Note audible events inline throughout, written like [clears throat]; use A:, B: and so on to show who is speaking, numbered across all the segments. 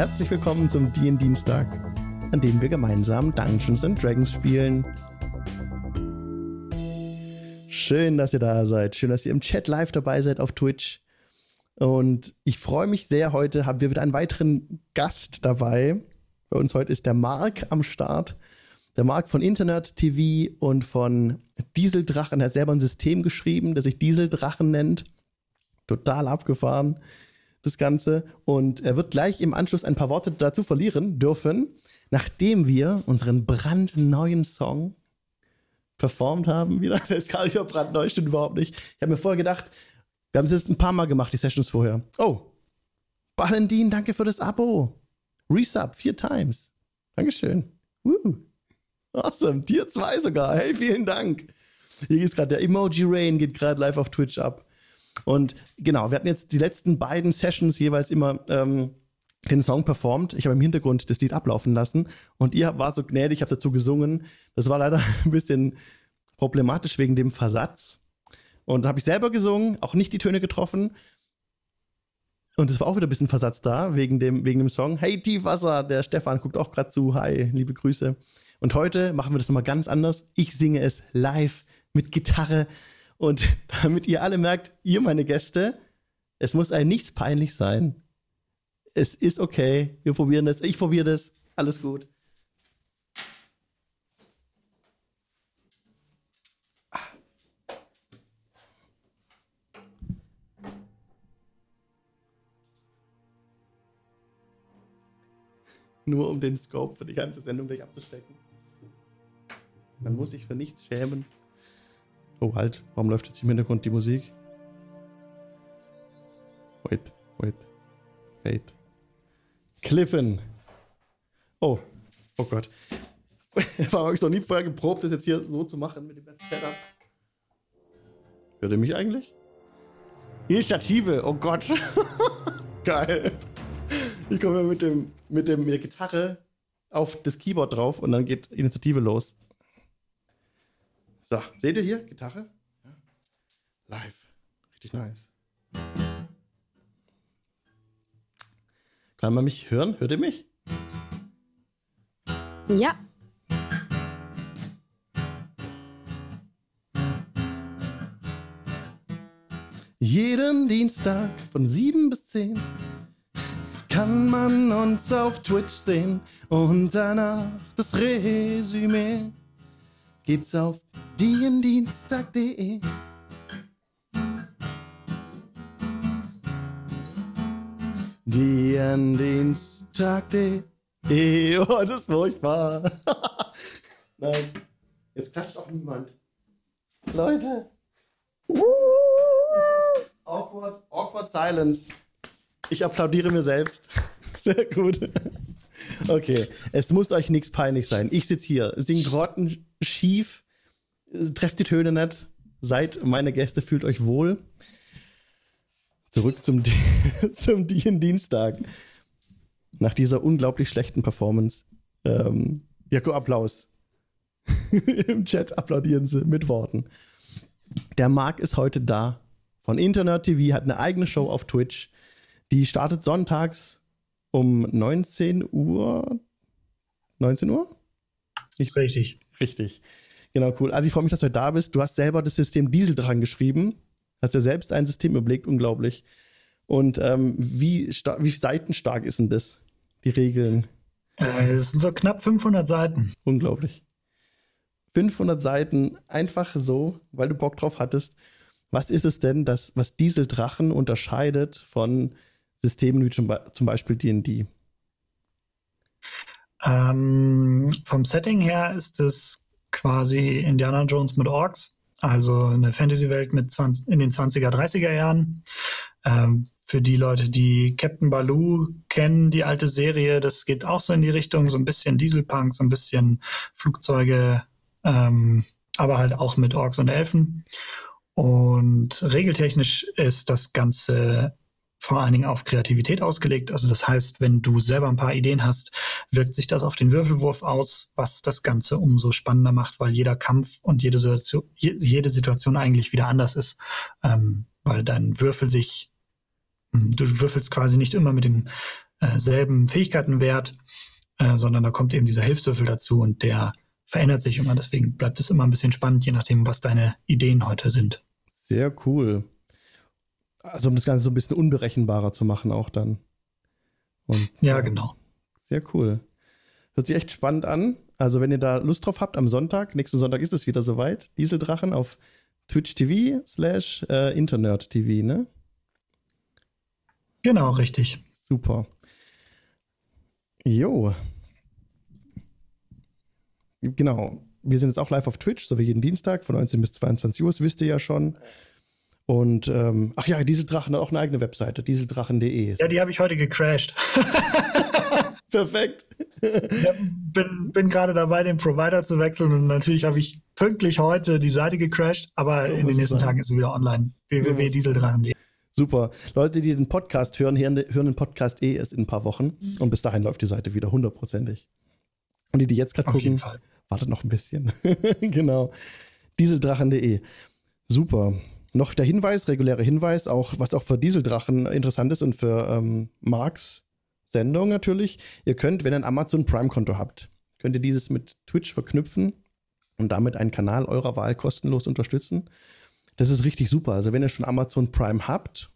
A: Herzlich willkommen zum DIN-Dienstag, an dem wir gemeinsam Dungeons and Dragons spielen. Schön, dass ihr da seid. Schön, dass ihr im Chat live dabei seid auf Twitch. Und ich freue mich sehr, heute haben wir wieder einen weiteren Gast dabei. Bei uns heute ist der Marc am Start. Der Marc von Internet TV und von Dieseldrachen. Er hat selber ein System geschrieben, das sich Dieseldrachen nennt. Total abgefahren, das Ganze. Und er wird gleich im Anschluss ein paar Worte dazu verlieren dürfen, nachdem wir unseren brandneuen Song performt haben wieder. [laughs] Der ist gar nicht mehr brandneu, stimmt überhaupt nicht. Ich habe mir vorher gedacht, wir haben es jetzt ein paar Mal gemacht, die Sessions vorher. Oh, Valentin, danke für das Abo. Resub, vier Times. Dankeschön. Woo. Awesome. Tier 2 sogar. Hey, vielen Dank. Hier geht gerade der Emoji Rain, geht gerade live auf Twitch ab. Und genau, wir hatten jetzt die letzten beiden Sessions jeweils immer ähm, den Song performt. Ich habe im Hintergrund das Lied ablaufen lassen und ihr wart so gnädig, habt dazu gesungen. Das war leider [laughs] ein bisschen problematisch wegen dem Versatz. Und da habe ich selber gesungen, auch nicht die Töne getroffen. Und es war auch wieder ein bisschen Versatz da, wegen dem, wegen dem Song. Hey, Tiefwasser, der Stefan guckt auch gerade zu. Hi, liebe Grüße. Und heute machen wir das nochmal ganz anders. Ich singe es live mit Gitarre. Und [laughs] damit ihr alle merkt, ihr meine Gäste, es muss einem nichts peinlich sein. Es ist okay. Wir probieren das. Ich probiere das. Alles gut. Nur um den Scope für die ganze Sendung gleich abzustecken. Man muss sich für nichts schämen. Oh, halt. Warum läuft jetzt im Hintergrund die Musik? Wait, wait. Fade. Klippen. Oh. Oh Gott. [laughs] War ich noch nie vorher geprobt, das jetzt hier so zu machen mit dem ganzen Setup. Hört ihr mich eigentlich? Initiative, oh Gott. [laughs] Geil. Ich komme mit dem, mit dem, mit der Gitarre auf das Keyboard drauf und dann geht Initiative los. So, seht ihr hier? Gitarre? Ja. Live. Richtig nice. Kann man mich hören? Hört ihr mich?
B: Ja.
A: Jeden Dienstag von 7 bis 10 kann man uns auf Twitch sehen und danach das Resümee gibt's auf diendienstag.de. Diendienstag.de. [laughs] Oh, das ist furchtbar. [laughs] nice. Jetzt klatscht auch niemand. Leute. Awkward, awkward silence. Ich applaudiere mir selbst. [laughs] Sehr gut. Okay, es muss euch nichts peinlich sein. Ich sitze hier, sing Grotten schief, trefft die Töne nicht, seid meine Gäste, fühlt euch wohl. Zurück zum, [laughs] zum Dienstag. Nach dieser unglaublich schlechten Performance. Ähm, Jakob, Applaus. [laughs] Im Chat applaudieren sie mit Worten. Der Marc ist heute da. Von Internet TV, hat eine eigene Show auf Twitch. Die startet sonntags um 19 Uhr. 19 Uhr?
C: Nicht richtig.
A: Richtig. Genau, cool. Also ich freue mich, dass du da bist. Du hast selber das System Diesel dran geschrieben. Hast ja selbst ein System überlegt, unglaublich. Und ähm, wie, wie seitenstark ist denn das, die Regeln?
C: Äh, es sind so knapp 500 Seiten.
A: Unglaublich. 500 Seiten, einfach so, weil du Bock drauf hattest. Was ist es denn, das, was Dieseldrachen unterscheidet von Systemen wie zum Beispiel D&D?
C: Ähm, vom Setting her ist es quasi Indiana Jones mit Orks, also eine Fantasy-Welt mit 20, in den 20er, 30er Jahren. Ähm, für die Leute, die Captain Baloo kennen, die alte Serie, das geht auch so in die Richtung, so ein bisschen Dieselpunk, so ein bisschen Flugzeuge, ähm, aber halt auch mit Orks und Elfen. Und regeltechnisch ist das Ganze vor allen Dingen auf Kreativität ausgelegt. Also das heißt, wenn du selber ein paar Ideen hast, wirkt sich das auf den Würfelwurf aus, was das Ganze umso spannender macht, weil jeder Kampf und jede Situation, jede Situation eigentlich wieder anders ist, ähm, weil dein Würfel sich hm, du würfelst quasi nicht immer mit demselben äh, Fähigkeitenwert, äh, sondern da kommt eben dieser Hilfswürfel dazu und der verändert sich immer. Deswegen bleibt es immer ein bisschen spannend, je nachdem, was deine Ideen heute sind.
A: Sehr cool. Also um das Ganze so ein bisschen unberechenbarer zu machen auch dann.
C: Und, ja, genau.
A: Sehr cool. Hört sich echt spannend an. Also wenn ihr da Lust drauf habt, am Sonntag, nächsten Sonntag ist es wieder soweit, Dieseldrachen auf Twitch TV slash äh, Internet TV, ne?
C: Genau, richtig.
A: Super. Jo. Genau. Wir sind jetzt auch live auf Twitch, so wie jeden Dienstag von 19 bis 22 Uhr, das wisst ihr ja schon. Und ähm, ach ja, Dieseldrachen hat auch eine eigene Webseite, dieseldrachen.de.
C: Ja, die habe ich heute gecrashed. [laughs] [laughs]
A: Perfekt.
C: ja, bin, bin gerade dabei, den Provider zu wechseln und natürlich habe ich pünktlich heute die Seite gecrashed, aber so in den nächsten Tagen ist sie wieder online. www.dieseldrachen.de.
A: Super. Leute, die den Podcast hören, hören den Podcast eh erst in ein paar Wochen und bis dahin läuft die Seite wieder hundertprozentig. Und die, die jetzt gerade gucken, wartet noch ein bisschen. [laughs] genau. Dieseldrachen.de. Super. Noch der Hinweis, regulärer Hinweis, auch was auch für Dieseldrachen interessant ist und für ähm, Marks Sendung natürlich. Ihr könnt, wenn ihr ein Amazon Prime-Konto habt, könnt ihr dieses mit Twitch verknüpfen und damit einen Kanal eurer Wahl kostenlos unterstützen. Das ist richtig super. Also wenn ihr schon Amazon Prime habt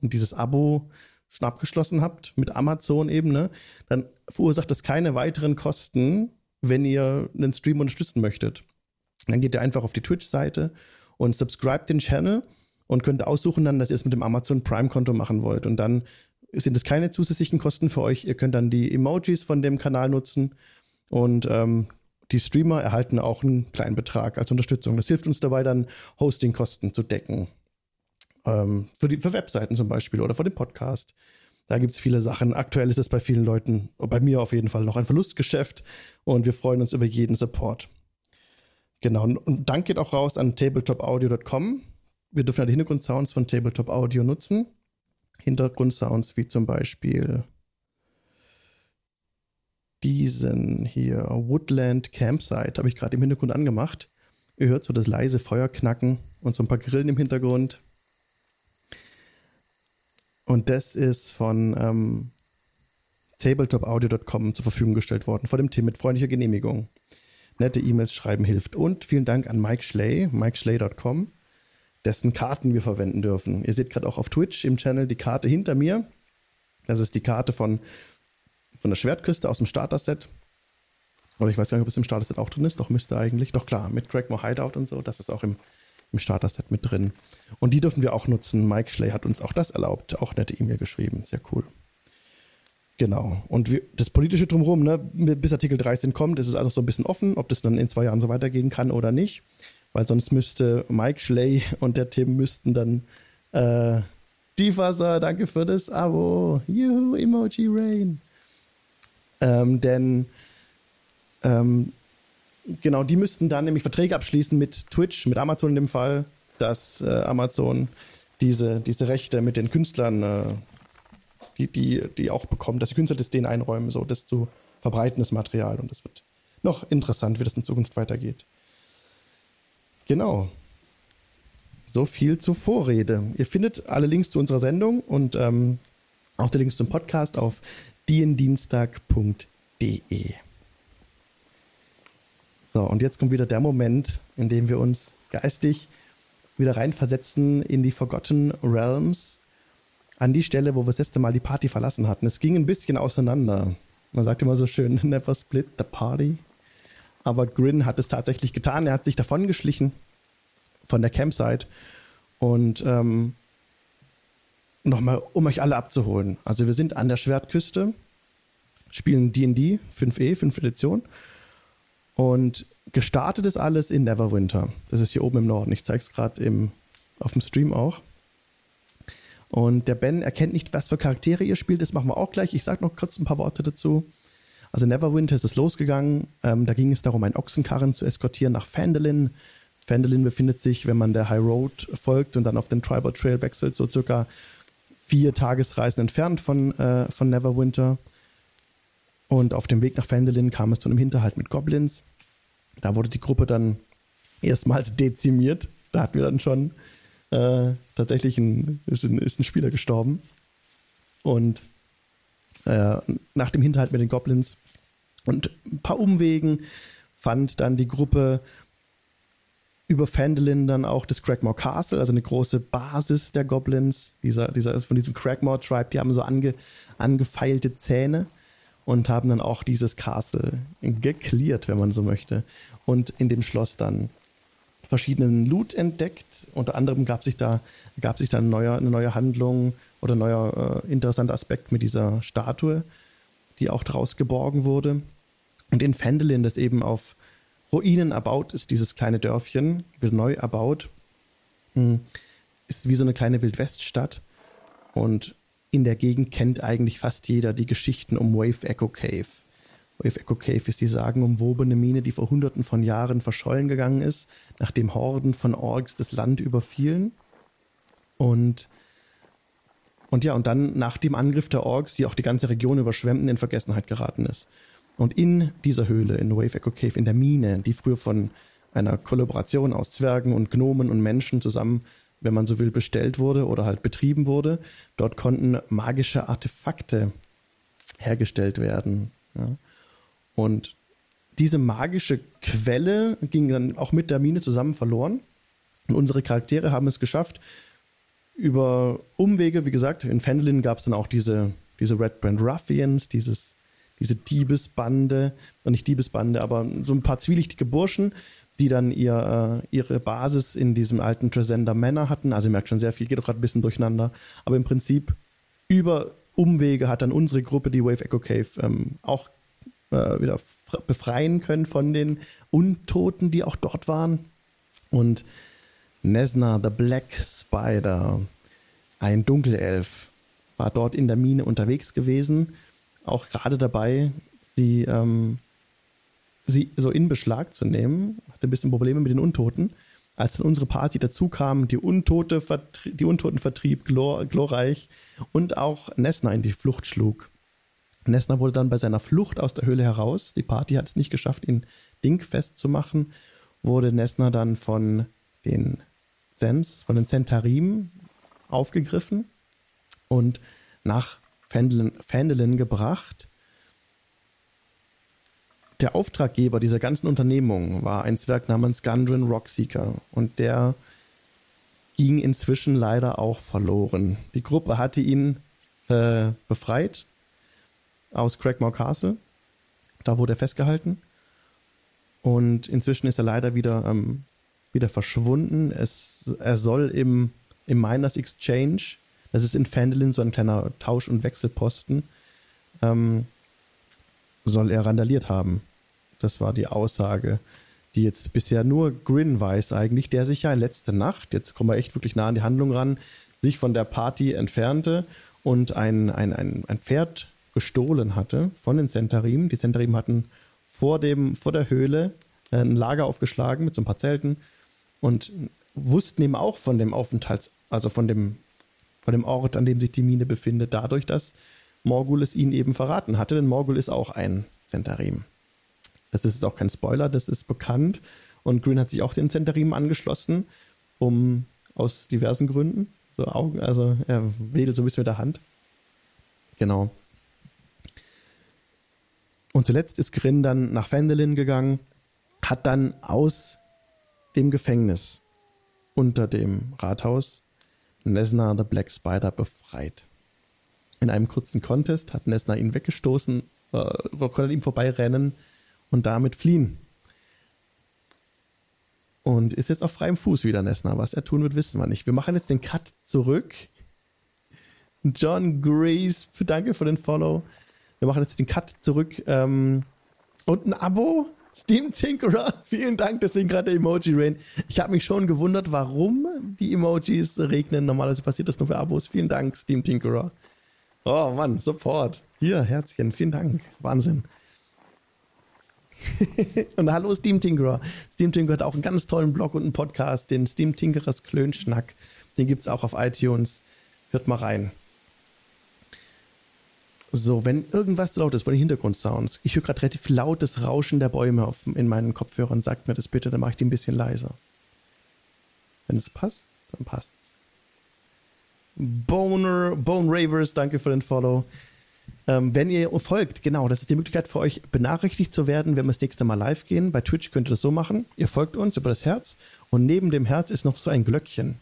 A: und dieses Abo schon abgeschlossen habt mit Amazon eben, ne, dann verursacht das keine weiteren Kosten, wenn ihr einen Stream unterstützen möchtet. Dann geht ihr einfach auf die Twitch-Seite und subscribe den Channel und könnt aussuchen dann, dass ihr es mit dem Amazon Prime-Konto machen wollt. Und dann sind es keine zusätzlichen Kosten für euch. Ihr könnt dann die Emojis von dem Kanal nutzen und ähm, die Streamer erhalten auch einen kleinen Betrag als Unterstützung. Das hilft uns dabei, dann Hostingkosten zu decken. Ähm, für, die, für Webseiten zum Beispiel oder für den Podcast. Da gibt es viele Sachen. Aktuell ist es bei vielen Leuten, bei mir auf jeden Fall, noch ein Verlustgeschäft und wir freuen uns über jeden Support. Genau. Und Dank geht auch raus an tabletopaudio.com. Wir dürfen ja die Hintergrundsounds von Tabletop Audio nutzen. Hintergrundsounds wie zum Beispiel diesen hier Woodland Campsite habe ich gerade im Hintergrund angemacht. Ihr hört so das leise Feuerknacken und so ein paar Grillen im Hintergrund. Und das ist von ähm, tabletopaudio.com zur Verfügung gestellt worden, vor dem Team mit freundlicher Genehmigung. Nette E-Mails schreiben hilft. Und vielen Dank an Mike Schley, mikeschley.com, dessen Karten wir verwenden dürfen. Ihr seht gerade auch auf Twitch im Channel die Karte hinter mir. Das ist die Karte von, von der Schwertküste aus dem Starter-Set. Oder ich weiß gar nicht, ob es im Starter-Set auch drin ist. Doch müsste eigentlich. Doch klar, mit Craigmore Hideout und so. Das ist auch im, im Starter-Set mit drin. Und die dürfen wir auch nutzen. Mike Schley hat uns auch das erlaubt. Auch nette E-Mail geschrieben. Sehr cool. Genau. Und wir, das politische Drumherum, ne, bis Artikel 13 kommt, ist es alles so ein bisschen offen, ob das dann in zwei Jahren so weitergehen kann oder nicht weil sonst müsste Mike Schley und der Tim müssten dann äh, Tiefwasser, danke für das Abo. Juhu, Emoji Rain. Ähm, denn ähm, genau, die müssten dann nämlich Verträge abschließen mit Twitch, mit Amazon in dem Fall, dass äh, Amazon diese, diese Rechte mit den Künstlern, äh, die, die, die auch bekommen, dass die Künstler das denen einräumen, so das zu verbreitendes Material. Und das wird noch interessant, wie das in Zukunft weitergeht. Genau. So viel zur Vorrede. Ihr findet alle Links zu unserer Sendung und ähm, auch die Links zum Podcast auf diendienstag.de. So, und jetzt kommt wieder der Moment, in dem wir uns geistig wieder reinversetzen in die Forgotten Realms, an die Stelle, wo wir das letzte Mal die Party verlassen hatten. Es ging ein bisschen auseinander. Man sagt immer so schön, [laughs] never split the party. Aber Grin hat es tatsächlich getan. Er hat sich davon geschlichen von der Campsite. Und ähm, nochmal, um euch alle abzuholen. Also wir sind an der Schwertküste, spielen D&D 5e, 5 Edition. Und gestartet ist alles in Neverwinter. Das ist hier oben im Norden. Ich zeige es gerade auf dem Stream auch. Und der Ben erkennt nicht, was für Charaktere ihr spielt. Das machen wir auch gleich. Ich sage noch kurz ein paar Worte dazu. Also Neverwinter ist es losgegangen. Ähm, da ging es darum, einen Ochsenkarren zu eskortieren nach Phandalin. Phandalin befindet sich, wenn man der High Road folgt und dann auf den Tribal Trail wechselt, so circa vier Tagesreisen entfernt von, äh, von Neverwinter. Und auf dem Weg nach Phandalin kam es zu einem Hinterhalt mit Goblins. Da wurde die Gruppe dann erstmals dezimiert. Da hatten wir dann schon äh, tatsächlich ein, ist, ein, ist ein Spieler gestorben. Und äh, nach dem Hinterhalt mit den Goblins und ein paar Umwegen fand dann die Gruppe über Fandolin dann auch das Crackmore Castle, also eine große Basis der Goblins, dieser, dieser, von diesem Crackmore Tribe, die haben so ange, angefeilte Zähne und haben dann auch dieses Castle geklärt, wenn man so möchte. Und in dem Schloss dann verschiedenen Loot entdeckt. Unter anderem gab sich da, gab sich da eine neue, eine neue Handlung oder ein neuer äh, interessanter Aspekt mit dieser Statue, die auch daraus geborgen wurde. Und in Fendelin, das eben auf Ruinen erbaut ist, dieses kleine Dörfchen, wird neu erbaut, hm, ist wie so eine kleine Wildweststadt. Und in der Gegend kennt eigentlich fast jeder die Geschichten um Wave Echo Cave. Wave Echo Cave ist die sagenumwobene Mine, die vor hunderten von Jahren verschollen gegangen ist, nachdem Horden von Orks das Land überfielen. Und, und ja, und dann nach dem Angriff der Orks, die auch die ganze Region überschwemmten, in Vergessenheit geraten ist. Und in dieser Höhle, in Wave Echo Cave, in der Mine, die früher von einer Kollaboration aus Zwergen und Gnomen und Menschen zusammen, wenn man so will, bestellt wurde oder halt betrieben wurde, dort konnten magische Artefakte hergestellt werden. Ja. Und diese magische Quelle ging dann auch mit der Mine zusammen verloren. Und unsere Charaktere haben es geschafft, über Umwege, wie gesagt, in Fendelin gab es dann auch diese, diese Red Brand Ruffians, dieses, diese Diebesbande, nicht Diebesbande, aber so ein paar zwielichtige Burschen, die dann ihr, äh, ihre Basis in diesem alten Tresender Manor hatten. Also ihr merkt schon sehr viel, geht auch gerade ein bisschen durcheinander. Aber im Prinzip über Umwege hat dann unsere Gruppe, die Wave Echo Cave, ähm, auch äh, wieder befreien können von den Untoten, die auch dort waren. Und Nesna, the Black Spider, ein Dunkelelf, war dort in der Mine unterwegs gewesen, auch gerade dabei, sie, ähm, sie so in Beschlag zu nehmen, hatte ein bisschen Probleme mit den Untoten. Als dann unsere Party dazu kam, die, Untote die Untoten vertrieb, glor glorreich und auch Nesna in die Flucht schlug. Nessner wurde dann bei seiner Flucht aus der Höhle heraus, die Party hat es nicht geschafft, ihn dingfest zu machen, wurde Nessner dann von den Sens, von den Zentarim aufgegriffen und nach Fendelin gebracht. Der Auftraggeber dieser ganzen Unternehmung war ein Zwerg namens Gundren Rockseeker und der ging inzwischen leider auch verloren. Die Gruppe hatte ihn äh, befreit aus Craigmore Castle. Da wurde er festgehalten. Und inzwischen ist er leider wieder, ähm, wieder verschwunden. Es, er soll im, im Miners Exchange, das ist in Fandolin so ein kleiner Tausch- und Wechselposten, ähm, soll er randaliert haben. Das war die Aussage, die jetzt bisher nur Grin weiß eigentlich, der sich ja letzte Nacht, jetzt kommen wir echt wirklich nah an die Handlung ran, sich von der Party entfernte und ein, ein, ein, ein Pferd gestohlen hatte von den Centarim. Die Centarim hatten vor, dem, vor der Höhle äh, ein Lager aufgeschlagen mit so ein paar Zelten und wussten eben auch von dem Aufenthalts-, also von dem, von dem Ort, an dem sich die Mine befindet, dadurch, dass Morgul es ihnen eben verraten hatte, denn Morgul ist auch ein Centarim. Das ist auch kein Spoiler, das ist bekannt. Und Green hat sich auch den Centarim angeschlossen, um aus diversen Gründen. So Augen, also er wedelt so ein bisschen mit der Hand. Genau. Und zuletzt ist Grin dann nach Fendelin gegangen, hat dann aus dem Gefängnis unter dem Rathaus Nesna the Black Spider befreit. In einem kurzen Contest hat Nesna ihn weggestoßen, äh, konnte ihm vorbeirennen und damit fliehen. Und ist jetzt auf freiem Fuß wieder Nesna. Was er tun wird, wissen wir nicht. Wir machen jetzt den Cut zurück. John Grace, danke für den Follow. Wir machen jetzt den Cut zurück. Ähm, und ein Abo. Steam Tinkerer, [laughs] vielen Dank, deswegen gerade der Emoji Rain. Ich habe mich schon gewundert, warum die Emojis regnen. Normalerweise passiert das nur für Abos. Vielen Dank, Steam Tinkerer. Oh Mann, Support. Hier, Herzchen, vielen Dank. Wahnsinn. [laughs] und hallo Steam Tinkerer. Steam Tinkerer hat auch einen ganz tollen Blog und einen Podcast, den Steam Tinkerers Klönschnack. Den gibt es auch auf iTunes. Hört mal rein. So, wenn irgendwas zu laut ist von den Hintergrundsounds, ich höre gerade relativ lautes Rauschen der Bäume auf, in meinen Kopfhörern, sagt mir das bitte, dann mache ich die ein bisschen leiser. Wenn es passt, Dann passt's. Boner, Bone Ravers, danke für den Follow. Ähm, wenn ihr folgt, genau, das ist die Möglichkeit für euch, benachrichtigt zu werden, wenn wir das nächste Mal live gehen. Bei Twitch könnt ihr das so machen. Ihr folgt uns über das Herz und neben dem Herz ist noch so ein Glöckchen.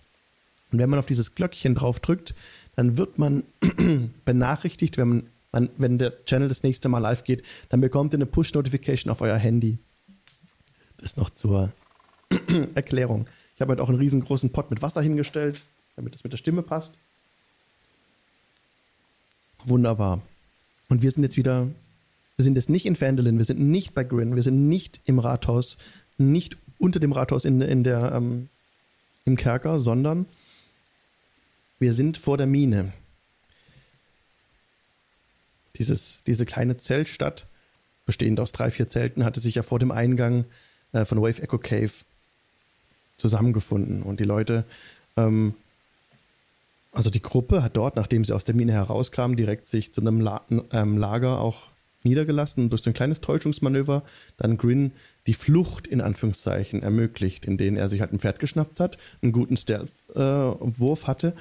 A: Und wenn man auf dieses Glöckchen drauf drückt, dann wird man [clears throat] benachrichtigt, wenn, man, man, wenn der Channel das nächste Mal live geht, dann bekommt ihr eine Push-Notification auf euer Handy. Das noch zur [clears throat] Erklärung. Ich habe halt auch einen riesengroßen Pot mit Wasser hingestellt, damit es mit der Stimme passt. Wunderbar. Und wir sind jetzt wieder, wir sind jetzt nicht in Fandolin, wir sind nicht bei Grin, wir sind nicht im Rathaus, nicht unter dem Rathaus in, in der, ähm, im Kerker, sondern wir sind vor der Mine. Dieses, diese kleine Zeltstadt, bestehend aus drei, vier Zelten, hatte sich ja vor dem Eingang äh, von Wave Echo Cave zusammengefunden. Und die Leute ähm, also die Gruppe hat dort, nachdem sie aus der Mine herauskamen, direkt sich zu einem La ähm, Lager auch niedergelassen und durch so ein kleines Täuschungsmanöver dann Grin die Flucht in Anführungszeichen ermöglicht, in denen er sich halt ein Pferd geschnappt hat, einen guten Stealth-Wurf äh, hatte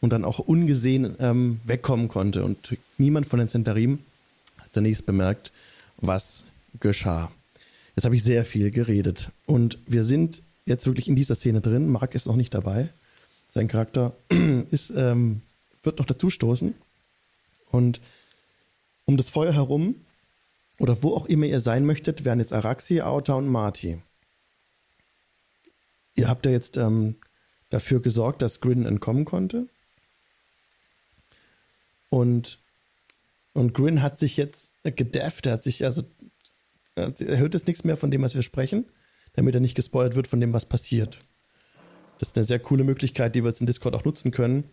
A: und dann auch ungesehen ähm, wegkommen konnte. Und niemand von den Zentarim hat zunächst bemerkt, was geschah. Jetzt habe ich sehr viel geredet und wir sind jetzt wirklich in dieser Szene drin. Mark ist noch nicht dabei sein Charakter, [clears throat] ist, ähm, wird noch dazu stoßen. Und um das Feuer herum, oder wo auch immer ihr sein möchtet, wären jetzt Araxi, Auta und Marty. Ihr habt ja jetzt ähm, dafür gesorgt, dass Grin entkommen konnte. Und, und Grin hat sich jetzt gedefft, er hat sich, also, er hört jetzt nichts mehr von dem, was wir sprechen, damit er nicht gespoilert wird von dem, was passiert. Das ist eine sehr coole Möglichkeit, die wir jetzt in Discord auch nutzen können.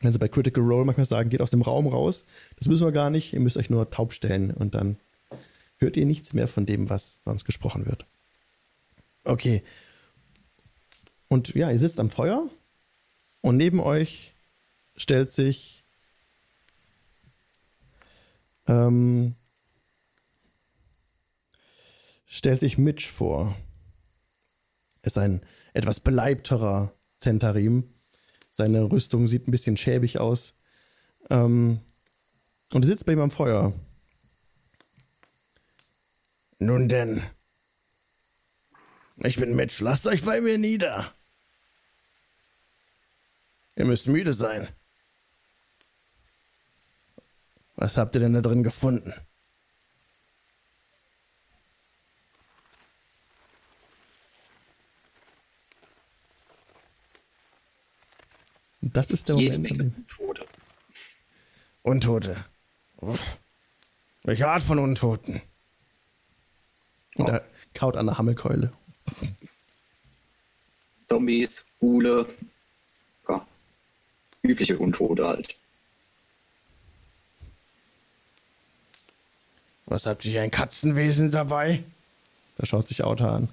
A: Wenn sie bei Critical Role manchmal sagen, geht aus dem Raum raus. Das müssen wir gar nicht. Ihr müsst euch nur taub stellen und dann hört ihr nichts mehr von dem, was sonst gesprochen wird. Okay. Und ja, ihr sitzt am Feuer und neben euch stellt sich ähm, stellt sich Mitch vor. Ist ein etwas beleibterer Zentarim. Seine Rüstung sieht ein bisschen schäbig aus. Ähm, und sitzt bei ihm am Feuer. Nun denn. Ich bin Mitch, lasst euch bei mir nieder. Ihr müsst müde sein. Was habt ihr denn da drin gefunden? Das ist der
B: Jede
A: Moment.
B: Menge Untote.
A: Untote. Welche Art von Untoten? Und
B: Oh.
A: er kaut an der Hammelkeule.
B: Zombies, Ghule. Ja. Übliche Untote halt.
A: Was habt ihr hier ein Katzenwesen dabei? Da schaut sich Auta an.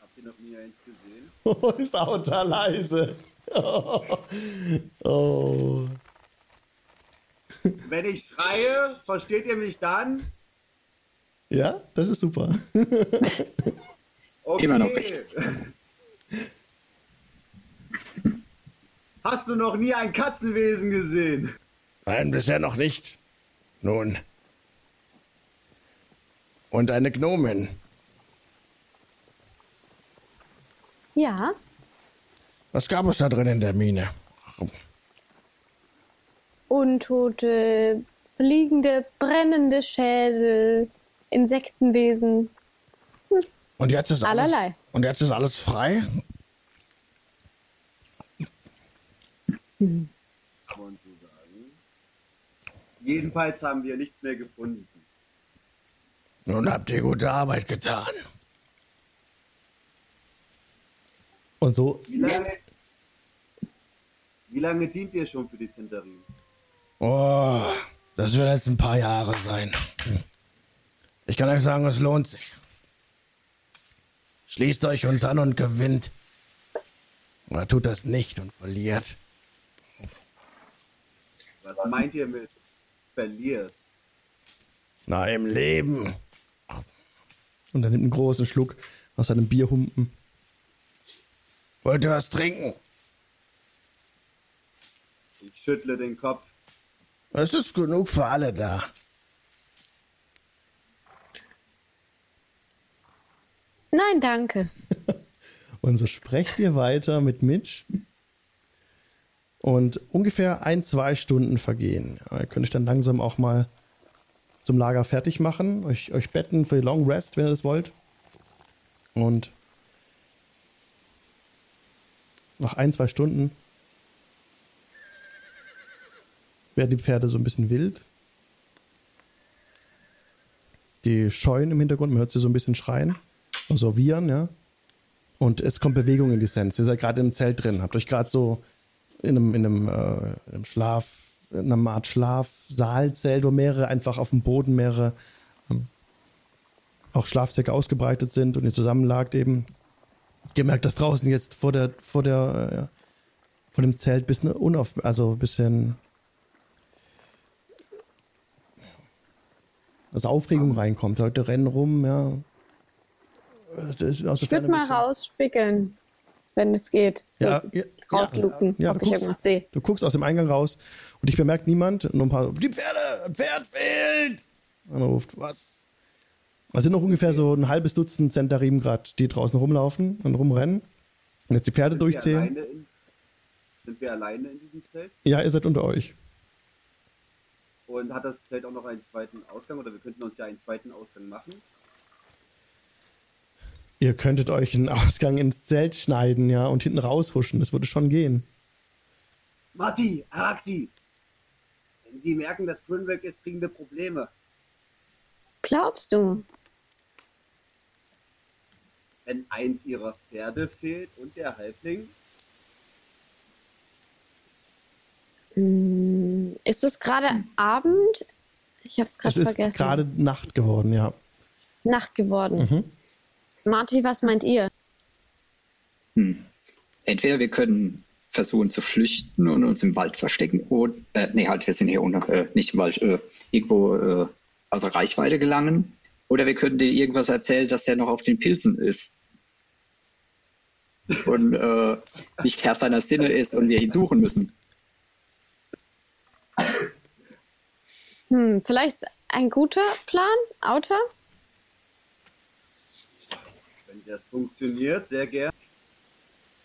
D: Habt ihr noch nie eins gesehen? [laughs]
A: Oh, ist Auta leise. [laughs] Oh.
D: Wenn ich schreie, versteht ihr mich dann?
A: Ja, das ist super.
D: Okay.
B: Immer noch recht.
D: Hast du noch nie ein Katzenwesen gesehen?
A: Nein, bisher noch nicht. Nun. Und eine Gnomin.
E: Ja,
A: Was gab es da drin in der Mine?
E: Untote, fliegende, brennende Schädel, Insektenwesen.
A: Und jetzt ist alles,
E: Allerlei.
A: Und jetzt ist alles frei?
D: Sagen. Jedenfalls haben wir nichts mehr gefunden.
A: Nun habt ihr gute Arbeit getan. Und so,
D: Wie lange, wie lange dient ihr schon für die Zentarin?
A: oh, das wird jetzt ein paar Jahre sein. Ich kann euch sagen, es lohnt sich. Schließt euch uns an und gewinnt. Oder tut das nicht und verliert.
D: Was, meint ihr mit verliert?
A: Na, im Leben. Und er nimmt einen großen Schluck aus seinem Bierhumpen. Wollt ihr was trinken?
D: Ich schüttle den Kopf.
A: Es ist genug für alle da.
E: Nein, danke. [laughs]
A: Und so sprecht ihr weiter mit Mitch. Und ungefähr ein, zwei Stunden vergehen. Ihr könnt euch dann langsam auch mal zum Lager fertig machen, euch, euch betten für die Long Rest, wenn ihr das wollt. Und nach ein, zwei Stunden werden die Pferde so ein bisschen wild. Die scheuen im Hintergrund, man hört sie so ein bisschen schreien, also wiehern, ja. Und es kommt Bewegung in die Sense. Ihr seid gerade im Zelt drin, habt euch gerade so in einem, in einem, äh, in einem Schlaf, in einer Art Schlafsaalzelt, wo mehrere einfach auf dem Boden mehrere ähm, auch Schlafsäcke ausgebreitet sind und ihr zusammenlagt eben. Gemerkt, dass draußen jetzt vor der, vor der, äh, vor dem Zelt bisschen unauf, also ein bisschen also Aufregung reinkommt. Leute rennen rum, ja.
E: Ich würde mal rausspickeln, wenn es geht. So
A: Ja, ja,
E: rausluken,
A: Ja,
E: ob
A: du
E: ich
A: guckst,
E: irgendwas sehe.
A: du guckst aus dem Eingang raus und dich bemerkt niemand. Nur ein paar. Die Pferde! Ein Pferd fehlt! Man ruft, was? Es sind noch ungefähr so ein halbes Dutzend Zentarim gerade, die draußen rumlaufen und rumrennen. Und jetzt die Pferde
D: Sind wir,
A: durchzählen.
D: alleine in, sind wir alleine in diesem Zelt?
A: Ja, ihr seid unter euch.
D: Und hat das Zelt auch noch einen zweiten Ausgang? Oder wir könnten uns ja einen zweiten Ausgang machen.
A: Ihr könntet euch einen Ausgang ins Zelt schneiden, ja, und hinten raushuschen. Das würde schon gehen.
D: Marty, Araxi! Wenn Sie merken, dass Quinn weg ist, kriegen wir Probleme.
E: Glaubst du?
D: Wenn eins ihrer Pferde fehlt und der Halbling,
E: Hm, Ist es gerade Abend? Ich habe es
A: Es
E: gerade
A: ist
E: vergessen.
A: gerade Nacht geworden, ja.
E: Nacht geworden.
A: Mhm.
E: Marty, was meint ihr?
B: Hm. Entweder wir können versuchen zu flüchten und uns im Wald verstecken. Oder, äh, nee, halt, wir sind hier unter, äh, nicht im Wald, äh, irgendwo äh, außer Reichweite gelangen. Oder wir können dir irgendwas erzählen, dass der noch auf den Pilzen ist. Und äh, nicht Herr seiner Sinne ist und wir ihn suchen müssen.
E: Hm, vielleicht ein guter Plan, Outer?
D: Das funktioniert, sehr gern.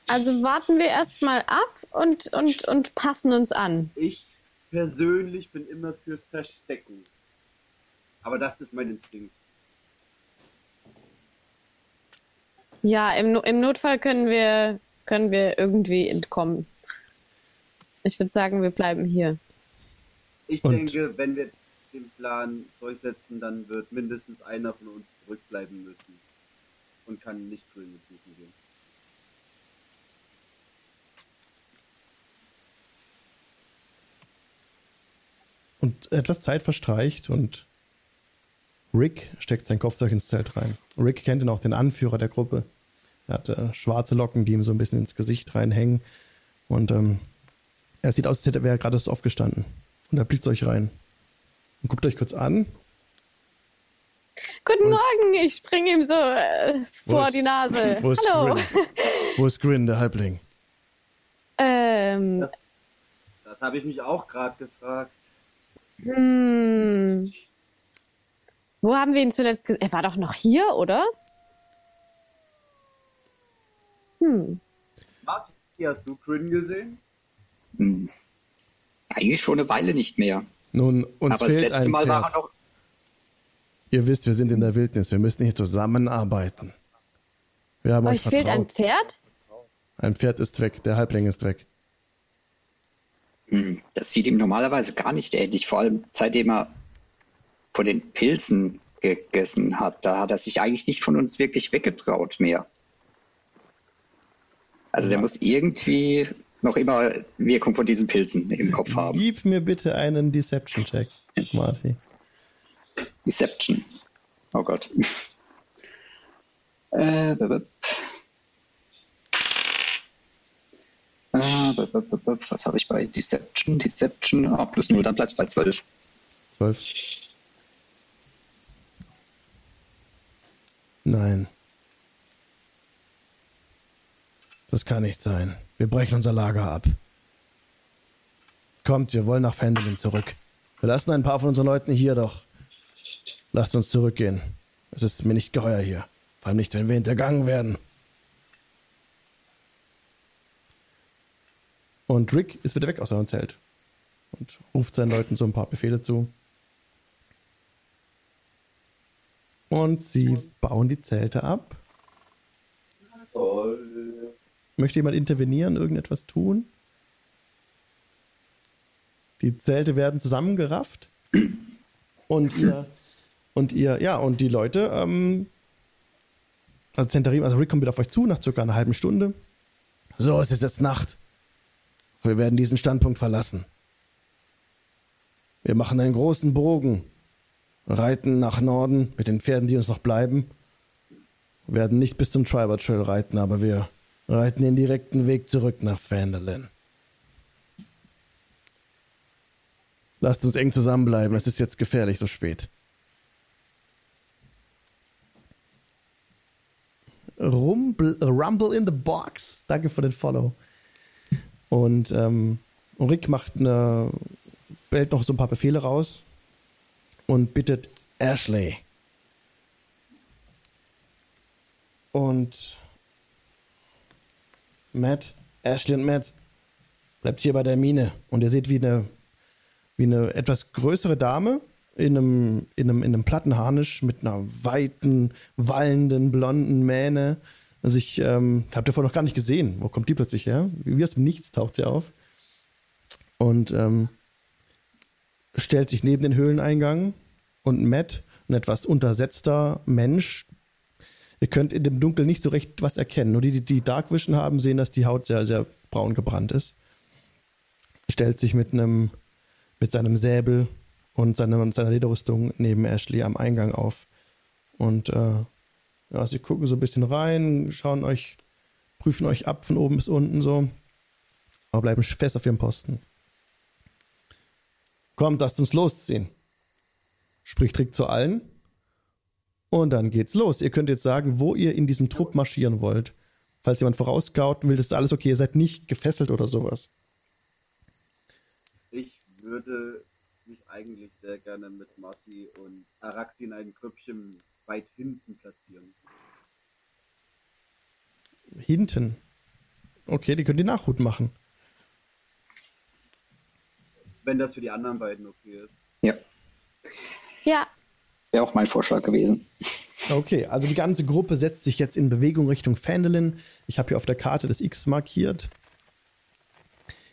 E: Also warten wir erstmal ab und, und, und passen uns an.
D: Ich persönlich bin immer fürs Verstecken. Aber das ist mein Instinkt.
E: Ja, im, No- im Notfall können wir, können wir irgendwie entkommen. Ich würde sagen, wir bleiben hier.
D: Ich
A: Und-
D: denke, wenn wir den Plan durchsetzen, dann wird mindestens einer von uns zurückbleiben müssen. Und kann nicht Grün suchen gehen.
A: Und etwas Zeit verstreicht und Rick steckt sein Kopfzeug ins Zelt rein. Rick kennt ihn auch, den Anführer der Gruppe. Er hatte schwarze Locken, die ihm so ein bisschen ins Gesicht reinhängen. Und ähm, er sieht aus, als hätte er gerade erst aufgestanden. Und er blickt zu euch rein. Und guckt euch kurz an.
E: Guten
A: ist-
E: Morgen, ich springe ihm so äh, vor
A: ist-
E: die Nase. [laughs]
A: Wo ist
E: Hallo.
A: Grin? Wo ist Grin, der Halbling?
E: Ähm,
D: Das, das habe ich mich auch gerade gefragt.
E: hm. Wo haben wir ihn zuletzt gesehen? Er war doch noch hier, oder? Hm.
D: Marty, hast du Grin gesehen?
B: Hm. Eigentlich schon eine Weile nicht mehr.
A: Nun, uns
B: Aber das
A: fehlt
B: letzte
A: ein
B: Mal war
A: Pferd.
B: er noch.
A: Ihr wisst, wir sind in der Wildnis. Wir müssen hier zusammenarbeiten. Wir haben euch
E: Euch fehlt ein. Pferd?
A: Ein Pferd ist weg, der Halbling ist weg.
B: Hm, Das sieht ihm normalerweise gar nicht ähnlich, vor allem seitdem er von den Pilzen gegessen hat. Da hat er sich eigentlich nicht von uns wirklich weggetraut mehr. Also der muss irgendwie noch immer Wirkung von diesen Pilzen im Kopf haben.
A: Gib mir bitte einen Deception-Check, Marty.
B: Deception. Oh Gott. [laughs] Äh, b- b- Äh, b- b- b- b- Was habe ich bei Deception? Deception, ah, plus 0, dann bleibt es bei 12.
A: Zwölf. Nein. Das kann nicht sein. Wir brechen unser Lager ab. Kommt, wir wollen nach Fendelin zurück. Wir lassen ein paar von unseren Leuten hier, doch lasst uns zurückgehen. Es ist mir nicht geheuer hier. Vor allem nicht, wenn wir hintergangen werden. Und Rick ist wieder weg aus seinem Zelt und ruft seinen Leuten so ein paar Befehle zu. Und sie bauen die Zelte ab. Möchte jemand intervenieren, irgendetwas tun? Die Zelte werden zusammengerafft. Und ihr, und ihr, ja, und die Leute, ähm, also Zentarim, also Rick kommt wieder auf euch zu nach circa einer halben Stunde. So, es ist jetzt Nacht. Wir werden diesen Standpunkt verlassen. Wir machen einen großen Bogen, reiten nach Norden mit den Pferden, die uns noch bleiben. Wir werden nicht bis zum Triber Trail reiten, aber wir reiten den direkten Weg zurück nach Vanderlyn. Lasst uns eng zusammenbleiben, es ist jetzt gefährlich so spät. Rumble, Rumble in the Box. Danke für den Follow. Und ähm, Rick macht eine, bellt noch so ein paar Befehle raus und bittet Ashley. Und Matt, Ashley und Matt, bleibt hier bei der Mine. Und ihr seht, wie eine, wie eine etwas größere Dame in einem, in einem, in einem Plattenharnisch mit einer weiten, wallenden, blonden Mähne also ich ähm, habt ihr vorher noch gar nicht gesehen. Wo kommt die plötzlich her? Wie aus dem Nichts taucht sie auf. Und ähm, stellt sich neben den Höhleneingang und Matt, ein etwas untersetzter Mensch. Ihr könnt in dem Dunkel nicht so recht was erkennen. Nur die, die, die Dark haben, sehen, dass die Haut sehr, sehr braun gebrannt ist. Stellt sich mit einem, mit seinem Säbel und seiner Lederrüstung neben Ashley am Eingang auf. Und äh, ja, sie gucken so ein bisschen rein, schauen euch, prüfen euch ab von oben bis unten so, aber bleiben fest auf ihrem Posten. Kommt, lasst uns losziehen. Spricht Rick zu allen. Und dann geht's los. Ihr könnt jetzt sagen, wo ihr in diesem Trupp marschieren wollt. Falls jemand vorausgauten will, ist alles okay. Ihr seid nicht gefesselt oder sowas.
D: Ich würde mich eigentlich sehr gerne mit Marty und Araxi in ein Grüppchen weit hinten platzieren.
A: Hinten? Okay, die können die Nachhut machen.
D: Wenn das für die anderen beiden okay ist.
B: Ja.
E: Ja.
B: Wäre auch mein Vorschlag gewesen.
A: Okay, also die ganze Gruppe setzt sich jetzt in Bewegung Richtung Fandolin. Ich habe hier auf der Karte das X markiert.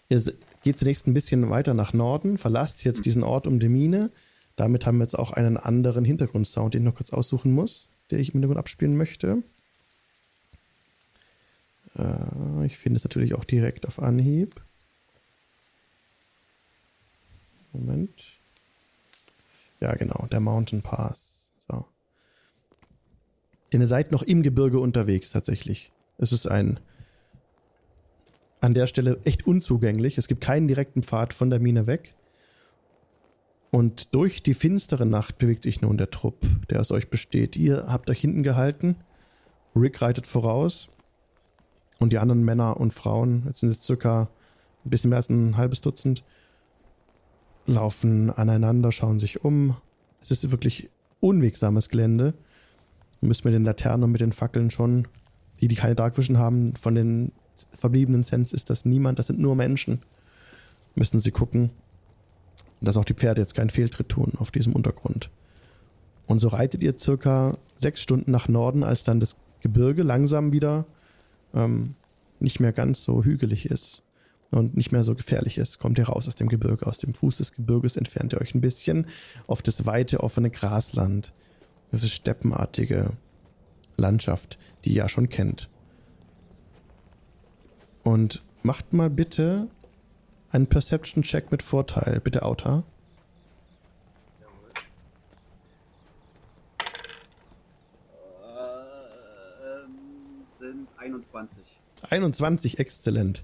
A: Ihr geht zunächst ein bisschen weiter nach Norden, verlasst jetzt diesen Ort um die Mine. Damit haben wir jetzt auch einen anderen Hintergrundsound, den ich noch kurz aussuchen muss, der ich im Hintergrund abspielen möchte. Äh, ich finde es natürlich auch direkt auf Anhieb. Moment. Ja, genau, der Mountain Pass. So. Denn ihr seid noch im Gebirge unterwegs tatsächlich. Es ist ein an der Stelle echt unzugänglich. Es gibt keinen direkten Pfad von der Mine weg. Und durch die finstere Nacht bewegt sich nun der Trupp, der aus euch besteht. Ihr habt euch hinten gehalten. Rick reitet voraus. Und die anderen Männer und Frauen, jetzt sind es circa ein bisschen mehr als ein halbes Dutzend, laufen aneinander, schauen sich um. Es ist wirklich unwegsames Gelände. Ihr müsst mit den Laternen und mit den Fackeln schon, die, die keine Dark Vision haben, von den verbliebenen Sens ist das niemand, das sind nur Menschen. Müssen sie gucken, dass auch die Pferde jetzt keinen Fehltritt tun auf diesem Untergrund. Und so reitet ihr circa sechs Stunden nach Norden, als dann das Gebirge langsam wieder ähm, nicht mehr ganz so hügelig ist und nicht mehr so gefährlich ist. Kommt ihr raus aus dem Gebirge, aus dem Fuß des Gebirges entfernt ihr euch ein bisschen auf das weite, offene Grasland. Das ist steppenartige Landschaft, die ihr ja schon kennt. Und macht mal bitte einen Perception-Check mit Vorteil. Bitte, Auta.
D: Ähm, sind 21.
A: 21, exzellent.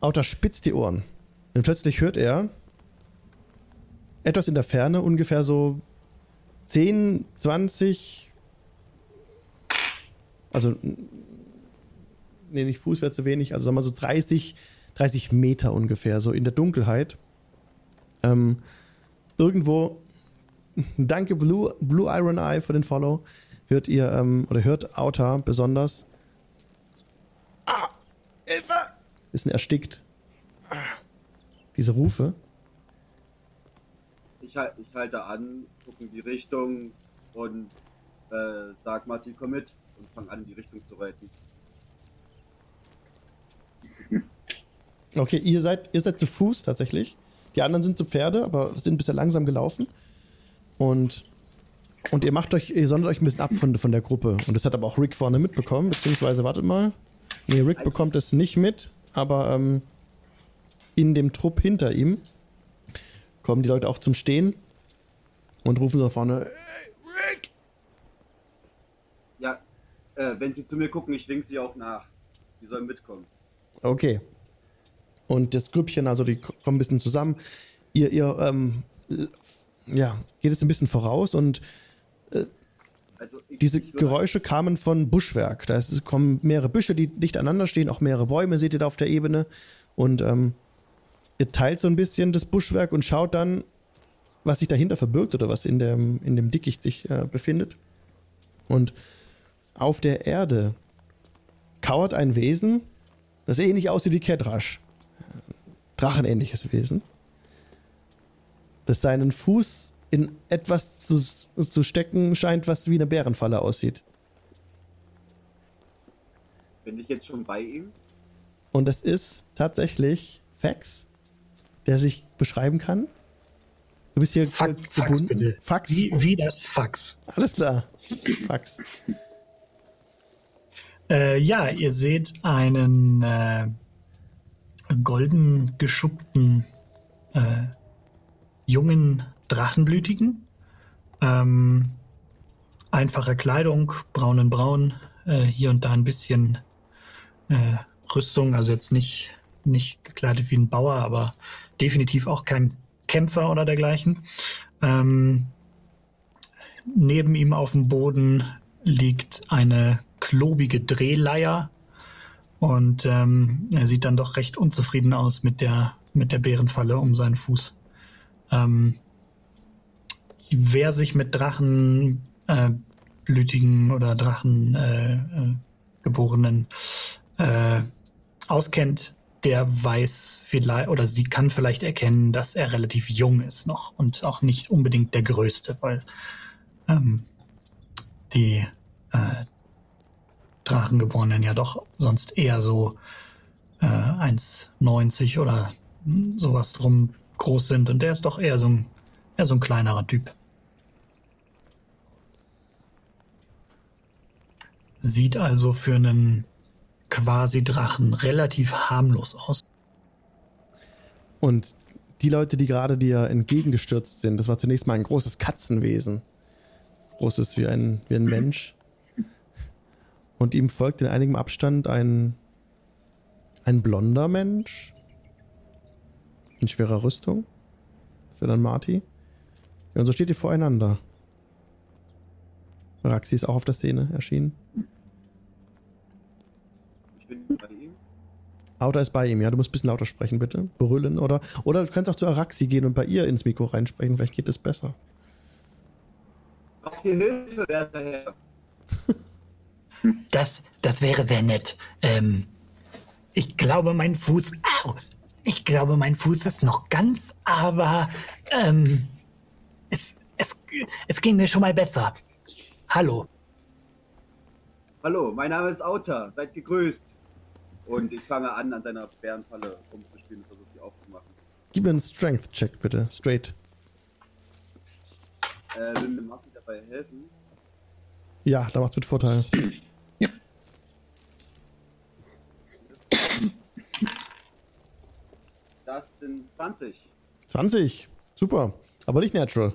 A: Auta spitzt die Ohren. Und plötzlich hört er etwas in der Ferne, ungefähr so 10, 20, also nee, nicht Fuß wäre zu wenig, also sagen wir so 30, 30 Meter ungefähr, so in der Dunkelheit. Ähm, irgendwo, [laughs] danke Blue, Blue Iron Eye für den Follow, hört ihr, ähm, oder hört Auta besonders. Ah, Hilfe! Bisschen erstickt. Diese Rufe.
D: Ich, ich halte an, gucke in die Richtung und äh, sag Martin, komm mit und fang an, die Richtung zu reiten.
A: Okay, ihr seid, ihr seid zu Fuß tatsächlich. Die anderen sind zu Pferde, aber sind bisher langsam gelaufen. Und, und ihr macht euch, ihr sondert euch ein bisschen ab von, von der Gruppe. Und das hat aber auch Rick vorne mitbekommen, beziehungsweise, wartet mal. Nee, Rick bekommt es nicht mit, aber ähm, in dem Trupp hinter ihm kommen die Leute auch zum Stehen und rufen so vorne, hey, Rick!
D: Ja, äh, wenn sie zu mir gucken, ich wink sie auch nach. Die sollen mitkommen.
A: Okay. Und das Grüppchen, also die kommen ein bisschen zusammen. Ihr, ihr, ähm, äh, ja, geht es ein bisschen voraus und
D: Also ich,
A: diese Geräusche kamen von Buschwerk. Da ist, kommen mehrere Büsche, die dicht aneinander stehen, auch mehrere Bäume seht ihr da auf der Ebene. Und ähm, ihr teilt so ein bisschen das Buschwerk und schaut dann, was sich dahinter verbirgt oder was in dem, in dem Dickicht sich äh, befindet. Und auf der Erde kauert ein Wesen, das ähnlich aussieht wie Kedrasch. Drachenähnliches Wesen. Das seinen Fuß in etwas zu, zu stecken scheint, was wie eine Bärenfalle aussieht.
D: Bin ich jetzt schon bei ihm?
A: Und es ist tatsächlich Fax, der sich beschreiben kann. Du bist hier
C: Fax, Fax bitte.
A: Fax.
C: Wie, wie das Fax.
A: Alles klar. Fax.
C: Äh, ja, ihr seht einen äh, golden geschuppten äh, jungen Drachenblütigen. Ähm, einfache Kleidung, braun in braun, äh, hier und da ein bisschen äh, Rüstung, also jetzt nicht, nicht gekleidet wie ein Bauer, aber definitiv auch kein Kämpfer oder dergleichen. Ähm, neben ihm auf dem Boden liegt eine klobige Drehleier und ähm, er sieht dann doch recht unzufrieden aus mit der, mit der Bärenfalle um seinen Fuß. Ähm, wer sich mit Drachen äh, oder Drachen äh, äh, äh, auskennt, der weiß vielleicht oder sie kann vielleicht erkennen, dass er relativ jung ist noch und auch nicht unbedingt der Größte, weil ähm, die äh, Drachengeborenen ja doch sonst eher so äh, 1,90 oder sowas drum groß sind und der ist doch eher so ein, eher so ein kleinerer Typ. Sieht also für einen quasi Drachen relativ harmlos aus.
A: Und die Leute, die gerade dir entgegengestürzt sind, das war zunächst mal ein großes Katzenwesen. Großes wie ein, wie ein Mensch. Und ihm folgt in einigem Abstand ein, ein blonder Mensch. In schwerer Rüstung. Ist ja dann Marty. Ja, und so steht ihr voreinander. Raxi ist auch auf der Szene erschienen.
D: Ich bin bei ihm.
A: Auta ist bei ihm, ja. Du musst ein bisschen lauter sprechen, bitte. Brüllen oder. Oder du kannst auch zu Araxi gehen und bei ihr ins Mikro reinsprechen. Vielleicht geht es besser.
D: Braucht ihr Hilfe, werter Herr? [laughs]
C: Das, das wäre sehr nett. Ähm, ich glaube, mein Fuß. Au! Ich glaube, mein Fuß ist noch ganz, aber ähm, es, es, es ging mir schon mal besser. Hallo.
D: Hallo, mein Name ist Auta. Seid gegrüßt. Und ich fange an, an seiner Bärenfalle rumzuspielen und versuche sie aufzumachen.
A: Gib mir einen Strength-Check, bitte. Straight.
D: Äh, will mir Martin dabei helfen?
A: Ja, da macht's mit Vorteil. [clears throat]
D: Das sind 20.
A: 20. Super. Aber nicht natural.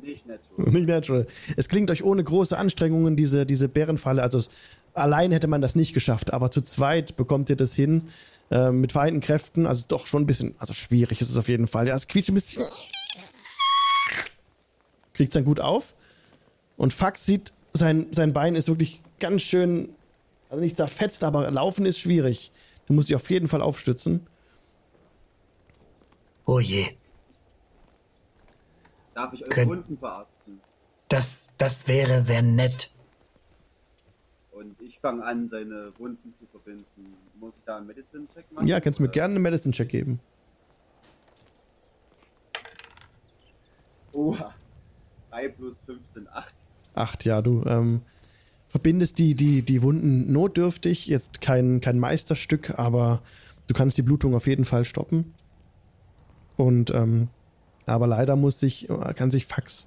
D: Nicht natural. [laughs]
A: Nicht natural. Es klingt euch ohne große Anstrengungen, diese, diese Bärenfalle. Also es, allein hätte man das nicht geschafft, aber zu zweit bekommt ihr das hin. Äh, mit vereinten Kräften. Also doch schon ein bisschen, also schwierig ist es auf jeden Fall. Ja, es quietscht ein bisschen. Kriegt es dann gut auf. Und Fax sieht, sein, sein Bein ist wirklich ganz schön Also nicht zerfetzt, aber laufen ist schwierig. Du musst dich auf jeden Fall aufstützen.
C: Oh je.
D: Darf ich eure
C: Könnt-
D: Wunden verarzten?
C: Das, das wäre sehr nett.
D: Und ich fange an, seine Wunden zu verbinden. Muss ich da einen Medicine-Check machen?
A: Ja, kannst du mir
D: Oder-
A: gerne einen Medicine-Check geben.
D: Oha. 3 plus 15, 8.
A: Acht, ja, du ähm, verbindest die, die, die Wunden notdürftig. Jetzt kein, kein Meisterstück, aber du kannst die Blutung auf jeden Fall stoppen. Und, ähm, aber leider muss sich, kann sich Fax,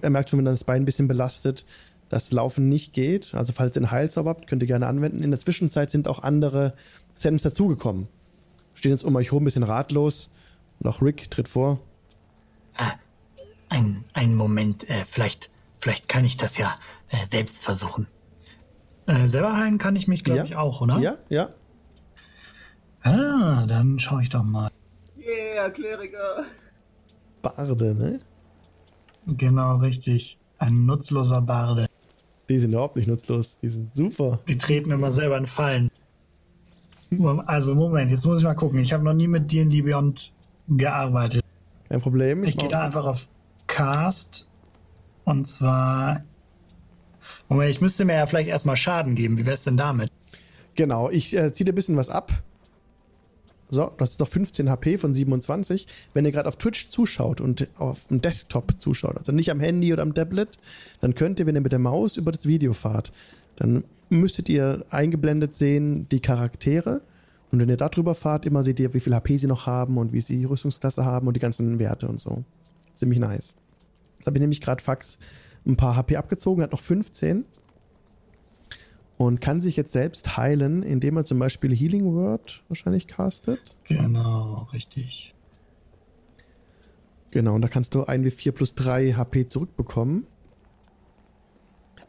A: er merkt schon, wenn das Bein ein bisschen belastet, dass Laufen nicht geht. Also falls ihr einen Heilzauber habt, könnt ihr gerne anwenden. In der Zwischenzeit sind auch andere Sens dazugekommen. Stehen jetzt um euch rum, ein bisschen ratlos. Und auch Rick tritt vor.
C: Ein, ein Moment, äh, vielleicht, vielleicht kann ich das ja äh, selbst versuchen. Äh, selber heilen kann ich mich, glaube
A: Ja.
C: ich, auch, oder?
A: Ja, ja.
C: Ah, dann schaue ich doch mal.
D: Yeah, Kleriker!
A: Barde, ne?
C: Genau, richtig. Ein nutzloser Barde.
A: Die sind überhaupt nicht nutzlos. Die sind super.
C: Die treten immer selber in Fallen. Also, Moment, jetzt muss ich mal gucken. Ich habe noch nie mit D&D Beyond gearbeitet.
A: Kein Problem.
C: Ich gehe da einfach auf Cast. Und zwar. Moment, ich müsste mir ja vielleicht erstmal Schaden geben. Wie wär's denn damit?
A: Genau, ich äh, ziehe dir ein bisschen was ab. So, das ist doch 15 HP von 27. Wenn ihr gerade auf Twitch zuschaut und auf dem Desktop zuschaut, also nicht am Handy oder am Tablet, dann könnt ihr, wenn ihr mit der Maus über das Video fahrt, dann müsstet ihr eingeblendet sehen die Charaktere. Und wenn ihr darüber fahrt, immer seht ihr, wie viel HP sie noch haben und wie sie die Rüstungsklasse haben und die ganzen Werte und so. Ziemlich nice. Da habe ich nämlich gerade Fax ein paar HP abgezogen, hat noch 15 und kann sich jetzt selbst heilen, indem er zum Beispiel Healing Word wahrscheinlich castet.
C: Genau, richtig.
A: Genau, und da kannst du 1w4 plus 3 HP zurückbekommen.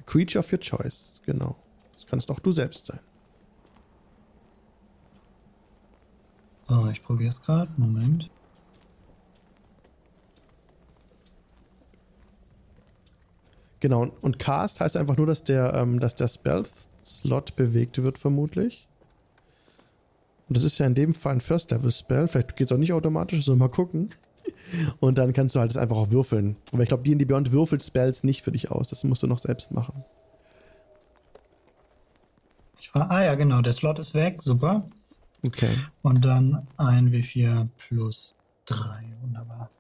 A: Creature of your choice, genau. Das kannst auch du selbst sein.
C: So, ich probiere es gerade. Moment.
A: Genau, und- Cast heißt einfach nur, dass der, ähm, dass der Stealth-Slot bewegt wird, vermutlich. Und das ist ja in dem Fall ein First-Level-Spell. Vielleicht geht es auch nicht automatisch, so mal gucken. Und dann kannst du halt das einfach auch würfeln. Aber ich glaube, die in die Beyond würfelt Spells nicht für dich aus. Das musst du noch selbst machen.
C: Ich war, ah ja, genau, der Slot ist weg. Super.
A: Okay.
C: Und dann ein W4 plus 3. Wunderbar.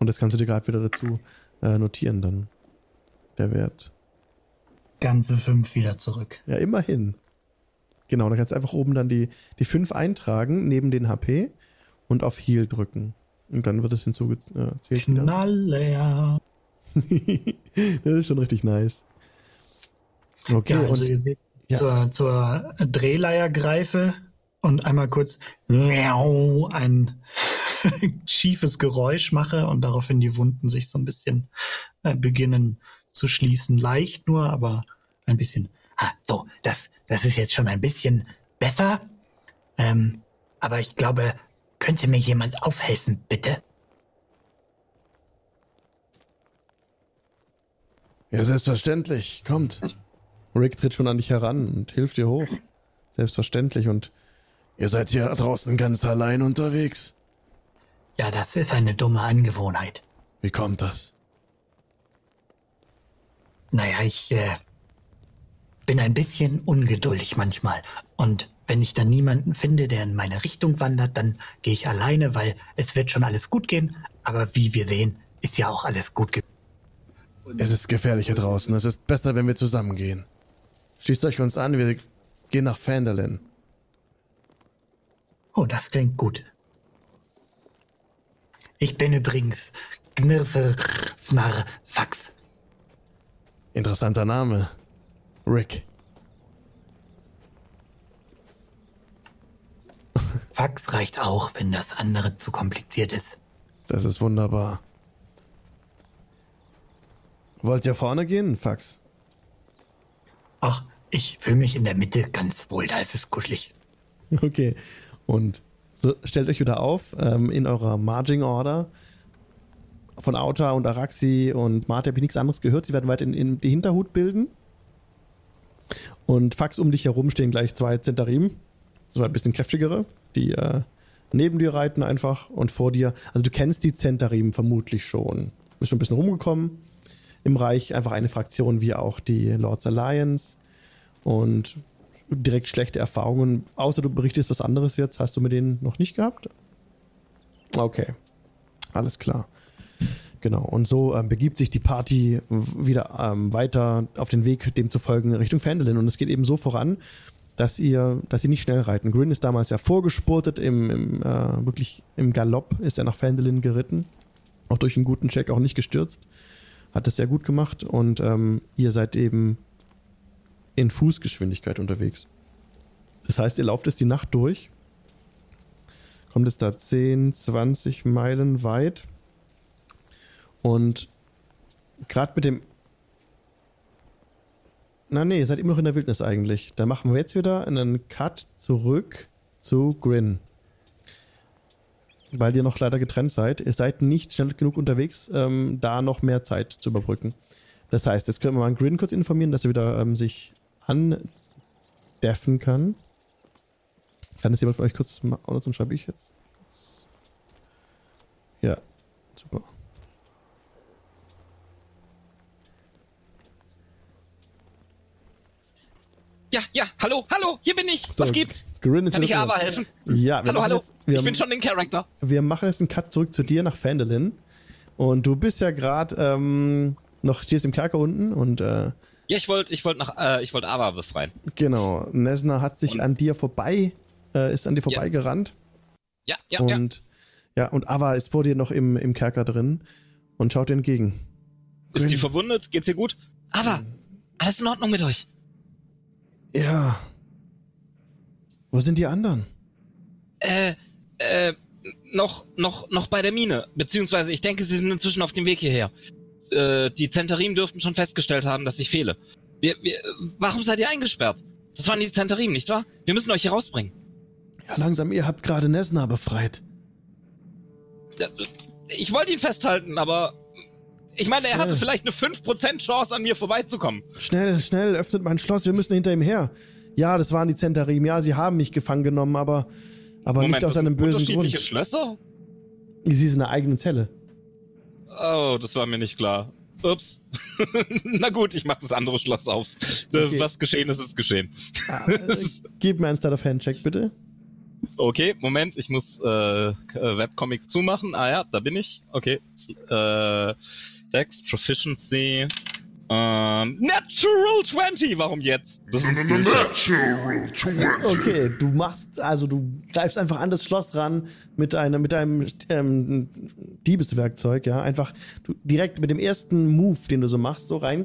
A: Und das kannst du dir gerade wieder dazu äh, notieren dann. Der Wert.
C: Ganze 5 wieder zurück.
A: Ja, immerhin. Genau, dann kannst du einfach oben dann die, die 5 eintragen, neben den HP und auf Heal drücken. Und dann wird es hinzugezählt wieder.
C: Knalle, ja. [laughs]
A: das ist schon richtig nice. Okay,
C: ja, also
A: und
C: ihr seht,
A: Ja.
C: zur, zur Drehleier greife und einmal kurz ein [laughs] schiefes Geräusch mache und daraufhin die Wunden sich so ein bisschen äh, beginnen zu schließen. Leicht nur, aber ein bisschen. Ah, so, das, das ist jetzt schon ein bisschen besser. Ähm, aber ich glaube, könnte mir jemand aufhelfen, bitte?
A: Ja, selbstverständlich. Kommt. Rick tritt schon an dich heran und hilft dir hoch. Selbstverständlich. Und ihr seid hier draußen ganz allein unterwegs.
C: Ja, das ist eine dumme Angewohnheit.
A: Wie kommt das?
C: Naja, ich äh, bin ein bisschen ungeduldig manchmal. Und wenn ich dann niemanden finde, der in meine Richtung wandert, dann gehe ich alleine, weil es wird schon alles gut gehen. Aber wie wir sehen, ist ja auch alles gut gegangen.
D: Und
A: Es ist gefährlich hier draußen. Es ist besser, wenn wir zusammengehen. Schließt euch uns an, wir gehen nach Fandalin.
C: Oh, das klingt gut. Ich bin übrigens Gnirfe Fnar Fax.
A: Interessanter Name. Rick.
C: Fax reicht auch, wenn das andere zu kompliziert ist.
A: Das ist wunderbar. Wollt ihr vorne gehen, Fax?
C: Ach, ich fühle mich in der Mitte ganz wohl, da ist es kuschelig. [laughs]
A: Okay. Und so stellt euch wieder auf ähm, in eurer Marging Order. Von Auta und Araxi und Marte habe ich nichts anderes gehört. Sie werden weiter in, in die Hinterhut bilden. Und Fax um dich herum stehen gleich zwei Zentarim, so ein bisschen kräftigere, die äh, neben dir reiten einfach und vor dir. Also du kennst die Zentarim vermutlich schon. Bist schon ein bisschen rumgekommen im Reich, einfach eine Fraktion wie auch die Lords Alliance und direkt schlechte Erfahrungen. Außer du berichtest was anderes jetzt, hast du mit denen noch nicht gehabt? Okay, alles klar. Genau, und so ähm, begibt sich die Party wieder ähm, weiter auf den Weg, dem zu folgen, Richtung Fandolin. Und es geht eben so voran, dass ihr, dass sie nicht schnell reiten. Grin ist damals ja vorgespurtet, im, im äh, wirklich im Galopp ist er nach Fandolin geritten. Auch durch einen guten Check, auch nicht gestürzt. Hat das sehr gut gemacht und ähm, ihr seid eben in Fußgeschwindigkeit unterwegs. Das heißt, ihr lauft jetzt die Nacht durch. Kommt es da 10, 20 Meilen weit. Und gerade mit dem. Na nee, ihr seid immer noch in der Wildnis eigentlich. Dann machen wir jetzt wieder einen Cut zurück zu Grin. Weil ihr noch leider getrennt seid. Ihr seid nicht schnell genug unterwegs, ähm, da noch mehr Zeit zu überbrücken. Das heißt, jetzt können wir mal Grin kurz informieren, dass er wieder ähm, sich andeffen kann. Kann das jemand von euch kurz machen? Oder sonst schreibe ich jetzt. Ja, super.
F: Ja, ja, hallo, hallo, hier bin ich.
A: So,
F: Was gibt's?
A: Grin ist
F: Kann ich aber helfen?
A: Ja, wir
F: Hallo, hallo.
A: Jetzt, wir,
F: ich bin schon den Charakter.
A: wir machen jetzt einen Cut zurück zu dir nach Fandolin. Und du bist ja gerade ähm, noch, stehst im Kerker unten und äh,
F: Ja, ich wollte ich wollte nach äh, ich wollte Ava befreien.
A: genau, Nesna hat sich
F: Und-
A: an dir vorbei, äh, ist an dir vorbeigerannt.
F: Ja, ja, ja.
A: und ja. und Ava ist vor dir noch im, im Kerker drin und schaut dir entgegen.
F: Ist die
A: Grin-
F: verwundet? Geht's ihr gut? Aber alles in Ordnung mit euch.
A: Ja. Wo sind die anderen?
F: Äh, äh, noch, noch, noch bei der Mine. Beziehungsweise, ich denke, sie sind inzwischen auf dem Weg hierher. Äh, die Zentarim dürften schon festgestellt haben, dass ich fehle. Wir, wir, warum seid ihr eingesperrt? Das waren die Zentarim, nicht wahr? Wir müssen euch hier rausbringen.
A: Ja, langsam, ihr habt gerade Nesna befreit.
F: Ja, Ich wollte ihn festhalten, aber ich meine, er hatte
A: Schnell.
F: vielleicht eine 5% Chance, an mir vorbeizukommen.
A: Schnell, schnell, öffnet mein Schloss, wir müssen hinter ihm her. Ja, das waren die Zentarim. Ja, sie haben mich gefangen genommen, aber, aber nicht aus einem bösen
F: unterschiedliche
A: Grund.
F: Schlösser?
A: Sie sind in einer eigenen Zelle.
F: Oh, das war mir nicht klar. Ups. [laughs] Na gut, ich mach das andere Schloss auf. Äh,
A: Okay.
F: Was geschehen ist, ist geschehen.
A: Ah, äh, Gib mir einen Start of Hand Check, bitte.
F: Okay, Moment, ich muss äh, äh, Webcomic zumachen. Ah ja, da bin ich. Okay. Äh, Dex, Proficiency. Ähm, Natural 20, warum jetzt? Das ist ein
G: Natural 20.
A: Okay, du machst, also du greifst einfach an das Schloss ran mit einem, mit einem ähm, Diebeswerkzeug, ja. Einfach du, direkt mit dem ersten Move, den du so machst, so rein.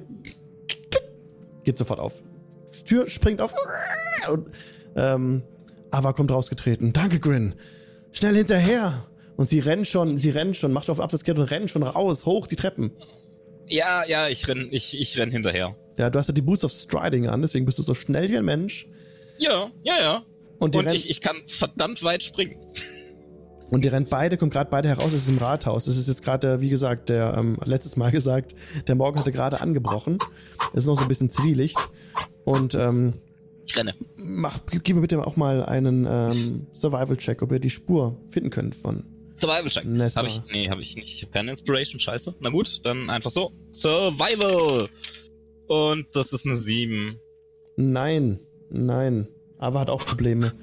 A: Geht sofort auf. Tür springt auf. Und, ähm, Ava kommt rausgetreten. Danke, Grin. Schnell hinterher. Und sie rennen schon, sie rennen schon, macht auf Absatzkette und rennen schon raus, hoch die Treppen.
F: Ja, ja, ich renn, ich, ich renn hinterher.
A: Ja, du hast ja die Boost of Striding an, deswegen bist du so schnell wie ein Mensch.
F: Ja, ja, ja.
A: Und die,
F: Und ich, ich kann verdammt weit springen.
A: und die rennen beide, kommen gerade beide heraus, es ist im Rathaus. Das ist jetzt gerade, wie gesagt, der, ähm, letztes Mal [laughs] gesagt, der Morgen hatte gerade angebrochen. Es ist noch so ein bisschen Zwielicht. Und ähm,
F: Ich renne.
A: mach, gib, gib mir bitte auch mal einen ähm, Survival-Check, ob ihr die Spur finden könnt von.
F: Survival Check.
A: Nessa.
F: Hab ich, nee, habe ich nicht. Ich keine Inspiration, scheiße. Na gut, dann einfach so. Survival! Und das ist eine 7.
A: Nein, nein. Ava hat auch Probleme.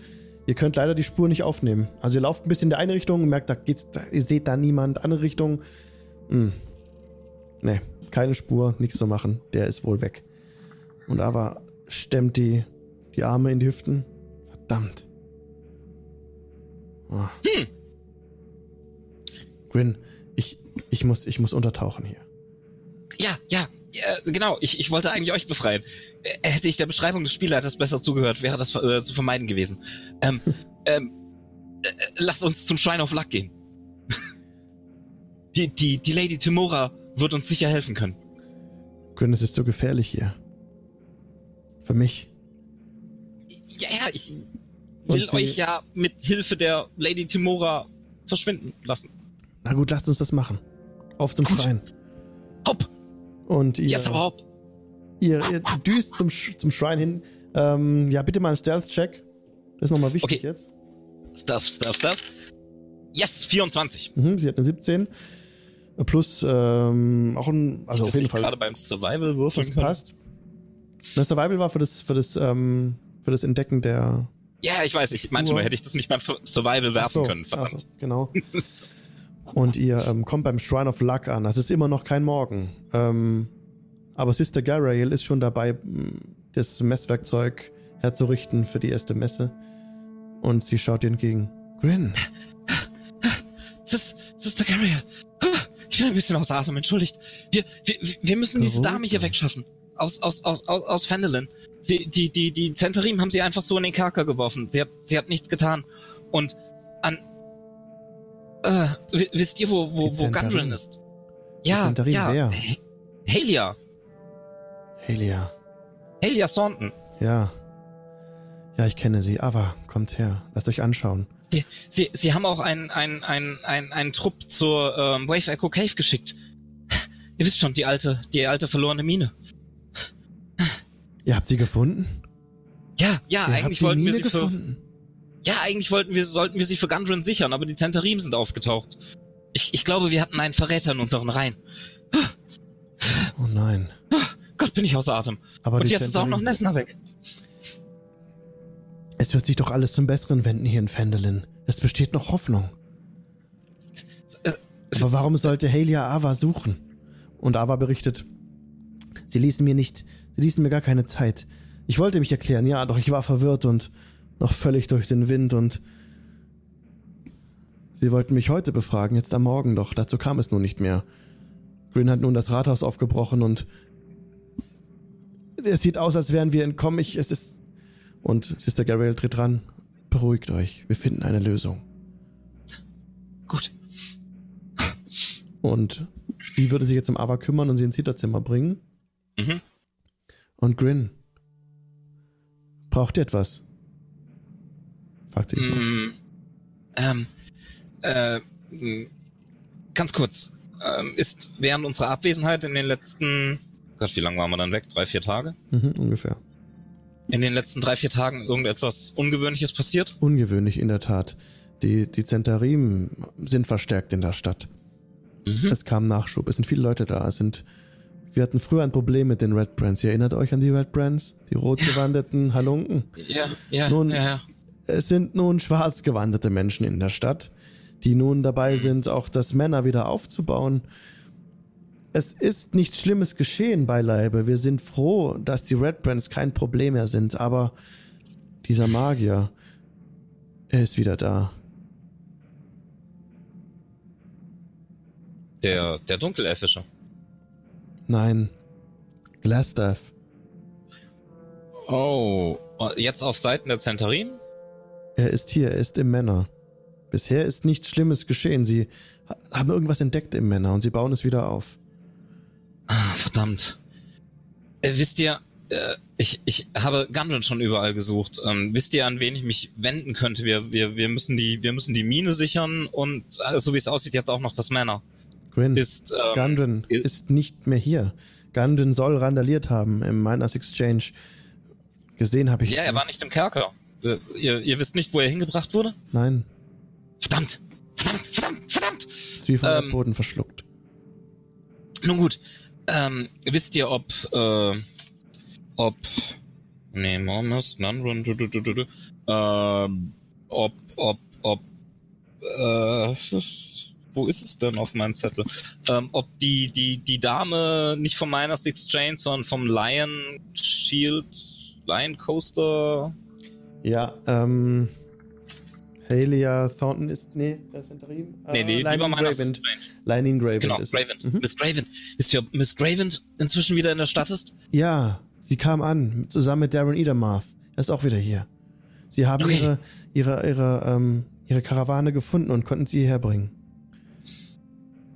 A: Ihr könnt leider die Spur nicht aufnehmen. Also ihr lauft ein bisschen in der eine Richtung und merkt, da geht's, da, ihr seht da niemand. Andere Richtung. Hm. Nee, keine Spur, nichts zu machen. Der ist wohl weg. Und Ava stemmt die, die Arme in die Hüften. Verdammt. Oh.
F: Hm.
A: Grin, ich, ich, muss, ich muss untertauchen hier.
F: Ja, ja, ja, genau. Ich, ich wollte eigentlich euch befreien. Äh, Hätte ich der Beschreibung des Spielleiters besser zugehört, wäre das äh, zu vermeiden gewesen. Ähm, [laughs] ähm, äh, äh, lasst uns zum Shrine of Luck gehen. Die, die, die Lady Timora wird uns sicher helfen können.
A: Grin, es ist so gefährlich hier. Für mich.
F: Ja, ja, ich will euch ja mit Hilfe der Lady Timora verschwinden lassen.
A: Na gut, lasst uns das machen. Auf zum
F: Gut.
A: Schrein.
F: Hopp,
A: Und ihr,
F: jetzt aber hopp.
A: ihr, ihr düst zum, Sch zum Schrein hin. Ähm, ja, bitte mal einen Stealth-Check. Das ist nochmal wichtig
F: Okay.
A: jetzt.
F: Stuff, stuff, stuff. Yes, 24.
A: Mhm, sie hat eine 17. Plus ähm, auch ein, also
F: das
A: auf jeden Fall.
F: gerade beim Survival würfeln
A: Das passt. Das Survival war für das, für das, ähm, für das Entdecken der.
F: Ja, ich weiß, ich manchmal hätte ich das nicht beim Survival werfen
A: so,
F: können. Verdammt.
A: ach so, genau. [laughs] Und ihr ähm, kommt beim Shrine of Luck an. Das ist immer noch kein Morgen. Ähm, aber Sister Garael ist schon dabei, m, das Messwerkzeug herzurichten für die erste Messe. Und sie schaut ihr entgegen. Grin,
F: Sis, Sister Gabriel. Ich bin ein bisschen außer Atem, entschuldigt. Wir, wir, wir müssen diese Dame hier wegschaffen. Aus, aus, aus, aus, aus Fendelin. Die, die, die, die Zentarim haben sie einfach so in den Kerker geworfen. Sie hat, sie hat nichts getan. Und an, äh, wi- wisst ihr, wo, wo, wo? Gundren ist? Ja,
A: Zentarim
F: ja.
A: wer?
F: H- Halia.
A: Helia.
F: Halia Thornton.
A: Ja. Ja, ich kenne sie. Aber kommt her. Lasst euch anschauen.
F: Sie, sie, sie haben auch einen, einen, einen, einen, einen Trupp zur ähm, Wave Echo Cave geschickt. Ihr wisst schon, die alte, die alte verlorene Mine.
A: Ihr habt sie gefunden?
F: Ja, ja,
A: Ihr
F: eigentlich wollten wir
A: Mine
F: sie für,
A: gefunden?
F: Ja, eigentlich wollten wir, sollten wir sie für Gundren sichern, aber die Zentarim sind aufgetaucht. Ich, ich glaube, wir hatten einen Verräter in unseren Reihen.
A: Oh nein.
F: Gott, bin ich außer Atem.
A: Aber
F: Und jetzt ist auch noch
A: Zentarim-
F: Nessner weg.
A: Es wird sich doch alles zum Besseren wenden hier in Fendelin. Es besteht noch Hoffnung.
F: Äh,
A: Aber warum sollte Halia Ava suchen? Und Ava berichtet, sie ließen mir nicht, sie ließen mir gar keine Zeit. Ich wollte mich erklären, ja, doch ich war verwirrt und noch völlig durch den Wind und sie wollten mich heute befragen, jetzt am Morgen, doch dazu kam es nun nicht mehr. Grin hat nun das Rathaus aufgebrochen und es sieht aus, als wären wir entkommen. Ich, es ist und Sister Gabriel tritt ran. Beruhigt euch, wir finden eine Lösung.
F: Gut.
A: Und sie würde sich jetzt um Ava kümmern und sie ins Hinterzimmer bringen.
F: Mhm.
A: Und Grin. Braucht ihr etwas? Fragt mal.
F: Mm, ähm, äh, ganz kurz. Ähm, ist während unserer Abwesenheit in den letzten, Gott, wie lange waren wir dann weg? Drei, vier Tage?
A: Mhm, ungefähr.
F: In den letzten drei, vier Tagen irgendetwas Ungewöhnliches passiert?
A: Ungewöhnlich in der Tat. Die, die Zentarim sind verstärkt in der Stadt.
F: Mhm.
A: Es kam Nachschub. Es sind viele Leute da. Es sind. Wir hatten früher ein Problem mit den Red Brands. Ihr erinnert euch an die Red Brands? Die rotgewandeten [laughs] Halunken?
F: Ja, ja,
A: Nun-
F: ja, ja.
A: Es sind nun schwarzgewandete Menschen in der Stadt, die nun dabei sind, auch das Männer wieder aufzubauen. Es ist nichts Schlimmes geschehen, beileibe. Wir sind froh, dass die Red Brands kein Problem mehr sind, aber dieser Magier, er ist wieder da.
F: Der, der Dunkelelfische.
A: Nein, Glastaff.
F: Oh, jetzt auf Seiten der Zentarim?
A: Er ist hier, er ist im Männer. Bisher ist nichts Schlimmes geschehen. Sie ha- haben irgendwas entdeckt im Männer und sie bauen es wieder auf.
F: Ah, verdammt. Äh, wisst ihr, äh, ich, ich habe Gundren schon überall gesucht. Ähm, wisst ihr, an wen ich mich wenden könnte? Wir, wir, wir, müssen, die, wir müssen die Mine sichern und äh, so wie es aussieht, jetzt auch noch das Männer.
A: Grin.
F: Ist, ähm,
A: Gundren
F: ist-
A: nicht mehr hier. Gundren soll randaliert haben im Miners Exchange. Gesehen habe ich
F: ja,
A: es
F: er war nicht im Kerker. Äh, Ihr, ihr wisst nicht, wo er hingebracht wurde?
A: Nein,
F: Verdammt! Verdammt! Verdammt! Verdammt!
A: ist wie vom
F: Ähm,
A: Erdboden verschluckt.
F: Nun gut. Ähm, wisst ihr, ob, äh, ob, nee, Mormos, Nunrun, du, du, du, du, du, ähm, ob, ob, ob, äh, wo ist es denn auf meinem Zettel? Ähm, ob die, die, die Dame nicht vom Miners Exchange, sondern vom Lion Shield, Lion Coaster,
A: Ja, ähm. Halia Thornton ist. Nee, das ist Interim.
F: nee, nee, lieber
A: Lining
F: Miners
A: Graven. Lining Graven
F: Genau,
A: ist
F: Graven.
A: Mhm.
F: Miss Graven. Wisst ihr, Miss Graven inzwischen wieder in der Stadt ist?
A: Ja, sie kam an, zusammen mit Darren Edermarth. Er ist auch wieder hier. Sie haben
F: Okay.
A: ihre, ihre, ihre, ähm, ihre Karawane gefunden und konnten sie hierher bringen.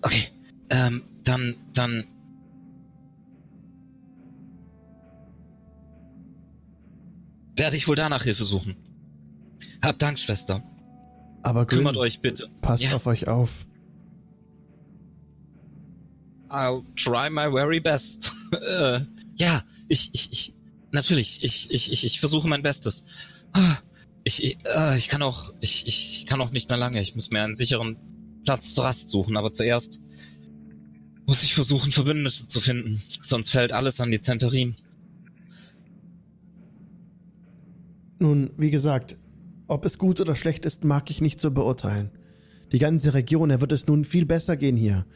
F: Okay, ähm, dann, dann. Werde ich wohl danach Hilfe suchen. Habt Dank, Schwester.
A: Aber Grin,
F: Kümmert euch bitte.
A: passt
F: Ja.
A: auf euch auf.
F: I'll try my very best. [laughs] äh, ja, ich, ich, ich, natürlich, ich, ich, ich, ich versuche mein Bestes. Ich, ich, äh, ich kann auch, ich, ich kann auch nicht mehr lange. Ich muss mir einen sicheren Platz zur Rast suchen, aber zuerst muss ich versuchen, Verbündete zu finden. Sonst fällt alles an die Zenterim.
A: Nun, wie gesagt, ob es gut oder schlecht ist, mag ich nicht so beurteilen. Die ganze Region, er wird es nun viel besser gehen hier,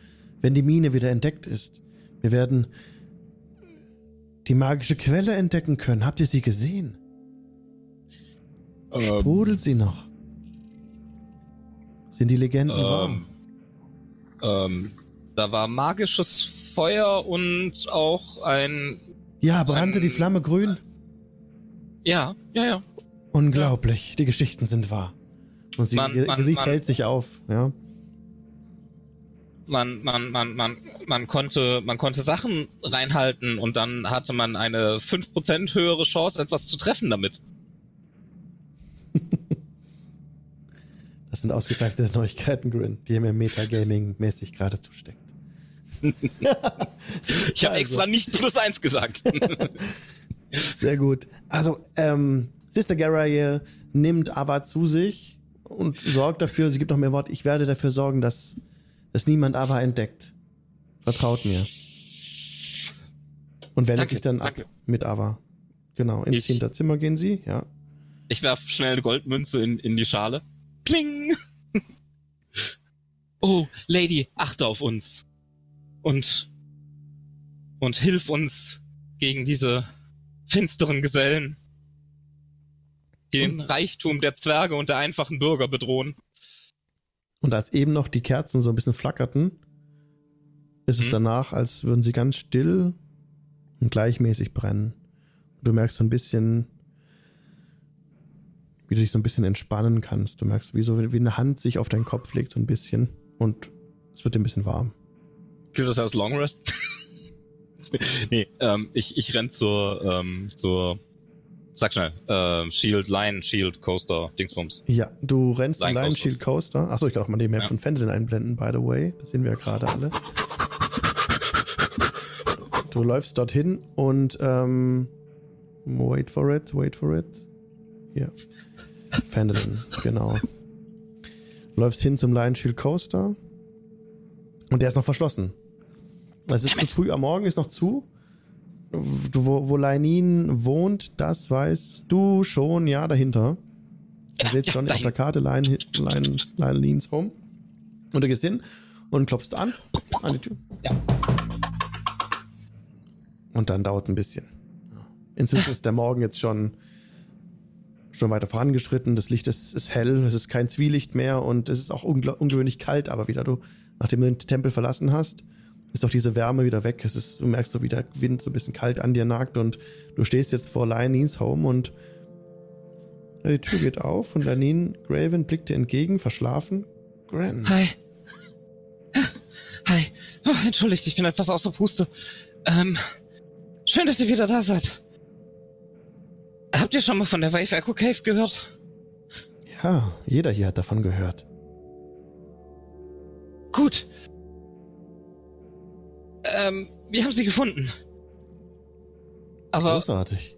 A: wenn die Mine wieder entdeckt ist. Wir werden die magische Quelle entdecken können. Habt ihr sie gesehen?
F: Ähm,
A: Sprudelt sie noch? Sind die Legenden wahr?
F: ähm, ähm, da war magisches Feuer und auch ein,
A: Ja, brannte
F: ähm,
A: die Flamme grün?
F: Ja, ja, ja.
A: Unglaublich, die Geschichten sind wahr. Und sie,
F: Man-
A: ihr
F: man-
A: Gesicht
F: man-
A: hält sich auf, ja.
F: man, man, man, man, man konnte, man konnte Sachen reinhalten und dann hatte man eine 5% höhere Chance, etwas zu treffen damit. [laughs]
A: Das sind ausgezeichnete Neuigkeiten, Grin, die mir Metagaming-mäßig gerade zusteckt. [laughs]
F: Ich habe [laughs]
A: Also.
F: extra nicht plus eins gesagt.
A: Sehr gut. Also, ähm, Sister Garael nimmt Ava zu sich und sorgt dafür, sie gibt noch mehr Wort, ich werde dafür sorgen, dass, dass niemand Ava entdeckt. Vertraut mir. Und wendet
F: Danke,
A: sich dann ab
F: danke.
A: mit Ava. Genau, ins
F: Ich-
A: Hinterzimmer gehen sie, ja.
F: Ich werf schnell eine Goldmünze in, in die Schale. Kling! [laughs] Oh, Lady, achte auf uns. Und, und hilf uns gegen diese finsteren Gesellen, die den Reichtum der Zwerge und der einfachen Bürger bedrohen.
A: Und als eben noch die Kerzen so ein bisschen flackerten, ist es
F: Mhm.
A: danach, als würden sie ganz still und gleichmäßig brennen. Und du merkst so ein bisschen, wie du dich so ein bisschen entspannen kannst. Du merkst, wie so wie eine Hand sich auf deinen Kopf legt, so ein bisschen. Und es wird dir ein bisschen warm.
F: Gilt das als Long Rest? [laughs] [laughs] nee, ähm, ich, ich renn zur, ähm, zur, sag schnell, ähm, Shield, Line, Shield, Coaster, Dingsbums.
A: Ja, du rennst zum
F: Coasters.
A: Shield Coaster. Achso, ich kann auch mal den Map
F: Ja.
A: von Fendelin einblenden, by the way. Das sehen wir ja gerade alle. Du läufst dorthin und ähm, wait for it, wait for it. Hier. Fendelin, genau. Läufst hin zum Lion Shield Coaster und der ist noch verschlossen. Es ist zu früh am Morgen, ist noch zu. Wo, wo Leinin wohnt, das weißt du schon, ja, dahinter. Du
F: Ja,
A: seht
F: ja,
A: schon auf
F: dahin.
A: der Karte Line, Line leans home. Und du gehst hin und klopfst an, an die Tür.
F: Ja.
A: Und dann dauert es ein bisschen. Inzwischen ist der Morgen jetzt schon, schon weiter vorangeschritten. Das Licht ist, ist hell, es ist kein Zwielicht mehr und es ist auch ungewöhnlich kalt, aber wieder du, nachdem du den Tempel verlassen hast, ist auch diese Wärme wieder weg. Es ist, du merkst so, wie der Wind so ein bisschen kalt an dir nagt und du stehst jetzt vor Lionines Home und ja, die Tür geht auf und Lanine Graven blickt dir entgegen, verschlafen. Gran.
F: Hi. Hi. Oh, entschuldigt, ich bin etwas außer Puste. Ähm, schön, dass ihr wieder da seid. Habt ihr schon mal von der Wave Echo Cave gehört?
A: Ja, jeder hier hat davon gehört.
F: Gut. Ähm, wir haben sie gefunden. Aber
A: Großartig.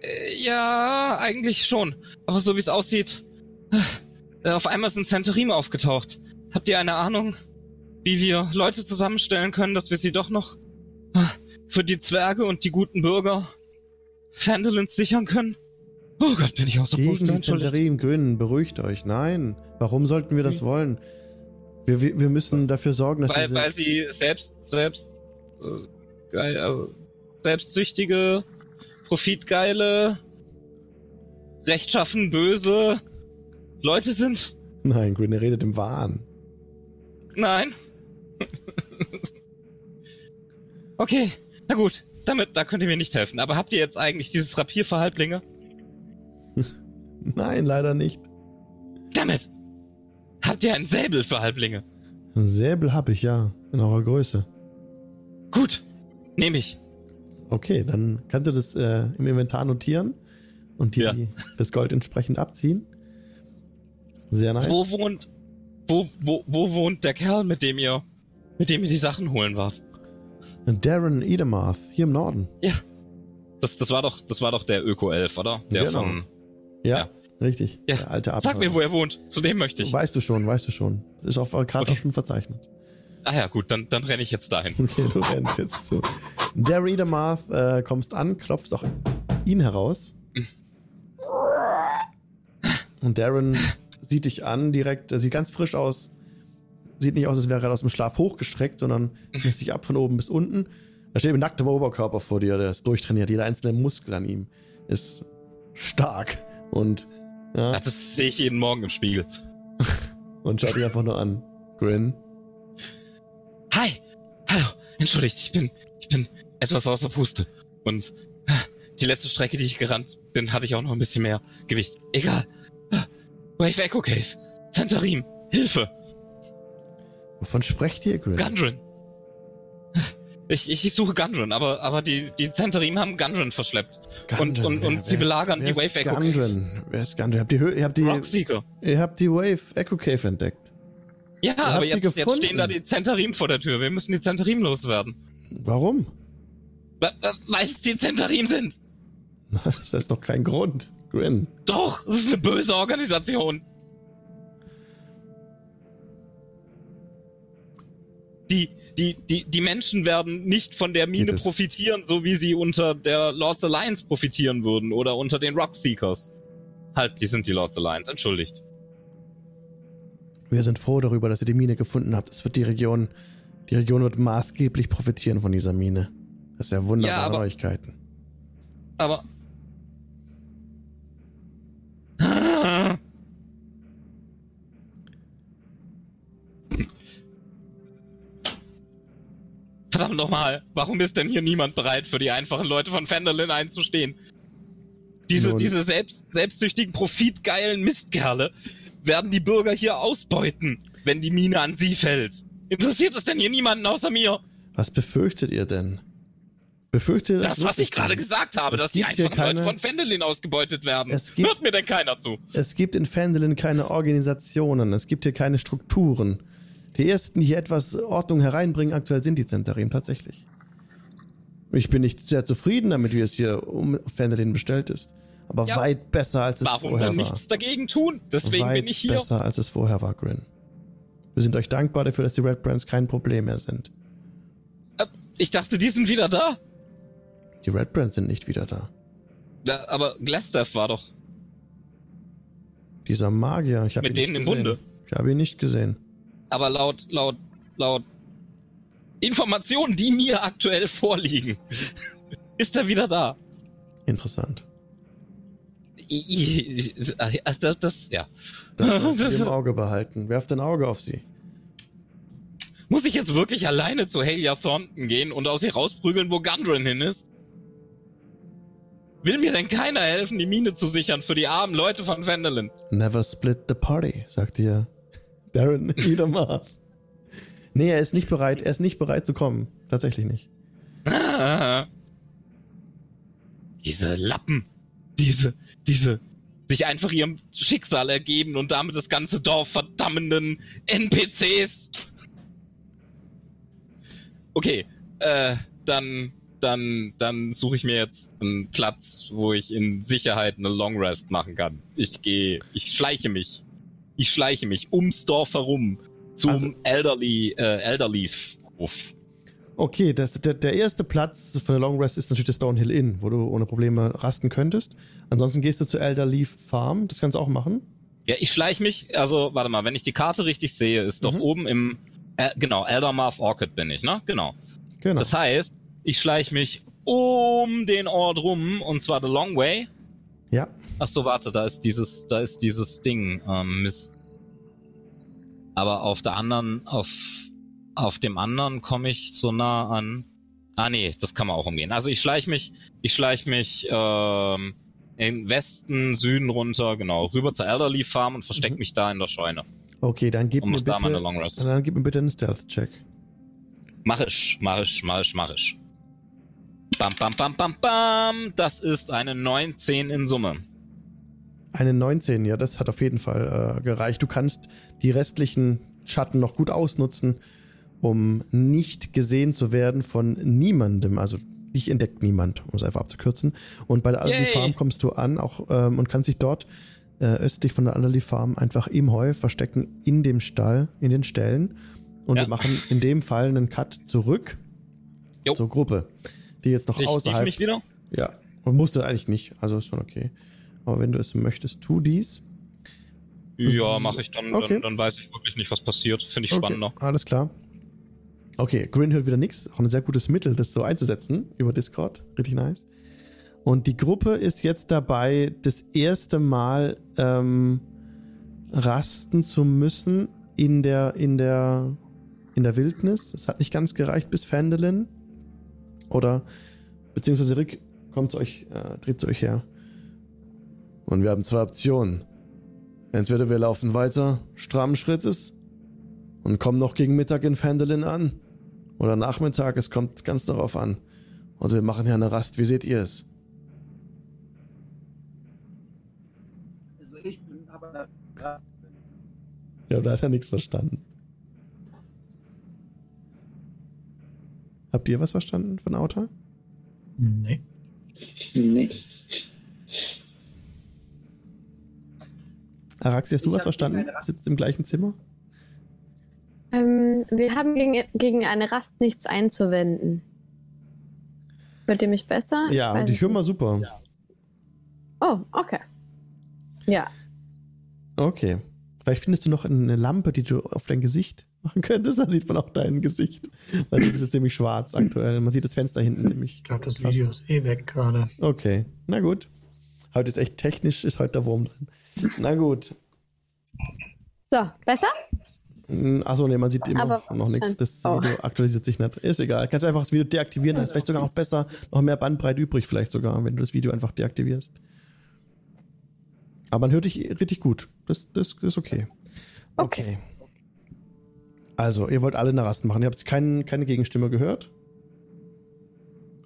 F: äh, ja, eigentlich schon. Aber so wie es aussieht, äh, auf einmal sind Centerime aufgetaucht. Habt ihr eine Ahnung, wie wir Leute zusammenstellen können, dass wir sie doch noch äh, für die Zwerge und die guten Bürger Fandolins sichern können? Oh Gott, bin ich außer
A: Gegen
F: Puste,
A: die. Zenterin, Grin, beruhigt euch. Nein. Warum sollten wir das wollen? Wir, wir, wir müssen dafür sorgen, dass
F: Weil,
A: diese...
F: weil sie selbst, selbst, äh, geil, also, selbstsüchtige, profitgeile, rechtschaffen, böse Leute sind?
A: Nein, Grin, ihr redet im Wahn.
F: Nein. [laughs] okay, na gut. Damit, da könnt ihr mir nicht helfen. Aber habt ihr jetzt eigentlich dieses Rapier für Halblinge? [laughs]
A: Nein, leider nicht.
F: Damit! Habt ihr einen Säbel für Halblinge?
A: Ein Säbel habe ich, ja. In eurer Größe.
F: Gut, nehme ich.
A: Okay, dann kannst du das äh, im Inventar notieren und dir
F: Ja.
A: die, das Gold entsprechend abziehen. Sehr nice.
F: Wo wohnt, wo, wo, wo wohnt der Kerl, mit dem ihr, mit dem ihr die Sachen holen wart?
A: Darren Edemarth, hier im Norden.
F: Ja. Das, das war doch, das war doch der Öko-Elf, oder? Der
A: Genau.
F: von.
A: Ja,
F: Ja.
A: Richtig.
F: Ja.
A: Der alte
F: Sag mir,
A: Abenteurer.
F: wo er wohnt. Zu dem möchte ich.
A: Weißt du schon, weißt du schon. Das ist auch gerade
F: Okay.
A: auch schon verzeichnet.
F: Ah ja, gut, dann, dann renne ich jetzt dahin. [laughs]
A: Okay, du rennst jetzt zu. Darren Edemarth, äh, kommst an, klopfst auch ihn heraus. Und Darren sieht dich an direkt, er sieht ganz frisch aus. Sieht nicht aus, als wäre er gerade aus dem Schlaf hochgestreckt, sondern misst dich ab von oben bis unten. Er steht mit nacktem Oberkörper vor dir, der ist durchtrainiert. Jeder einzelne Muskel an ihm ist stark. Und, ja,
F: Ja, das sehe ich jeden Morgen im Spiegel. [laughs]
A: und schaut dich einfach nur an. Grin.
F: Hi! Hallo! Entschuldigt, ich bin, ich bin etwas außer Puste. Und ah, die letzte Strecke, die ich gerannt bin, hatte ich auch noch ein bisschen mehr Gewicht. Egal. Wave Echo Cave. Zentarim. Hilfe!
A: Wovon sprecht ihr, Grin?
F: Gundren. Ich, ich, ich suche Gundren, aber, aber die, die Zentarim haben Gundren verschleppt. Und, und, und
A: wer
F: sie
A: ist-
F: belagern
A: wer
F: die
A: ist
F: Wave Echo Cave.
A: Gundren? Wer ist Gundren? Ihr habt ihr habt die,
F: Rockseeker.
A: ihr habt die Wave Echo Cave entdeckt.
F: Ja,
A: habt
F: aber jetzt, jetzt stehen da die Zentarim vor der Tür. Wir müssen die Zentarim loswerden.
A: Warum?
F: Weil es die Zentarim sind. [laughs]
A: Das ist doch kein Grund. Grin.
F: Doch, es ist eine böse Organisation. Die, die, die, die Menschen werden nicht von der Mine profitieren, so wie sie unter der Lords Alliance profitieren würden oder unter den Rockseekers. Halt, die sind die Lords Alliance, entschuldigt.
A: Wir sind froh darüber, dass ihr die Mine gefunden habt. Es wird die Region, die Region wird maßgeblich profitieren von dieser Mine. Das ist ja wunderbare
F: Ja, aber-
A: Neuigkeiten.
F: Aber. Verdammt nochmal, warum ist denn hier niemand bereit, für die einfachen Leute von Fenderlin einzustehen? Diese,
A: Nun-
F: diese selbst, selbstsüchtigen, profitgeilen Mistkerle werden die Bürger hier ausbeuten, wenn die Mine an sie fällt. Interessiert es denn hier niemanden außer mir?
A: Was befürchtet ihr denn? Befürchtet ihr
F: Das, was
A: wirklich
F: ich gerade gesagt habe,
A: Es
F: dass die einfachen Leute
A: keine-
F: von Fendelin ausgebeutet werden.
A: Es gibt-
F: Hört mir denn keiner zu?
A: Es gibt in Fendelin keine Organisationen, es gibt hier keine Strukturen. Die ersten, die hier etwas Ordnung hereinbringen, aktuell sind die Zentarim tatsächlich. Ich bin nicht sehr zufrieden damit, wie es hier um Fendelin bestellt ist. Aber
F: Ja.
A: weit besser, als es
F: Warum
A: vorher
F: dann
A: war.
F: nichts dagegen tun? Deswegen
A: weit
F: bin ich hier.
A: besser, als es vorher war, Grin. Wir sind euch dankbar dafür, dass die Red Brands kein Problem mehr sind.
F: Äh, Ich dachte, die sind wieder da.
A: Die Red Brands sind nicht wieder da.
F: Ja, aber Glastaff war doch.
A: Dieser Magier, ich habe ihn
F: Mit
A: nicht
F: denen im
A: gesehen.
F: Bunde.
A: Ich habe ihn nicht gesehen.
F: Aber laut, laut, laut Informationen, die mir aktuell vorliegen, [laughs] ist er wieder da.
A: Interessant.
F: Also das, das, ja.
A: Das [laughs]
F: Das-
A: im Auge behalten. Werft ein Auge auf sie.
F: Muss ich jetzt wirklich alleine zu Halia Thornton gehen und aus ihr rausprügeln, wo Gundren hin ist? Will mir denn keiner helfen, die Mine zu sichern für die armen Leute von Vandelin?
A: Never split the party, sagt ihr Darren [laughs] Niedermaß. Nee, er ist nicht bereit. Er ist nicht bereit zu kommen. Tatsächlich nicht. [laughs]
F: Diese Lappen. Diese, diese, sich einfach ihrem Schicksal ergeben und damit das ganze Dorf verdammenden NPCs. Okay, äh, dann, dann, dann suche ich mir jetzt einen Platz, wo ich in Sicherheit eine Long Rest machen kann. Ich gehe, ich schleiche mich. Ich schleiche mich ums Dorf herum zum
A: Also-
F: Elderly, äh, Elderleaf Hof.
A: Okay, das, der, der erste Platz für eine Long Rest ist natürlich der Stonehill Inn, wo du ohne Probleme rasten könntest. Ansonsten gehst du zu Elder Leaf Farm. Das kannst du auch machen.
F: Ja, ich schleiche mich, also warte mal, wenn ich die Karte richtig sehe, ist doch
A: Mhm.
F: oben im, äh, genau, Eldermarth Orchid bin ich, ne? Genau.
A: Genau.
F: Das heißt, ich schleiche mich um den Ort rum, und zwar the long way.
A: Ja.
F: Ach so, warte, da ist dieses, da ist dieses Ding, ähm, Mist. Aber auf der anderen, auf, auf dem anderen komme ich so nah an. Ah nee, das kann man auch umgehen. Also ich schleiche mich, ich schleiche mich ähm, in Westen, Süden runter, genau, rüber zur Elderly Farm und verstecke
A: Mhm.
F: mich da in der Scheune.
A: Okay, dann gib mir bitte, dann gib mir bitte einen Stealth-Check.
F: Mach ich, mach ich, mach ich, mach ich. Bam, bam, bam, bam, bam. Das ist eine 19 in Summe.
A: Eine 19, ja, das hat auf jeden Fall äh, gereicht. Du kannst die restlichen Schatten noch gut ausnutzen um nicht gesehen zu werden von niemandem. Also dich entdeckt niemand, um es einfach abzukürzen. Und bei der Alderley
F: Yay.
A: Farm kommst du an auch ähm, und kannst dich dort äh, östlich von der Alderley Farm einfach im Heu verstecken in dem Stall, in den Ställen. Und
F: Ja.
A: wir machen in dem Fall einen Cut zurück
F: Jo.
A: zur Gruppe, die jetzt noch
F: Ich, ich
A: außerhalb.
F: mich wieder?
A: Ja, und musste eigentlich nicht, also ist schon okay. Aber wenn du es möchtest, tu dies.
F: Ja, mache ich dann,
A: Okay.
F: dann. Dann weiß ich wirklich nicht, was passiert. Finde ich
A: Okay,
F: spannender.
A: alles klar. Okay, Grin hört wieder nichts. Auch ein sehr gutes Mittel, das so einzusetzen über Discord. Richtig nice. Und die Gruppe ist jetzt dabei, das erste Mal ähm, rasten zu müssen in der, in der, in der Wildnis. Es hat nicht ganz gereicht bis Fendelin. Oder, beziehungsweise Rick kommt zu euch, äh, dreht zu euch her. Und wir haben zwei Optionen. Entweder wir laufen weiter, strammen Schrittes, und kommen noch gegen Mittag in Fendelin an. Oder Nachmittag, es kommt ganz darauf an. Also wir machen hier eine Rast, wie seht ihr es?
D: Also ich bin aber.
A: Ja, da hat er nichts verstanden. Habt ihr was verstanden von Auta?
C: Nee.
B: Nee.
A: Araxi, hast du
D: Ich
A: was verstanden? Sitzt im gleichen Zimmer?
E: Ähm, wir haben gegen, gegen eine Rast nichts einzuwenden. Hört ihr mich besser?
A: Ja,
E: weiß
A: und ich höre mal super.
E: Oh, okay. Ja.
A: Okay. Vielleicht findest du noch eine Lampe, die du auf dein Gesicht machen könntest. Dann sieht man auch dein Gesicht. Weil du bist jetzt ziemlich schwarz aktuell. Man sieht das Fenster hinten ziemlich.
C: Ich glaube, das
A: krass.
C: Video ist eh weg gerade.
A: Okay, na gut. Heute ist echt technisch, ist heute der Wurm drin. Na gut.
E: So, besser?
A: Achso, nee, man sieht immer
E: Aber-
A: noch nichts. Das
E: Oh.
A: Video aktualisiert sich nicht. Ist egal. Kannst einfach das Video deaktivieren, dann ist vielleicht sogar noch besser, noch mehr Bandbreite übrig, vielleicht sogar, wenn du das Video einfach deaktivierst. Aber man hört dich richtig gut. Das, das ist okay. Okay. Also, ihr wollt alle eine Rast machen. Ihr habt kein, keine Gegenstimme gehört?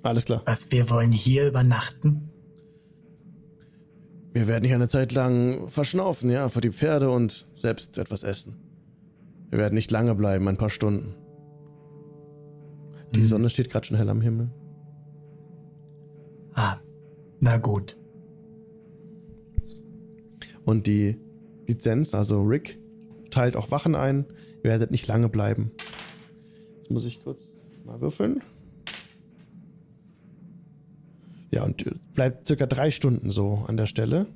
A: Alles klar.
C: Was, wir wollen hier übernachten?
A: Wir werden hier eine Zeit lang verschnaufen, ja, für die Pferde und selbst etwas essen. Wir werden nicht lange bleiben, ein paar Stunden. Die
C: Hm.
A: Sonne steht gerade schon hell am Himmel.
C: Ah, na gut.
A: Und die Lizenz, also Rick, teilt auch Wachen ein. Werdet nicht lange bleiben. Jetzt muss ich kurz mal würfeln. Ja, und bleibt circa drei Stunden so an der Stelle.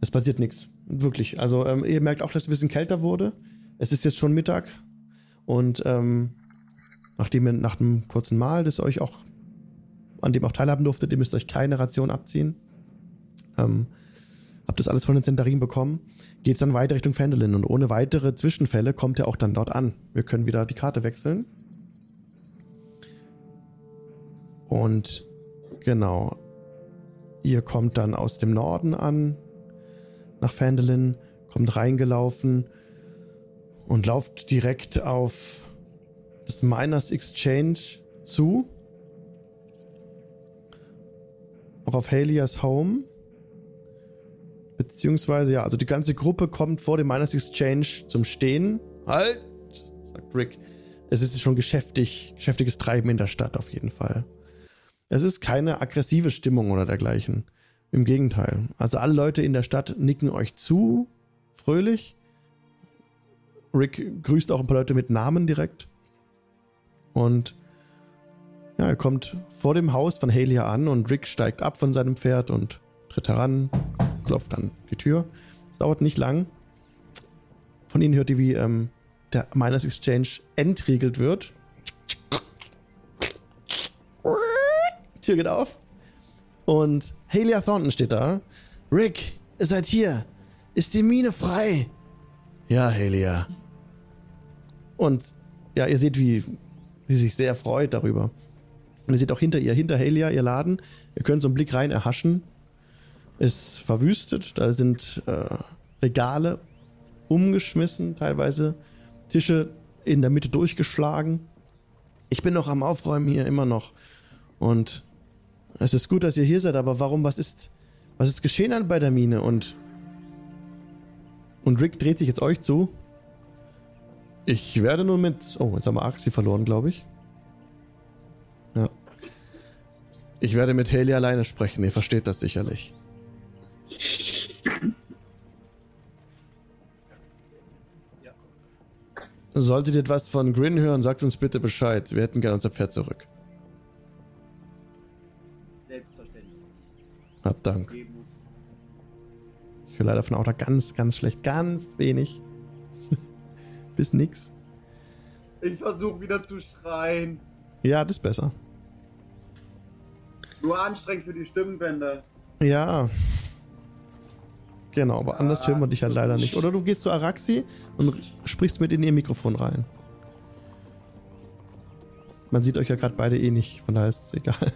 A: Es passiert nichts. Wirklich. Also, ähm, ihr merkt auch, dass es ein bisschen kälter wurde. Es ist jetzt schon Mittag. Und ähm, nachdem ihr nach einem kurzen Mahl, das euch auch, an dem auch teilhaben durftet, ihr müsst euch keine Ration abziehen. Ähm, habt das alles von den Zentarin bekommen, geht's dann weiter Richtung Fendelin und ohne weitere Zwischenfälle kommt er auch dann dort an. Wir können wieder die Karte wechseln. Und genau, ihr kommt dann aus dem Norden an, nach Fendelin, kommt reingelaufen und lauft direkt auf das Miners Exchange zu. Auch auf Halias Home. Beziehungsweise, ja, also die ganze Gruppe kommt vor dem Miners Exchange zum Stehen. Halt, sagt Rick. Es ist schon geschäftig, geschäftiges Treiben in der Stadt auf jeden Fall. Es ist keine aggressive Stimmung oder dergleichen. Im Gegenteil. Also alle Leute in der Stadt nicken euch zu, fröhlich. Rick grüßt auch ein paar Leute mit Namen direkt. Und ja, er kommt vor dem Haus von Halia an und Rick steigt ab von seinem Pferd und tritt heran, klopft an die Tür. Es dauert nicht lang. Von ihnen hört ihr, wie ähm, der Miners Exchange entriegelt wird. Tür geht auf. Und Halia Thornton steht da. Rick, ihr seid hier. Ist die Mine frei? Ja, Halia. Und ja, ihr seht, wie sie sich sehr freut darüber. Und ihr seht auch hinter ihr, hinter Halia, ihr Laden. Ihr könnt so einen Blick rein erhaschen. Ist verwüstet. Da sind äh, Regale umgeschmissen, teilweise Tische in der Mitte durchgeschlagen. Ich bin noch am Aufräumen hier immer noch. Und es ist gut, dass ihr hier seid, aber warum, was ist, was ist geschehen an bei der Mine? Und, und Rick dreht sich jetzt euch zu. Ich werde nun mit. Oh, jetzt haben wir Axi verloren, glaube ich. Ja. Ich werde mit Haley alleine sprechen, ihr versteht das sicherlich. Solltet ihr etwas von Grin hören, sagt uns bitte Bescheid. Wir hätten gerne unser Pferd zurück.
D: Selbstverständlich.
A: Hab Dank. Ich höre leider von Auto ganz, ganz schlecht. Ganz wenig. [laughs] Bis nix.
D: Ich versuche wieder zu schreien.
A: Ja, das ist besser.
D: Nur anstrengend für die Stimmbänder.
A: Ja. Genau, aber anders hören wir dich halt leider nicht. Oder du gehst zu Araxi und sprichst mit in ihr Mikrofon rein. Man sieht euch ja gerade beide eh nicht, von daher ist es egal.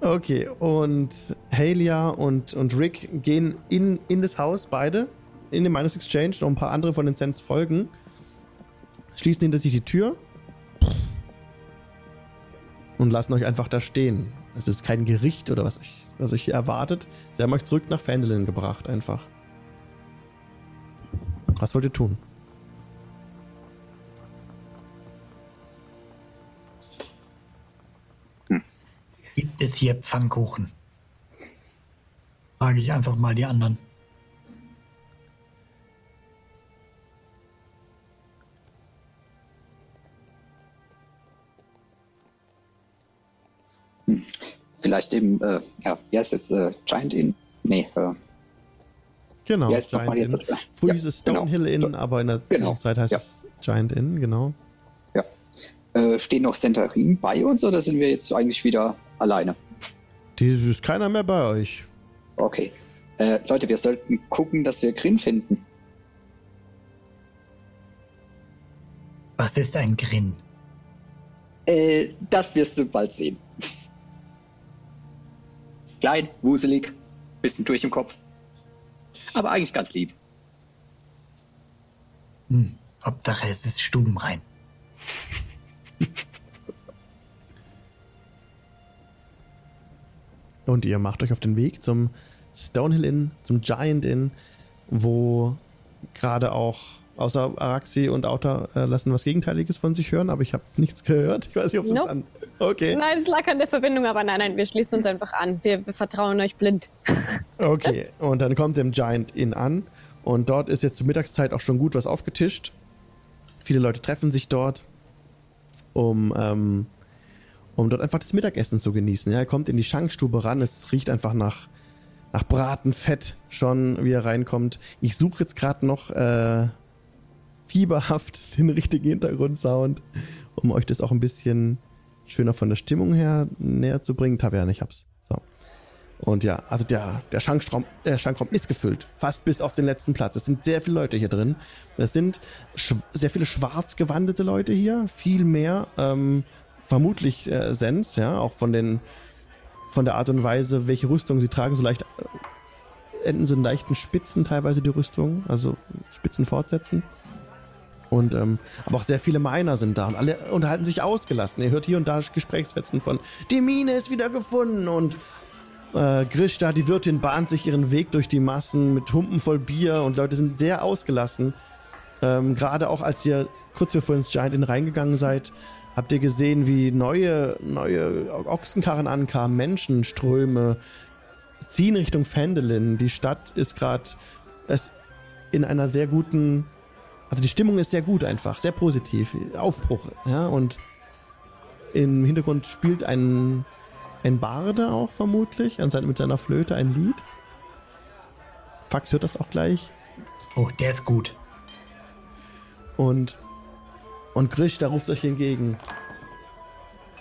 A: Okay, und Halia und, und Rick gehen in, in das Haus, beide, in den Minus Exchange. Noch ein paar andere von den Sens folgen. Schließen hinter sich die Tür und lassen euch einfach da stehen. Es ist kein Gericht oder was euch, was euch hier erwartet. Sie haben euch zurück nach Fandolin gebracht, einfach. Was wollt ihr tun?
C: Gibt es hier Pfannkuchen? Frage ich einfach mal die anderen.
B: Vielleicht eben, äh, ja, wie heißt jetzt, äh, Giant Inn? Nee, äh,
A: Genau,
B: es
A: Giant Inn.
B: jetzt?
A: Früher
B: Ja,
A: hieß es
B: genau.
A: Stonehill Inn, aber in der
B: Genau.
A: Zwischenzeit heißt
B: Ja.
A: es Giant Inn, genau.
B: ja. Äh, stehen noch Centarin bei uns oder sind wir jetzt eigentlich wieder alleine?
A: Die ist keiner mehr bei euch.
B: Okay. Äh, Leute, wir sollten gucken, dass wir Grin finden.
C: Was ist ein Grin?
B: Äh, das wirst du bald sehen. Klein, wuselig, bisschen durch im Kopf. Aber eigentlich ganz lieb.
C: Hm, Hauptsache es ist stubenrein. [laughs]
A: Und ihr macht euch auf den Weg zum Stonehill Inn, zum Giant Inn, wo gerade auch außer Araxi und Auta äh, lassen was Gegenteiliges von sich hören, aber ich habe nichts gehört. Ich weiß nicht, ob es
E: Nope.
A: an. Okay.
E: Nein, es lag an der Verbindung, aber nein, nein, wir schließen uns einfach an. Wir, wir vertrauen euch blind. [laughs]
A: Okay. Und dann kommt im Giant Inn an und dort ist jetzt zur Mittagszeit auch schon gut was aufgetischt. Viele Leute treffen sich dort, um, ähm, um dort einfach das Mittagessen zu genießen. Ja, er kommt in die Schankstube ran, es riecht einfach nach, nach Bratenfett schon, wie er reinkommt. Ich suche jetzt gerade noch äh, fieberhaft [laughs] den richtigen Hintergrundsound, um euch das auch ein bisschen schöner von der Stimmung her näher zu bringen. Taverne, ich hab's. So. Und ja, also der, der Schankraum, der Schankraum ist gefüllt. Fast bis auf den letzten Platz. Es sind sehr viele Leute hier drin. Es sind sehr viele schwarz gewandete Leute hier. Viel mehr, ähm, vermutlich äh, Sens, ja, auch von den, von der Art und Weise, welche Rüstung sie tragen, so leicht, äh, enden so in leichten Spitzen teilweise die Rüstung, also Spitzen fortsetzen. Und, ähm, aber auch sehr viele Miner sind da und alle unterhalten sich ausgelassen. Ihr hört hier und da Gesprächsfetzen von, die Mine ist wieder gefunden und äh, Grishta, die Wirtin, bahnt sich ihren Weg durch die Massen mit Humpen voll Bier und Leute sind sehr ausgelassen. Ähm, Gerade auch als ihr kurz bevor ihr ins Giant Inn reingegangen seid, habt ihr gesehen, wie neue, neue Ochsenkarren ankamen, Menschenströme ziehen Richtung Fendelin. Die Stadt ist gerade in einer sehr guten, also die Stimmung ist sehr gut einfach, sehr positiv, Aufbruch, ja, und im Hintergrund spielt ein ein Barde auch vermutlich, an sein, mit seiner Flöte ein Lied. Fax hört das auch gleich.
C: Oh, der ist gut.
A: Und, und Grisch, da ruft euch entgegen.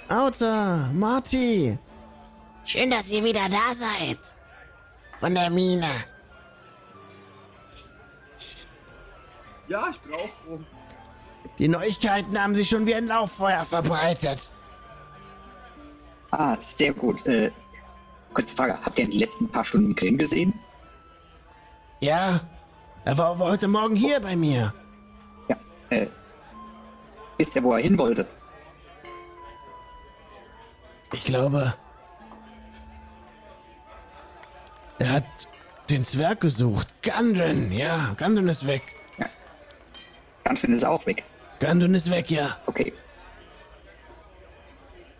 A: Auta, Marty,
G: Schön, dass ihr wieder da seid. Von der Mine.
D: Ja, ich bin auch froh.
G: Die Neuigkeiten haben sich schon wie ein Lauffeuer verbreitet.
B: Ah, sehr gut. Äh, kurze Frage, habt ihr in den letzten paar Stunden Grin gesehen?
G: Ja, er war aber heute Morgen hier bei mir.
B: Ja. Äh, wisst ihr, wo er hin wollte?
G: Ich glaube, er hat den Zwerg gesucht. Gundren, ja, Gundren ist weg.
B: Gunfin ist auch weg.
G: Gundren ist weg, ja.
B: Okay.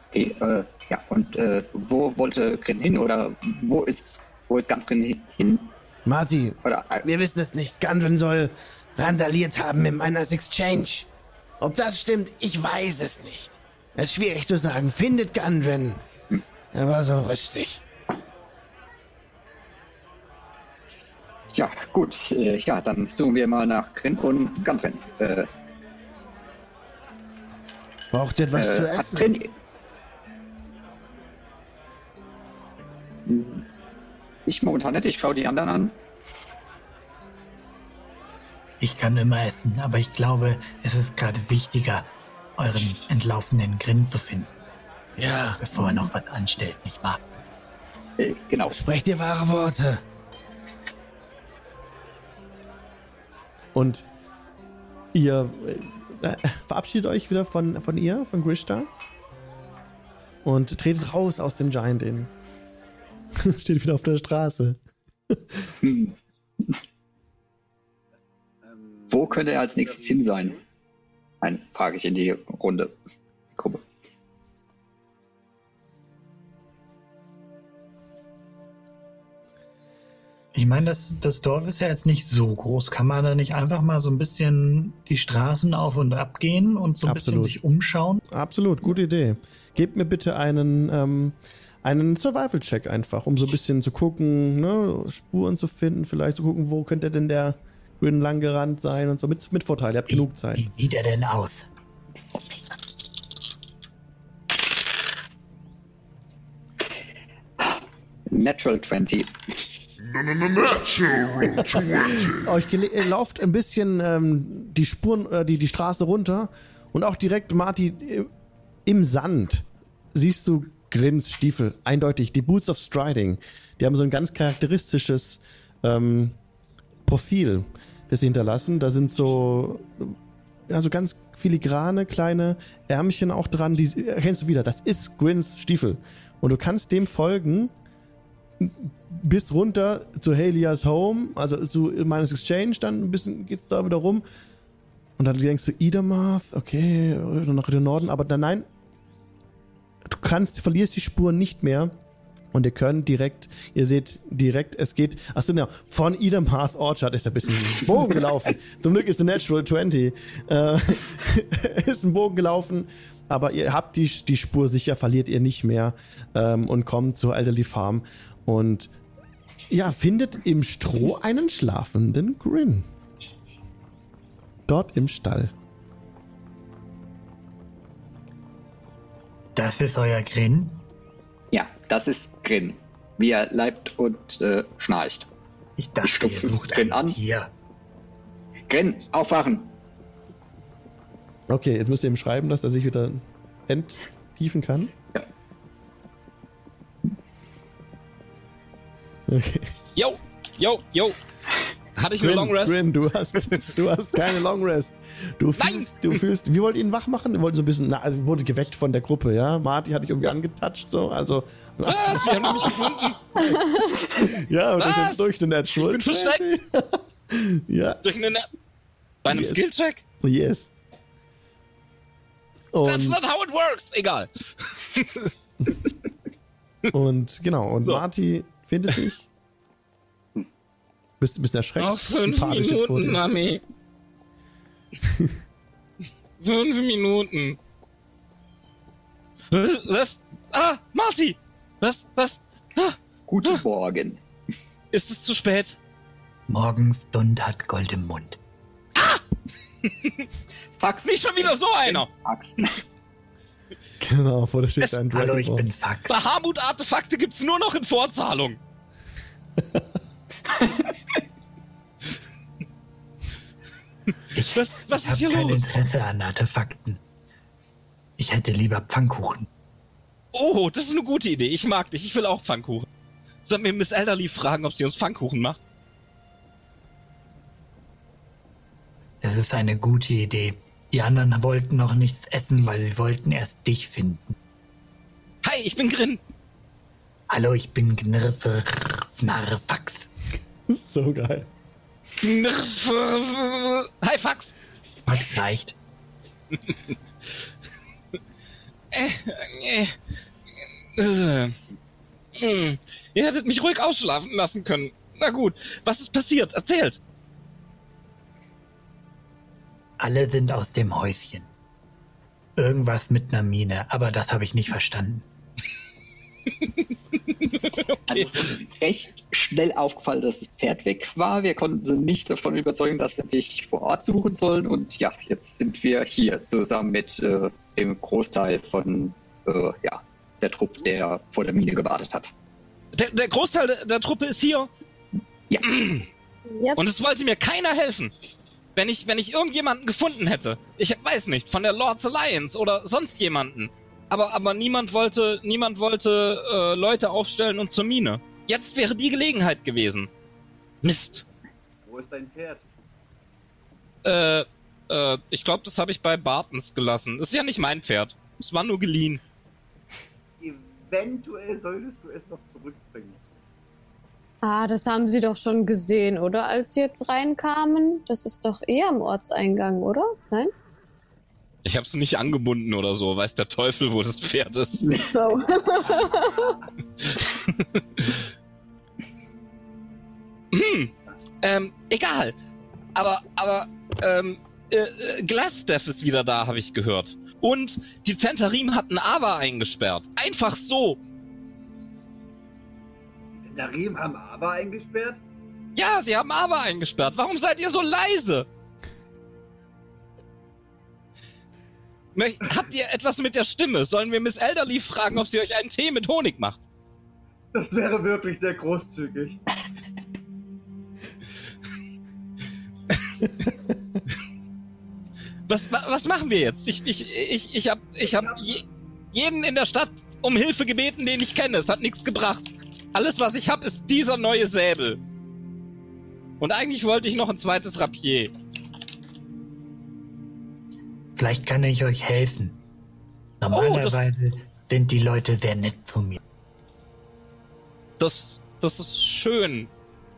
B: Okay, äh, ja, und äh, wo wollte Grin hin oder wo ist, wo ist Gunfin hin?
G: Marty,
B: Oder, äh,
G: wir wissen es nicht. Gundren soll randaliert haben im Miners Exchange. Ob das stimmt, ich weiß es nicht. Es ist schwierig zu sagen. Findet Gundren. Er war so rüstig.
B: Ja, gut, äh, ja, dann suchen wir mal nach Grin und Gunfin. Äh,
G: Braucht ihr etwas zu
B: äh, hat
G: essen?
B: Grin... Ich momentan nicht, ich schaue die anderen an.
C: Ich kann immer essen, aber ich glaube, es ist gerade wichtiger, euren entlaufenen Grin zu finden,
G: Ja,
C: bevor er noch was anstellt, nicht wahr?
B: Äh, genau.
G: sprecht ihr wahre Worte.
A: Und ihr äh, verabschiedet euch wieder von, von ihr, von Grishta. Und tretet raus aus dem Giant Inn. [laughs] Steht wieder auf der Straße.
B: Wo könnte er als nächstes hin sein? Ein, frage ich in die Runde.
C: Ich meine, das, das Dorf ist ja jetzt nicht so groß. Kann man da nicht einfach mal so ein bisschen die Straßen auf und ab gehen und so ein
A: Absolut.
C: bisschen sich umschauen?
A: Absolut, gute Idee. Gebt mir bitte einen, ähm, einen Survival-Check einfach, um so ein bisschen zu gucken, ne, Spuren zu finden, vielleicht zu gucken, wo könnte denn der Grin lang gerannt sein und so. Mit, mit Vorteil, ihr habt genug Zeit.
C: Wie sieht er denn aus?
B: Natural 20.
A: Euch gele- ihr lauft ein bisschen ähm, die Spuren, äh, die, die Straße runter und auch direkt, Marty, im, Sand siehst du Grins Stiefel, eindeutig, die Boots of Striding. Die haben so ein ganz charakteristisches ähm, Profil, das sie hinterlassen. Da sind so, ja, so ganz filigrane kleine Ärmchen auch dran, die erkennst du wieder. Das ist Grins Stiefel. Und du kannst dem folgen, bis runter zu Halias Home, also zu meines Exchange, dann ein bisschen geht's da wieder rum. Und dann denkst du, Idermath, okay, oder nach dem Norden, aber dann nein, du kannst, du verlierst die Spur nicht mehr. Und ihr könnt direkt, ihr seht direkt, es geht, achso, ja, von Idermath Orchard ist ein bisschen ein [laughs] Bogen gelaufen. Zum Glück ist der Natural 20. Äh, [laughs] ist ein Bogen gelaufen, aber ihr habt die, die Spur sicher, verliert ihr nicht mehr ähm, und kommt zur Elderly Farm und ja, findet im Stroh einen schlafenden Grin. Dort im Stall.
C: Das ist euer Grin?
B: Ja, das ist Grin. Wie er leibt und äh, schnarcht.
C: Ich
B: Ich
C: dachte,
B: stupfe
C: ihr
B: es
C: sucht
B: Grin
C: ein
B: an.
C: Tier.
B: Grin, aufwachen!
A: Okay, jetzt müsst ihr ihm schreiben, dass er sich wieder enttiefen kann. Okay.
F: Yo, yo, yo. Hatte ich eine
A: Grin,
F: Long Rest?
A: Grin, du hast, [laughs] du hast keine Long Rest. Du fühlst, du fühlst, wie wollt ihr ihn wach machen? Ihr wollt so ein bisschen, na, also wurde geweckt von der Gruppe, ja? Marty hatte ich irgendwie angetatscht, so, also,
F: Was? Wir haben mich gefunden. [laughs] [laughs]
A: ja, durch den,
F: Was?
A: durch den.
F: Ich bin versteckt.
A: 20. ja,
F: Durch eine Na Bei einem
A: Yes.
F: Skill-Check?
A: yes.
F: That's
A: Und,
F: not how it works. Egal.
A: und genau, und
F: So.
A: Marty findet dich. [laughs] Bist, bist erschreckt.
F: Noch
A: Ein
F: fünf Minuten. Mami. [laughs] fünf Minuten. Was? Ah, Marty! Was? Was? Ah,
B: Guten Morgen.
F: ist es zu spät?
C: Morgenstund hat Gold im Mund. [laughs]
B: Fax.
F: Nicht schon wieder so einer!
B: Fax.
A: Genau, vor der steht ein
C: Hallo, ich bin Fax.
F: Bahamut-Artefakte gibt's nur noch in Vorzahlung.
C: Ich,
F: Was, was
C: ich
F: ist
C: habe
F: hier
C: kein
F: los?
C: Interesse an Artefakten. Ich hätte lieber Pfannkuchen.
F: Oh, das ist eine gute Idee. Ich mag dich. Ich will auch Pfannkuchen. Sollen wir Miss Elderly fragen, ob sie uns Pfannkuchen macht?
C: Das ist eine gute Idee. Die anderen wollten noch nichts essen, weil sie wollten erst dich finden.
F: Hi, ich bin Grin.
C: Hallo, ich bin Gnirfe Fnarre Fax. [laughs]
A: so geil.
F: Hi, Fax!
C: Fuck, reicht.
F: Äh, äh, hm. Ihr hättet mich ruhig ausschlafen lassen können. Na gut, was ist passiert? Erzählt!
C: Alle sind aus dem Häuschen. Irgendwas mit einer Mine, aber das habe ich nicht verstanden.
B: Also es ist recht schnell aufgefallen, dass das Pferd weg war. Wir konnten sie nicht davon überzeugen, dass wir dich vor Ort suchen sollen. Und ja, jetzt sind wir hier zusammen mit äh, dem Großteil von äh, ja, der Truppe, der vor der Mine gewartet hat.
F: Der, der Großteil der, der Truppe ist hier
B: Ja,
E: Yep.
F: und es wollte mir keiner helfen. Wenn ich, wenn ich irgendjemanden gefunden hätte. Ich weiß nicht, von der Lords Alliance oder sonst jemanden. Aber, aber niemand wollte, niemand wollte äh, Leute aufstellen und zur Mine. Jetzt wäre die Gelegenheit gewesen. Mist.
D: Wo ist dein Pferd?
F: Äh, äh, ich glaube, das habe ich bei Bartens gelassen. Das ist ja nicht mein Pferd. Es war nur geliehen.
D: Eventuell solltest du es noch zurückbringen.
E: Ah, das haben Sie doch schon gesehen, oder? Als Sie jetzt reinkamen. Das ist doch eher am Ortseingang, oder? Nein?
F: Ich habe es nicht angebunden oder so. Weiß der Teufel, wo das Pferd ist. [laughs]
E: Oh.
F: Hm, ähm, egal. Aber, aber, ähm, äh, äh, Glasdeath ist wieder da, habe ich gehört. Und die Zentarim hatten Ava eingesperrt. Einfach so.
D: Narim haben aber eingesperrt?
F: Ja, sie haben Ava eingesperrt. Warum seid ihr so leise? Habt ihr etwas mit der Stimme? Sollen wir Miss Elderly fragen, ob sie euch einen Tee mit Honig macht?
D: Das wäre wirklich sehr großzügig.
F: Was, wa- was machen wir jetzt? Ich, ich, ich, ich hab, ich hab je, jeden in der Stadt um Hilfe gebeten, den ich kenne. Es hat nichts gebracht. Alles, was ich hab, ist dieser neue Säbel. Und eigentlich wollte ich noch ein zweites Rapier.
C: Vielleicht kann ich euch helfen. Normalerweise sind die Leute sehr nett zu mir.
F: Das, das ist schön.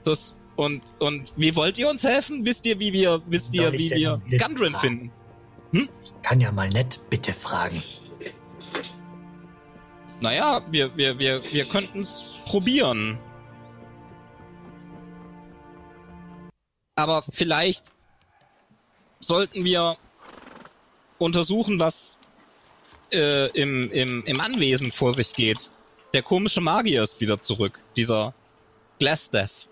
F: Das, und, und wie wollt ihr uns helfen? Wisst ihr, wie wir, wisst ihr,
C: Soll
F: wie wir Gundren
C: fragen?
F: finden?
C: Kann ja mal nett bitte fragen.
F: Naja, wir, wir, wir, wir könnten es probieren. Aber vielleicht sollten wir untersuchen, was äh, im, im, im Anwesen vor sich geht. Der komische Magier ist wieder zurück. Dieser Glassdeath.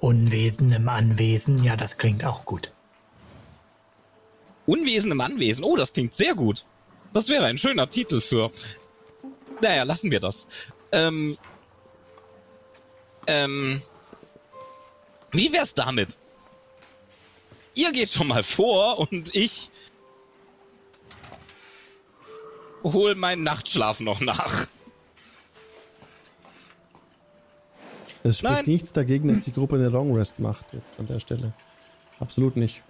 C: Unwesen im Anwesen, ja, das klingt auch gut.
F: Unwesen im Anwesen. Oh, das klingt sehr gut. Das wäre ein schöner Titel für. Naja, lassen wir das. Ähm. Ähm. Wie wär's damit? Ihr geht schon mal vor und ich hol meinen Nachtschlaf noch nach.
A: Es spricht
F: Nein.
A: nichts dagegen, dass die Gruppe eine Long Rest macht jetzt an der Stelle. Absolut nicht.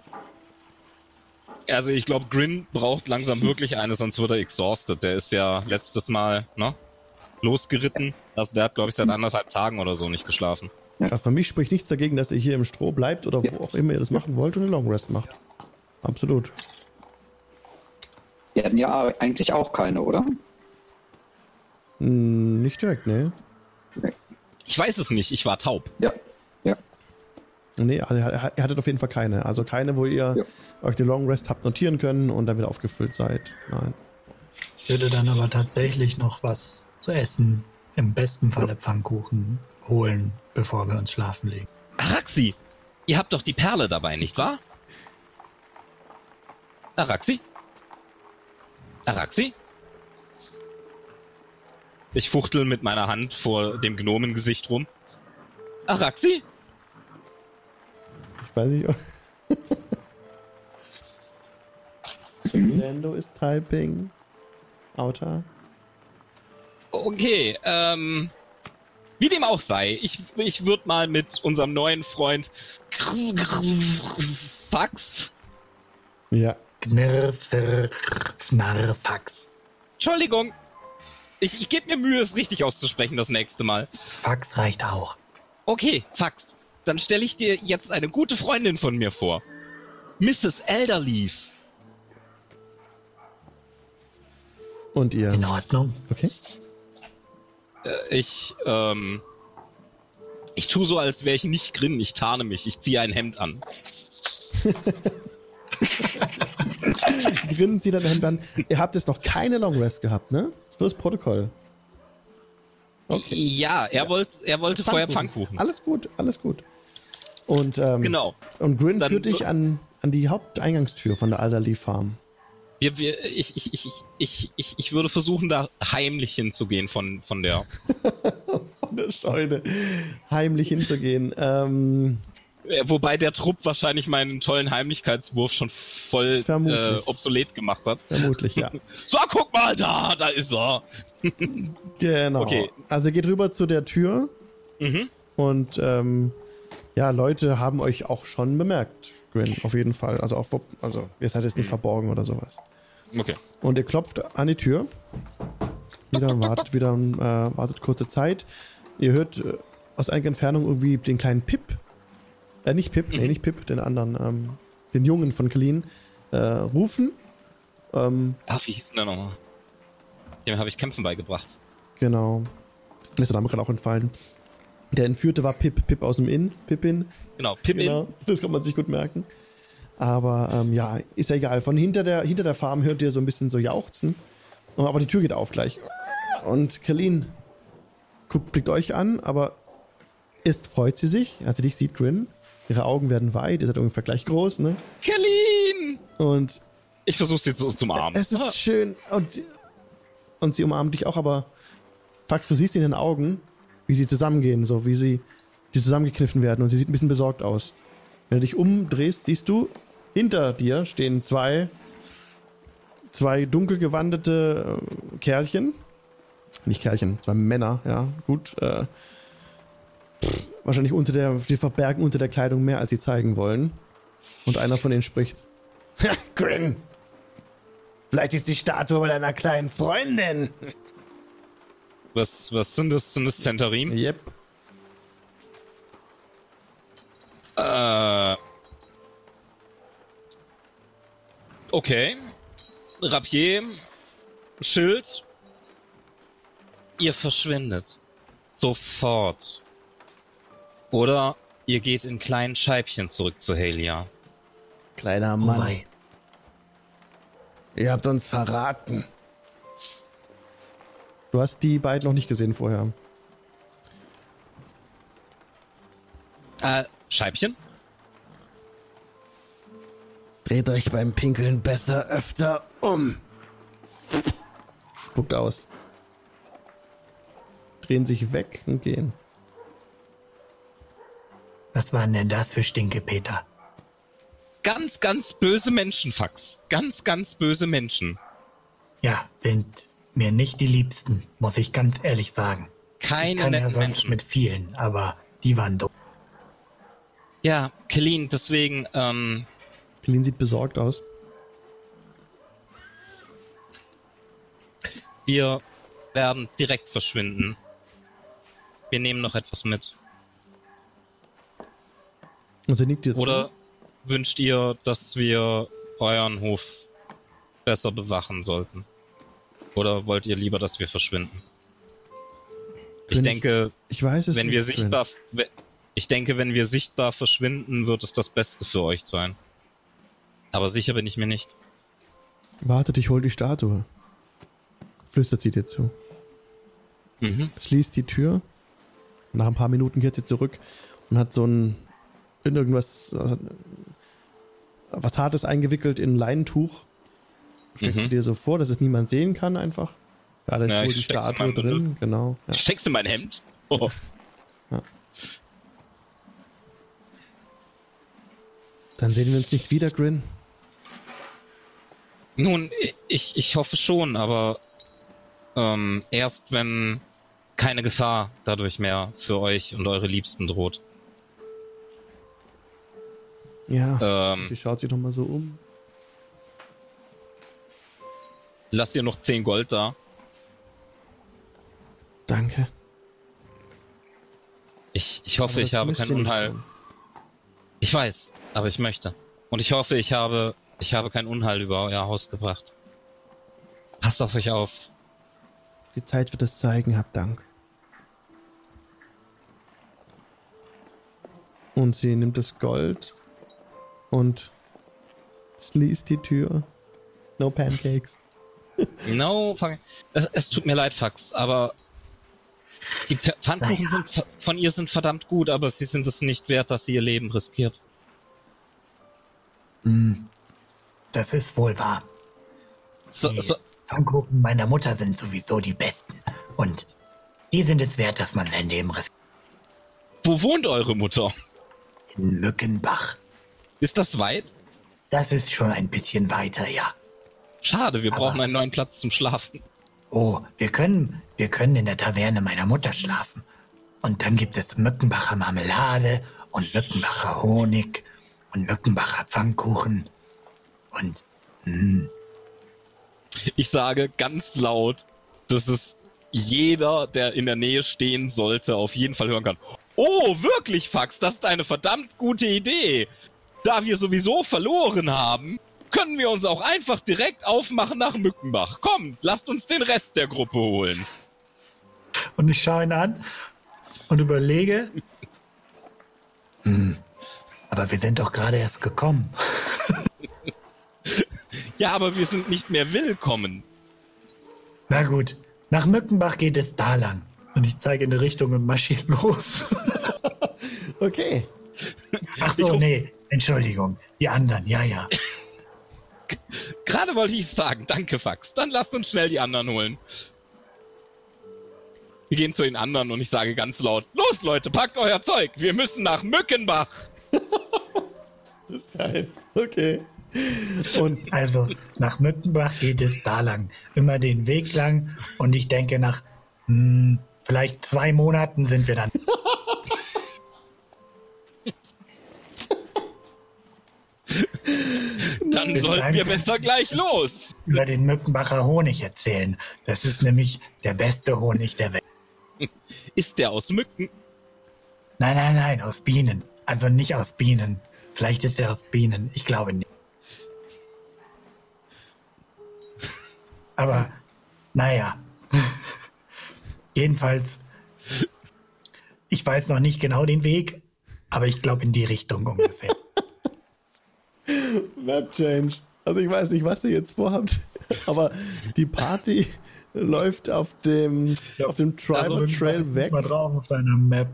F: Also ich glaube, Grin braucht langsam wirklich eine, sonst wird er exhausted. Der ist ja letztes Mal, ne? Losgeritten. Also der hat, glaube ich, seit anderthalb Tagen oder so nicht geschlafen.
A: Ja, für mich spricht nichts dagegen, dass ihr hier im Stroh bleibt oder wo auch immer ihr das machen wollt und eine Long Rest macht. Absolut.
B: wir hatten ja eigentlich auch keine, oder?
A: Hm, nicht direkt, ne?
F: Ich weiß es nicht, ich war taub.
B: Ja, ja.
A: Nee, er, er hattet auf jeden Fall keine. Also keine, wo ihr
B: Ja.
A: euch eine Long Rest habt notieren können und dann wieder aufgefüllt seid. Nein.
C: Ich würde dann aber tatsächlich noch was zu essen, im besten Falle Pfannkuchen, holen, bevor wir uns schlafen legen.
F: Araxi, ihr habt doch die Perle dabei, nicht wahr? Araxi? Araxi? Ich fuchtel mit meiner Hand vor dem Gnomengesicht rum. Araxi?
A: Ich weiß nicht. Lando ist typing. Outer.
F: Okay, ähm. Wie dem auch sei, ich, ich würde mal mit unserem neuen Freund Fax.
A: Ja.
C: Fax.
F: Entschuldigung. Ich, ich gebe mir Mühe, es richtig auszusprechen das nächste Mal.
C: Fax reicht auch.
F: Okay, Fax. Dann stelle ich dir jetzt eine gute Freundin von mir vor. Mrs. Elderleaf.
A: Und ihr.
C: In Ordnung.
A: Okay.
F: Äh, ich, ähm, ich tue so, als wäre ich nicht Grin. Ich tarne mich. Ich ziehe ein Hemd an. [laughs]
A: Grin zieht ein Hemd an. Ihr habt jetzt noch keine Long Rest gehabt, ne? Fürs Protokoll.
F: Ja, er, wollt, er wollte vorher Pfannkuchen.
A: Alles gut, alles gut. Und, ähm,
F: Genau.
A: Und Grin
F: Dann-
A: führt dich an, an die Haupteingangstür von der Alderley Farm.
F: Wir, wir, ich, ich, ich, ich, ich, ich würde versuchen, da heimlich hinzugehen von, von der. [laughs]
A: Von der Scheune. Heimlich hinzugehen. Ähm,
F: Äh, Wobei der Trupp wahrscheinlich meinen tollen Heimlichkeitswurf schon voll äh, obsolet gemacht hat.
A: vermutlich, ja. [laughs]
F: So, guck mal da, da ist er.
A: Genau.
F: Okay.
A: Also geht rüber zu der Tür
F: Mhm.
A: und ähm, ja, Leute haben euch auch schon bemerkt, Grin, auf jeden Fall. Also auch, also ihr seid jetzt nicht verborgen oder sowas.
F: Okay.
A: Und ihr klopft an die Tür. Wieder wartet wieder äh, wartet kurze Zeit. Ihr hört äh, aus einiger Entfernung irgendwie den kleinen Pip. Äh, nicht Pip, nee, nicht Pip, den anderen, ähm, den Jungen von Kalin, äh, rufen. Ähm,
F: Ach, wie hieß denn der nochmal? Dem habe ich Kämpfen beigebracht.
A: genau. Mir ist der Name gerade auch entfallen. Der Entführte war Pip, Pip aus dem Inn, Pippin.
F: Genau, Pippin.
A: Genau, das kann man sich gut merken. Aber ähm, ja, ist ja egal. Von hinter der, hinter der Farm hört ihr so ein bisschen so jauchzen. Aber die Tür geht auf gleich. Und Kalin guckt, blickt euch an, aber erst freut sie sich, als sie dich sieht, Grin. Ihre Augen werden weit, ihr seid ungefähr gleich groß, ne?
F: Kalin!
A: Und
F: Ich versuche sie so zum Arm.
A: es ist schön. Und sie, und sie umarmt dich auch, aber Fax, du siehst in den Augen, wie sie zusammengehen, so wie sie die zusammengekniffen werden und sie sieht ein bisschen besorgt aus. Wenn du dich umdrehst, siehst du, hinter dir stehen zwei, zwei dunkel gewandete äh, Kerlchen. Nicht Kerlchen, zwei Männer, ja, gut. Äh, wahrscheinlich unter der, die verbergen unter der Kleidung mehr, als sie zeigen wollen. Und einer von denen spricht. [laughs]
G: Grin. Vielleicht ist die Statue deiner kleinen Freundin. [laughs]
F: Was, was sind das? Sind das Zentarim?
A: Yep.
F: Äh. Okay. Rapier. Schild. Ihr verschwindet. Sofort. Oder ihr geht in kleinen Scheibchen zurück zu Halia.
G: Kleiner
C: Oh
G: Mann.
C: wei.
G: Ihr habt uns verraten.
A: Du hast die beiden noch nicht gesehen vorher.
F: Äh, Scheibchen?
G: Dreht euch beim Pinkeln besser öfter um.
A: Spuckt aus. Drehen sich weg und gehen.
C: Was waren denn das für Stinkepeter?
F: Ganz, ganz böse Menschen, Fax. Ganz, ganz böse Menschen.
C: Ja, sind mir nicht die Liebsten, muss ich ganz ehrlich sagen. Ich
F: Keine
C: kann ja
F: netten
C: sonst
F: Menschen.
C: mit vielen, aber die waren doof.
F: Ja, Kelin, deswegen, ähm,
A: Kalin sieht besorgt aus.
F: wir werden direkt verschwinden. Wir nehmen noch etwas mit.
A: Sie nickt dir
F: Oder wünscht ihr, dass wir euren Hof besser bewachen sollten? Oder wollt ihr lieber, dass wir verschwinden? Ich
A: König-
F: denke,
A: zu. Ich weiß es
F: wenn
A: nicht.
F: wir sichtbar, we- ich denke, wenn wir sichtbar verschwinden, wird es das Beste für euch sein. Aber sicher bin ich mir nicht.
A: Wartet, ich hol die Statue. Flüstert sie dir zu.
F: Mhm.
A: Schließt die Tür. Nach ein paar Minuten kehrt sie zurück und hat so ein in irgendwas was Hartes eingewickelt in ein Leinentuch. Steckt
F: Mhm.
A: sie dir so vor, dass es niemand sehen kann einfach. Ja, da ist
F: Ja,
A: wohl die Statue drin, genau. Ja.
F: Steckst du mein Hemd? Oh.
A: Dann sehen wir uns nicht wieder, Grin.
F: Nun, ich, ich hoffe schon, aber ähm, erst wenn keine Gefahr dadurch mehr für euch und eure Liebsten droht.
A: Ja.
F: Ähm,
A: Sie schaut sich nochmal so um.
F: Lasst ihr noch 10 Gold da.
A: Danke.
F: Ich, ich hoffe, ich habe
A: nicht
F: Unheil.
A: tun.
F: Ich weiß, aber ich möchte. Und ich hoffe, ich habe, ich habe kein Unheil über euer Haus gebracht. Passt auf euch auf.
A: Die Zeit wird es zeigen, hab Dank. Und sie nimmt das Gold und schließt die Tür. No pancakes.
F: No, fuck- es, es tut mir leid, Fax, aber die Pf- Pfannkuchen
H: Naja.
F: sind, von ihr sind verdammt gut, aber sie sind es nicht wert, dass sie ihr Leben riskiert.
C: Hm, das ist wohl wahr.
F: So,
C: Die
F: so,
C: Pfannkuchen meiner Mutter sind sowieso die besten. Und die sind es wert, dass man sein Leben riskiert.
F: wo wohnt eure Mutter?
C: In Mückenbach.
F: Ist das weit?
C: Das ist schon ein bisschen weiter, ja.
F: Schade, wir
C: Aber-
F: brauchen einen neuen Platz zum Schlafen.
C: Oh, wir können, wir können in der Taverne meiner Mutter schlafen. Und dann gibt es Mückenbacher Marmelade und Mückenbacher Honig und Mückenbacher Pfannkuchen. Und hm,
F: Ich sage ganz laut, dass es jeder, der in der Nähe stehen sollte, auf jeden Fall hören kann. Oh, wirklich, Fax, das ist eine verdammt gute Idee. Da wir sowieso verloren haben, können wir uns auch einfach direkt aufmachen nach Mückenbach. Kommt, lasst uns den Rest der Gruppe holen.
H: Und ich schaue ihn an und überlege, [laughs]
C: aber wir sind doch gerade erst gekommen. [laughs]
F: Ja, aber wir sind nicht mehr willkommen.
C: Na gut, nach Mückenbach geht es da lang.
H: und ich zeige in die Richtung und marschiere los. [laughs]
A: Okay.
C: Ach so, nee, Entschuldigung. Die anderen, ja, ja. [laughs]
F: Gerade wollte ich sagen, danke, Fax. Dann lasst uns schnell die anderen holen. Wir gehen zu den anderen und ich sage ganz laut: Los, Leute, packt euer Zeug. Wir müssen nach Mückenbach. [laughs]
A: Das ist geil. Okay. Und
C: Also, nach Mückenbach geht es da lang. Immer den Weg lang. Und ich denke, nach hm, vielleicht zwei Monaten sind wir dann. [laughs]
F: Dann
C: Bis
F: sollten wir besser
C: ich-
F: gleich los.
C: über den Mückenbacher Honig erzählen. Das ist nämlich der beste Honig der Welt. [laughs]
F: Ist der aus Mücken?
C: Nein, nein, nein, aus Bienen. Also nicht aus Bienen. Vielleicht ist er aus Bienen. Ich glaube nicht. Aber, naja. [laughs] Jedenfalls, ich weiß noch nicht genau den Weg, aber ich glaube in die Richtung ungefähr.
A: Map Change. Also ich weiß nicht, was ihr jetzt vorhabt, [laughs] aber die Party läuft auf dem, auf dem Tribal
H: Also,
A: Trail weg.
H: Mal drauf auf deiner Map.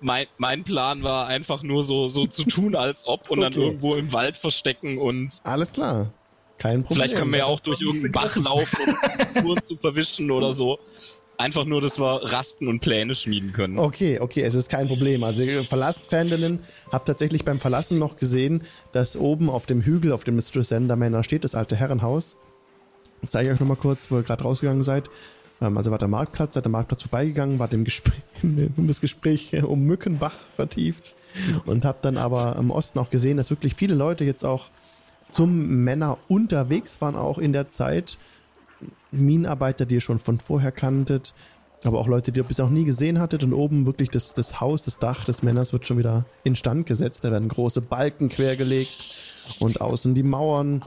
F: Mein, mein Plan war einfach nur so, so zu tun, als ob und dann
A: Okay.
F: irgendwo im Wald verstecken und
A: Alles klar. Kein Problem.
F: vielleicht können wir ja auch durch irgendeinen Bach laufen, um Spuren zu verwischen oder so. Einfach nur, dass wir rasten und Pläne schmieden können.
A: Okay, okay, es ist kein Problem. Also ihr verlasst Fandolin, habt tatsächlich beim Verlassen noch gesehen, dass oben auf dem Hügel, auf dem Mistress Ender Manor steht, das alte Herrenhaus. Ich zeige euch nochmal kurz, wo ihr gerade rausgegangen seid. Ähm, also war der Marktplatz, seid der Marktplatz vorbeigegangen, war [laughs] dem Gespräch, in das Gespräch um Mückenbach vertieft und habt dann aber im Osten auch gesehen, dass wirklich viele Leute jetzt auch zum Männer unterwegs waren, auch in der Zeit. Minenarbeiter, die ihr schon von vorher kanntet, aber auch Leute, die ihr bisher noch nie gesehen hattet. Und oben wirklich das, das Haus, das Dach des Männers wird schon wieder instand gesetzt. Da werden große Balken quergelegt und außen die Mauern.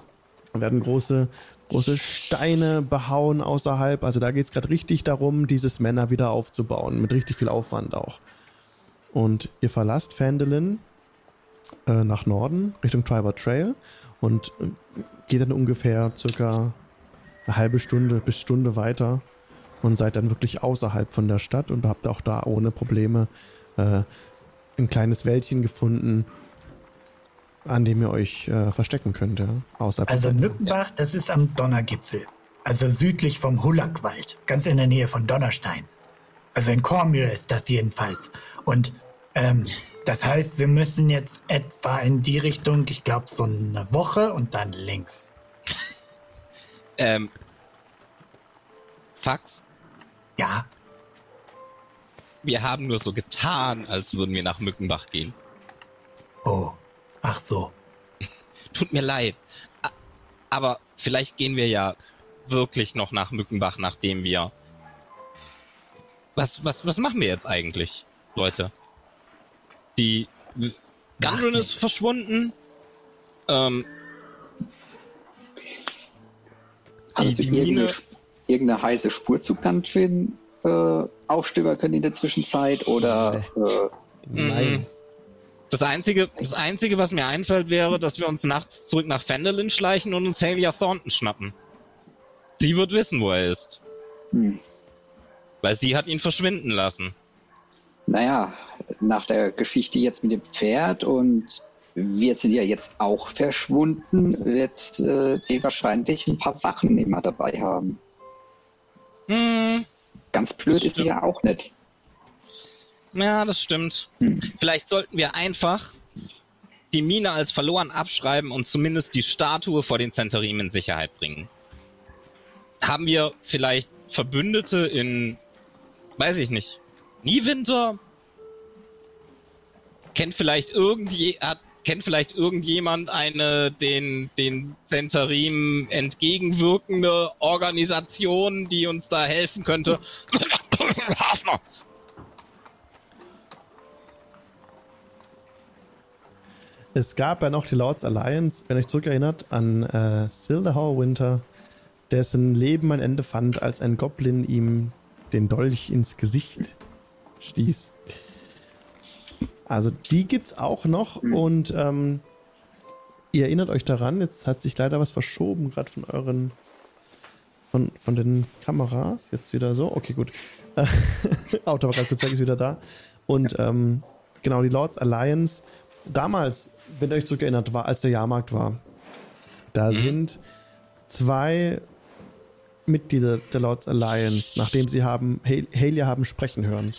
A: Da werden große, große Steine behauen außerhalb. Also da geht es gerade richtig darum, dieses Männer wieder aufzubauen, mit richtig viel Aufwand auch. Und ihr verlasst Phandalin äh, nach Norden, Richtung Tribal Trail und äh, geht dann ungefähr circa eine halbe Stunde bis Stunde weiter und seid dann wirklich außerhalb von der Stadt und habt auch da ohne Probleme äh, ein kleines Wäldchen gefunden, an dem ihr euch äh, verstecken könnt. Ja? Außerhalb
C: Also Mückenbach, das ist am Donnergipfel. Also südlich vom Hullackwald, ganz in der Nähe von Donnerstein. Also in Kormühl ist das jedenfalls. Und ähm, das heißt, wir müssen jetzt etwa in die Richtung, ich glaube, so eine Woche und dann links.
F: Ähm. Fax,
C: Ja,
F: wir haben nur so getan, als würden wir nach Mückenbach gehen.
C: oh, ach so. [laughs]
F: Tut mir leid. Aber vielleicht gehen wir ja wirklich noch nach Mückenbach, nachdem wir. Was, was, was machen wir jetzt eigentlich, Leute? Die Gundren ist verschwunden. Ähm,
B: Hast
F: die
B: du
F: Mine-
B: irgendeine, irgendeine heiße Spur zu Gantrin äh, aufstöbern können in der Zwischenzeit? Oder äh,
A: Nein.
F: das einzige, das einzige, was mir einfällt, wäre, dass wir uns nachts zurück nach Fendelin schleichen und uns Halia Thornton schnappen. Sie wird wissen, wo er ist.
B: hm,
F: Weil sie hat ihn verschwinden lassen.
B: naja, nach der Geschichte jetzt mit dem Pferd und wir sind ja jetzt auch verschwunden, wird äh, die wahrscheinlich ein paar Wachen immer dabei haben.
F: Hm,
B: Ganz blöd ist sie ja auch nicht.
F: ja, das stimmt.
B: Hm.
F: Vielleicht sollten wir einfach die Mine als verloren abschreiben und zumindest die Statue vor den Zentarim in Sicherheit bringen. Haben wir vielleicht Verbündete in, weiß ich nicht, Niewinter? Kennt vielleicht irgendje, hat, kennt vielleicht irgendjemand eine den, den Zentarim entgegenwirkende Organisation, die uns da helfen könnte? Hafner!
A: Es gab ja noch die Lords Alliance, wenn euch zurückerinnert, an äh, Silderhall Winter, dessen Leben ein Ende fand, als ein Goblin ihm den Dolch ins Gesicht stieß. Also die gibt's auch noch und ähm, ihr erinnert euch daran, jetzt hat sich leider was verschoben, gerade von euren von, von den Kameras. Jetzt wieder so. Okay, gut. [laughs] Auto war gerade kurz weg, ist wieder da. Und ähm, genau, die Lords Alliance damals, wenn ihr euch zurückerinnert, war, als der Jahrmarkt war, da sind zwei Mitglieder der Lords Alliance, nachdem sie haben Hal- Halia haben sprechen hören,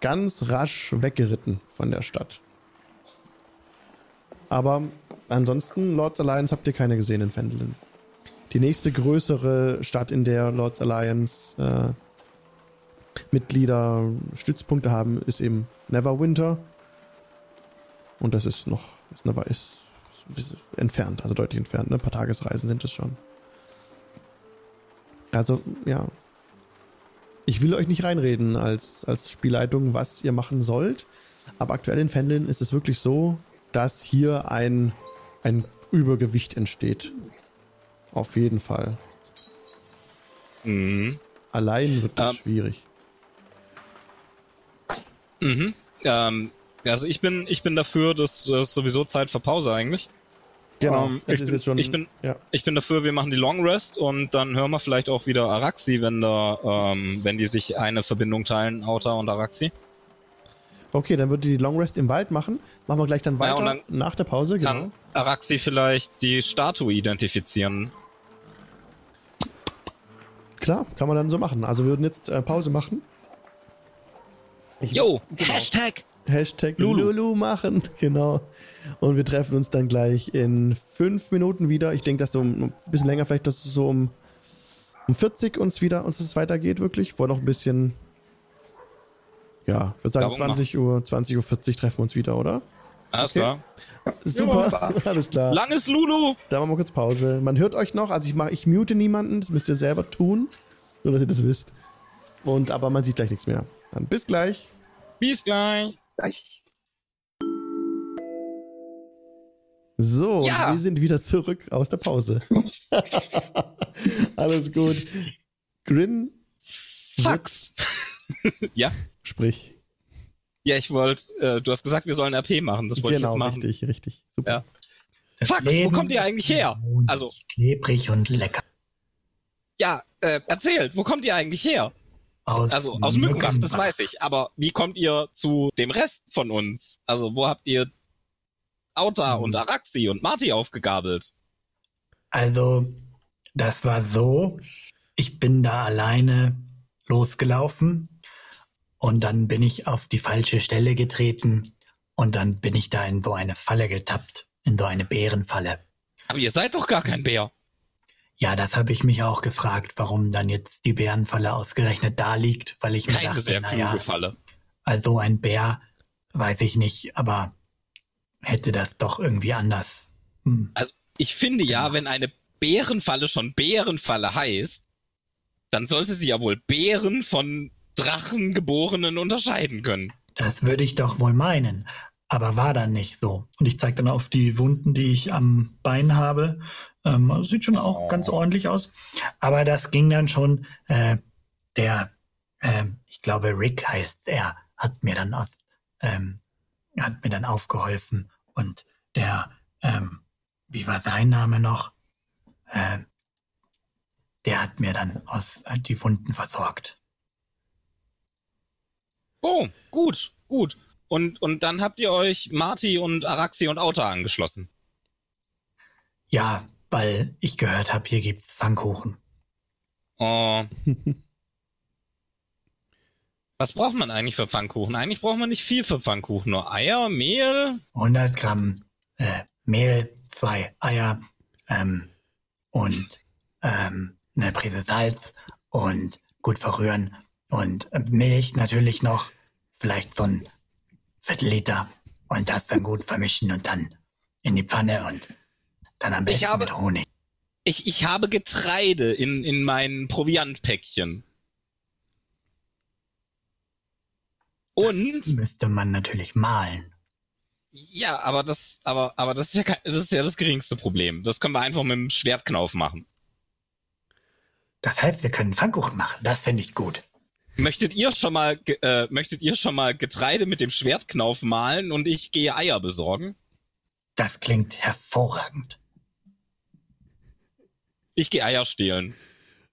A: ganz rasch weggeritten von der Stadt. Aber ansonsten, Lords Alliance habt ihr keine gesehen in Fendelin. Die nächste größere Stadt, in der Lords Alliance äh, Mitglieder Stützpunkte haben, ist eben Neverwinter. Und das ist noch ist, ist, ist entfernt, also deutlich entfernt. Ne? Ein paar Tagesreisen sind es schon. Also, ja. Ich will euch nicht reinreden als, als Spielleitung, was ihr machen sollt. Aber aktuell in Fenlin ist es wirklich so, dass hier ein, ein Übergewicht entsteht. Auf jeden Fall.
F: Mhm.
A: Allein wird das
F: Ähm.
A: schwierig.
F: Mhm. Ähm, also ich bin, ich bin dafür, dass das sowieso Zeit für Pause eigentlich.
A: Genau,
F: ähm,
A: es
F: ich
A: ist
F: bin-
A: jetzt schon.
F: ich bin-
A: ja.
F: Ich bin dafür, wir machen die Long Rest und dann hören wir vielleicht auch wieder Araxi, wenn da, ähm, wenn die sich eine Verbindung teilen, Auta und Araxi.
A: Okay, dann würde die Long Rest im Wald machen. Machen wir gleich dann
F: Ja,
A: weiter
F: und dann
A: nach der Pause. Genau.
F: Kann Araxi vielleicht die Statue identifizieren?
A: Klar, kann man dann so machen. Also wir würden jetzt äh, Pause machen. Ich
F: Yo,
A: Genau.
F: Hashtag!
A: Hashtag
F: Lulu.
A: Lulu. machen, [laughs] genau. Und wir treffen uns dann gleich in fünf Minuten wieder. Ich denke, dass so um, ein bisschen länger, vielleicht, dass es so um, um 40 uns wieder, uns es weitergeht, wirklich. Vor noch ein bisschen, ja, ich würde sagen
F: Darum
A: 20 Uhr, 20 Uhr 40 treffen wir uns wieder, oder?
F: Alles
A: okay?
F: klar.
A: Super, [laughs] alles klar.
F: Langes Lulu!
A: Da machen wir kurz Pause. Man hört euch noch, also ich mache, ich mute niemanden, das müsst ihr selber tun, nur dass ihr das wisst. Und aber man sieht gleich nichts mehr. Dann bis gleich.
F: Bis gleich!
B: Gleich.
A: So,
F: Ja.
A: wir sind wieder zurück aus der Pause. [laughs] Alles gut. Grin,
F: Fax! ja?
A: sprich.
F: Ja, ich wollte, äh, du hast gesagt, wir sollen RP machen. Das wollte
A: genau,
F: ich jetzt machen.
A: richtig, richtig. Super.
F: Ja.
I: Das
F: Fax, wo
I: Leben
F: kommt ihr eigentlich her? Also-
I: Klebrig und lecker.
F: Ja, äh, erzählt, wo kommt ihr eigentlich her?
I: Aus
F: Also aus Mückenbach, das weiß ich. Aber wie kommt ihr zu dem Rest von uns? Also wo habt ihr Auta
I: Hm.
F: und Araxi und Marty aufgegabelt?
I: Also, das war so, ich bin da alleine losgelaufen und dann bin ich auf die falsche Stelle getreten und dann bin ich da in so eine Falle getappt, in so eine Bärenfalle.
F: Aber ihr seid doch gar kein Bär.
I: Ja, das habe ich mich auch gefragt, warum dann jetzt die Bärenfalle ausgerechnet da liegt, weil ich mir
F: Keine
I: dachte,
F: sehr
I: naja,
F: Falle.
I: also ein Bär, weiß ich nicht, aber hätte das doch irgendwie anders. Hm.
F: Also ich finde ja, wenn eine Bärenfalle schon Bärenfalle heißt, dann sollte sie ja wohl Bären von Drachengeborenen unterscheiden können.
I: Das würde ich doch wohl meinen.
C: aber war dann nicht so. Und ich zeige dann auf die Wunden, die ich am Bein habe. Ähm, sieht schon auch
F: Oh.
C: ganz ordentlich aus. Aber das ging dann schon. Äh, der, ähm, ich glaube, Rick heißt er, hat mir dann aus, ähm, hat mir dann aufgeholfen. Und der, ähm, wie war sein Name noch? Ähm, der hat mir dann aus äh, die Wunden versorgt.
F: Oh, gut, gut. Und, und dann habt ihr euch Marty und Araxi und Auta angeschlossen.
C: Ja, weil ich gehört habe, hier gibt's Pfannkuchen.
F: Oh. [laughs] Was braucht man eigentlich für Pfannkuchen? Eigentlich braucht man nicht viel für Pfannkuchen. Nur Eier, Mehl.
C: 100 Gramm äh, Mehl, zwei Eier ähm, und ähm, eine Prise Salz und gut verrühren und äh, Milch natürlich noch, vielleicht so ein Viertel Liter und das dann gut vermischen und dann in die Pfanne und dann am
F: Ich
C: besten
F: habe-
C: mit Honig.
F: Ich, ich habe Getreide in, in meinen Proviantpäckchen. Und
C: Das müsste man natürlich mahlen.
F: ja, aber das, aber, aber das ist ja kein, das ist ja das geringste Problem. Das können wir einfach mit dem Schwertknauf machen.
C: Das heißt, wir können Pfannkuchen machen. Das finde ich gut.
F: Möchtet ihr schon mal, äh, möchtet ihr schon mal Getreide mit dem Schwertknauf mahlen und ich gehe Eier besorgen?
C: Das klingt hervorragend.
F: Ich gehe Eier stehlen.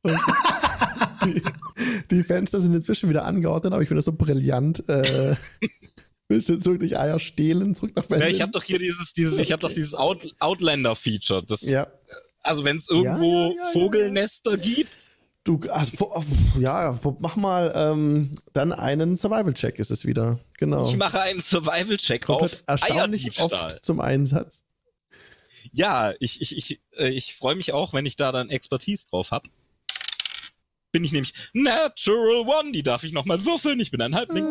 F: [laughs]
A: Die, die Fenster sind inzwischen wieder angeordnet, aber ich finde das so brillant. Äh, [laughs] willst du jetzt wirklich Eier stehlen? Zurück nach
F: Ja,
A: Berlin?
F: ich habe doch hier dieses, dieses, ich habe doch dieses Out, Outlander-Feature.
A: Ja,
F: Also wenn es irgendwo
A: Ja, ja, ja, ja,
F: Vogelnester gibt,
A: du, also, ja, mach mal ähm, dann einen Survival-Check ist es wieder. Genau.
F: ich mache einen Survival-Check auf
A: erstaunlich oft zum Einsatz.
F: Ja, ich, ich, ich, äh, ich freue mich auch, wenn ich da dann Expertise drauf hab. Bin ich nämlich Natural One, die darf ich nochmal würfeln, ich bin ein Halbling.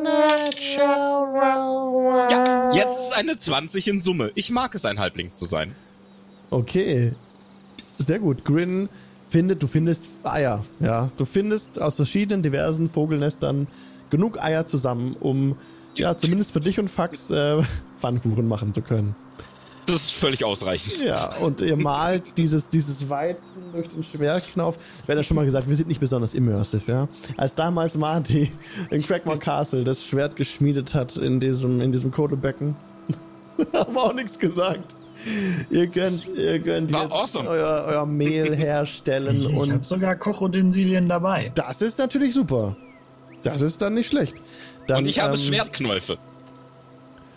F: Ja, jetzt ist eine 20 in Summe. Ich mag es, ein Halbling zu sein.
A: Okay. Sehr gut. Grin findet, du findest Eier. Ja, du findest aus verschiedenen diversen Vogelnestern genug Eier zusammen, um ja zumindest für dich und Fax äh, [laughs] Pfannkuchen machen zu können.
F: Das ist völlig ausreichend.
A: Ja, und ihr malt dieses, dieses Weizen durch den Schwertknauf. Wir haben ja schon mal gesagt, wir sind nicht besonders immersive, ja. Als damals Marty in Crackmore Castle das Schwert geschmiedet hat in diesem, in diesem Kodebecken, [laughs] haben wir auch nichts gesagt. Ihr könnt, ihr könnt
F: War
A: jetzt
F: awesome.
A: euer, euer Mehl herstellen
C: Ich, ich habe
A: und
C: sogar Kochutensilien dabei.
A: das ist natürlich super. Das ist dann nicht schlecht. Dann,
F: Und ich habe
A: ähm,
F: Schwertknäufe.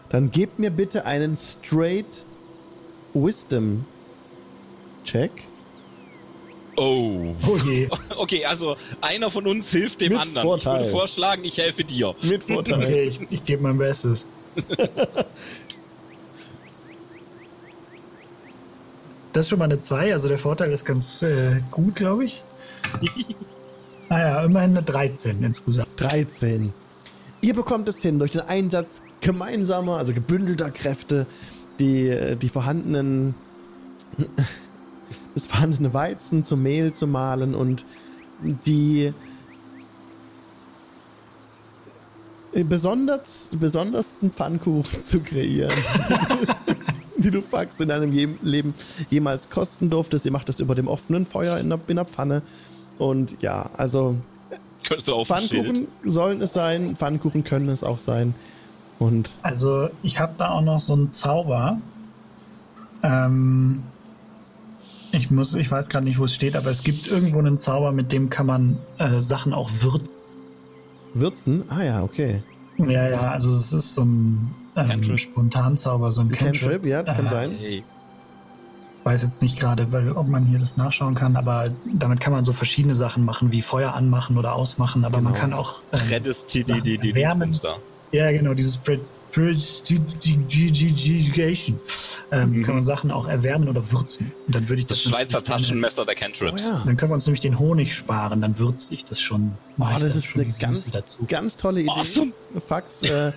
A: Dann gebt mir bitte einen straight Wisdom Check.
F: Oh.
C: Oh je. [laughs]
F: Okay, also einer von uns hilft dem
A: Mit
F: anderen.
A: Vorteil.
F: Ich würde vorschlagen, ich helfe dir.
A: Mit Vorteil.
C: Okay, ich, ich gebe mein Bestes. [laughs] Das ist schon mal eine 2, also der Vorteil ist ganz äh, gut, glaube ich. [laughs] Naja, immerhin eine 13 insgesamt.
A: 13. Ihr bekommt es hin, durch den Einsatz gemeinsamer, also gebündelter Kräfte, die, die vorhandenen, [laughs] das vorhandene Weizen zum Mehl zu mahlen und die besonders, besondersten Pfannkuchen zu kreieren, [laughs] die du Fax in deinem je Leben jemals kosten durftest. Ihr macht das über dem offenen Feuer in der, in der Pfanne. Und ja, also. Pfannkuchen sollen es sein, Pfannkuchen können es auch sein. Und
C: Also, ich habe da auch noch so einen Zauber. Ähm, ich muss, ich weiß gerade nicht, wo es steht, aber es gibt irgendwo einen Zauber, mit dem kann man äh, Sachen auch würzen.
A: würzen? Ah ja, okay.
C: Ja, ja, also es ist so ein ähm. Spontanzauber, so ein
A: Ein
C: Cantrip.
A: Cantrip, ja, das kann
C: Äh,
A: sein.
F: Hey.
C: weiß jetzt nicht gerade, weil, ob man hier das nachschauen kann, aber damit kann man so verschiedene Sachen machen, wie Feuer anmachen oder ausmachen, aber man
A: Genau.
C: kann auch. ähm,
F: Rettest die, die,
C: Sachen
F: die, die,
C: ja, genau, dieses Pre- Prestidigitation. Ähm, Kann man Sachen auch erwärmen oder würzen. Und dann würde ich das.
F: Das Schweizer Taschenmesser der
A: Oh
F: Cantrips.
A: ja.
C: Dann können wir uns nämlich den Honig sparen, dann würze ich das schon.
A: Oh, das ist eine ganz, tolle Idee.
F: Awesome.
A: Fax äh,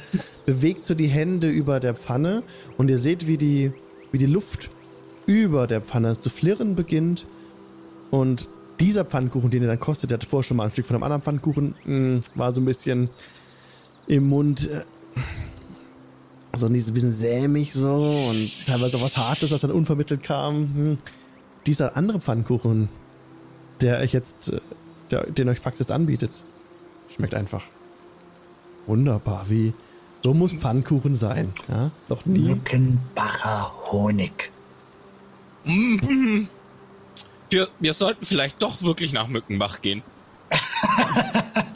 A: bewegt so die Hände über der Pfanne und ihr seht, wie die, wie die Luft über der Pfanne zu flirren beginnt. Und dieser Pfannkuchen, den ihr dann kostet, der hat vorher schon mal ein Stück von einem anderen Pfannkuchen, mh, war so ein bisschen im Mund äh, so ein bisschen sämig so und teilweise auch was Hartes, was dann unvermittelt kam. Hm. Dieser andere Pfannkuchen, der euch jetzt, äh, der, den euch Fax jetzt anbietet, schmeckt einfach wunderbar. Wie, so muss Pfannkuchen sein. Ja? Noch nie.
I: Mückenbacher Honig.
F: Mhm. Wir, wir sollten vielleicht doch wirklich nach Mückenbach gehen. [laughs]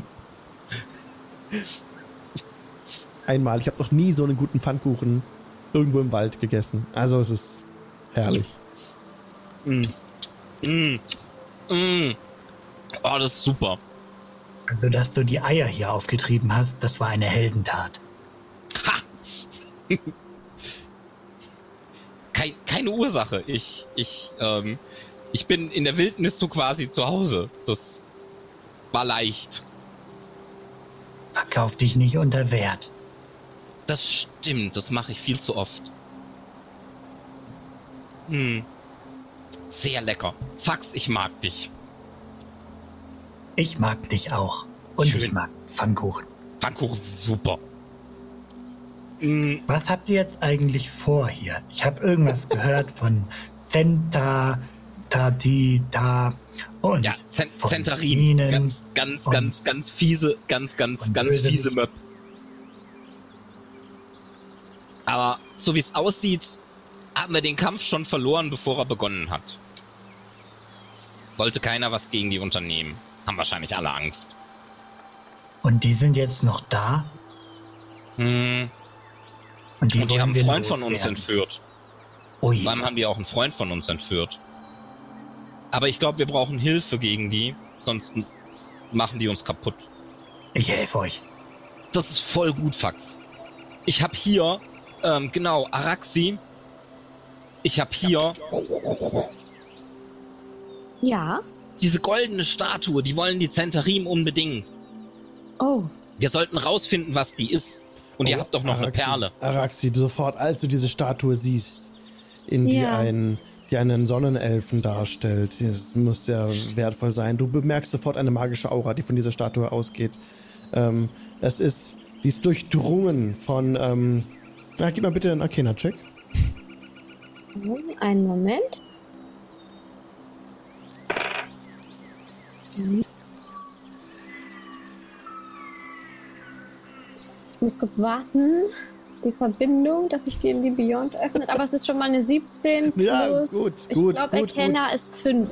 A: Einmal, ich habe noch nie so einen guten Pfannkuchen irgendwo im Wald gegessen. Also es ist herrlich.
F: Mm. Mm. Mm. Oh, das ist super.
I: Also, dass du die Eier hier aufgetrieben hast, das war eine Heldentat.
F: Ha! Kein, keine Ursache. Ich, ich, ähm, ich bin in der Wildnis so quasi zu Hause. Das war leicht.
I: Verkauf dich nicht unter Wert.
F: Das stimmt, das mache ich viel zu oft. Hm. Sehr lecker. Fax, ich mag dich.
I: Ich mag dich auch. Und
F: Schön.
I: ich mag Pfannkuchen.
F: Pfannkuchen ist super. Hm,
I: Was habt ihr jetzt eigentlich vor hier? Ich habe irgendwas [laughs] gehört von Centa, Tati, Ta und
F: ja.
I: Minen.
F: Ganz, ganz, ganz, ganz fiese, ganz, ganz, ganz fiese
I: nicht.
F: Aber so wie es aussieht, haben wir den Kampf schon verloren, bevor er begonnen hat. Wollte keiner was gegen die unternehmen. Haben wahrscheinlich alle Angst.
I: Und die sind jetzt noch da?
F: Hm.
I: Und die,
F: Und die haben einen Freund von uns
I: loswerden.
F: entführt.
I: Ui,
F: Vor allem haben die auch einen Freund von uns entführt. Aber ich glaube, wir brauchen Hilfe gegen die, sonst machen die uns kaputt.
I: ich helfe euch.
F: Das ist voll gut, Fax. Ich habe hier, ähm, genau, Araxi. Ich habe hier
E: Ja.
F: diese goldene Statue, die wollen die Zentarim unbedingt.
E: Oh.
F: Wir sollten rausfinden, was die ist. Und ihr
A: Oh,
F: habt doch noch eine
A: Araxi,
F: Perle.
A: Araxi, sofort, als du diese Statue siehst, in die,
E: Ja.
A: ein, die einen Sonnenelfen darstellt, das muss sehr wertvoll sein. Du bemerkst sofort eine magische Aura, die von dieser Statue ausgeht. Ähm, es ist, die ist durchdrungen von, ähm, na, gib mal bitte einen Arcana-Check.
E: Einen Moment. Ich muss kurz warten. Die Verbindung, dass sich die in die Beyond öffnet. Aber es ist schon mal eine 17 plus.
A: Ja, gut,
E: ich
A: gut,
E: glaube,
A: gut,
E: Erkenner ist 5.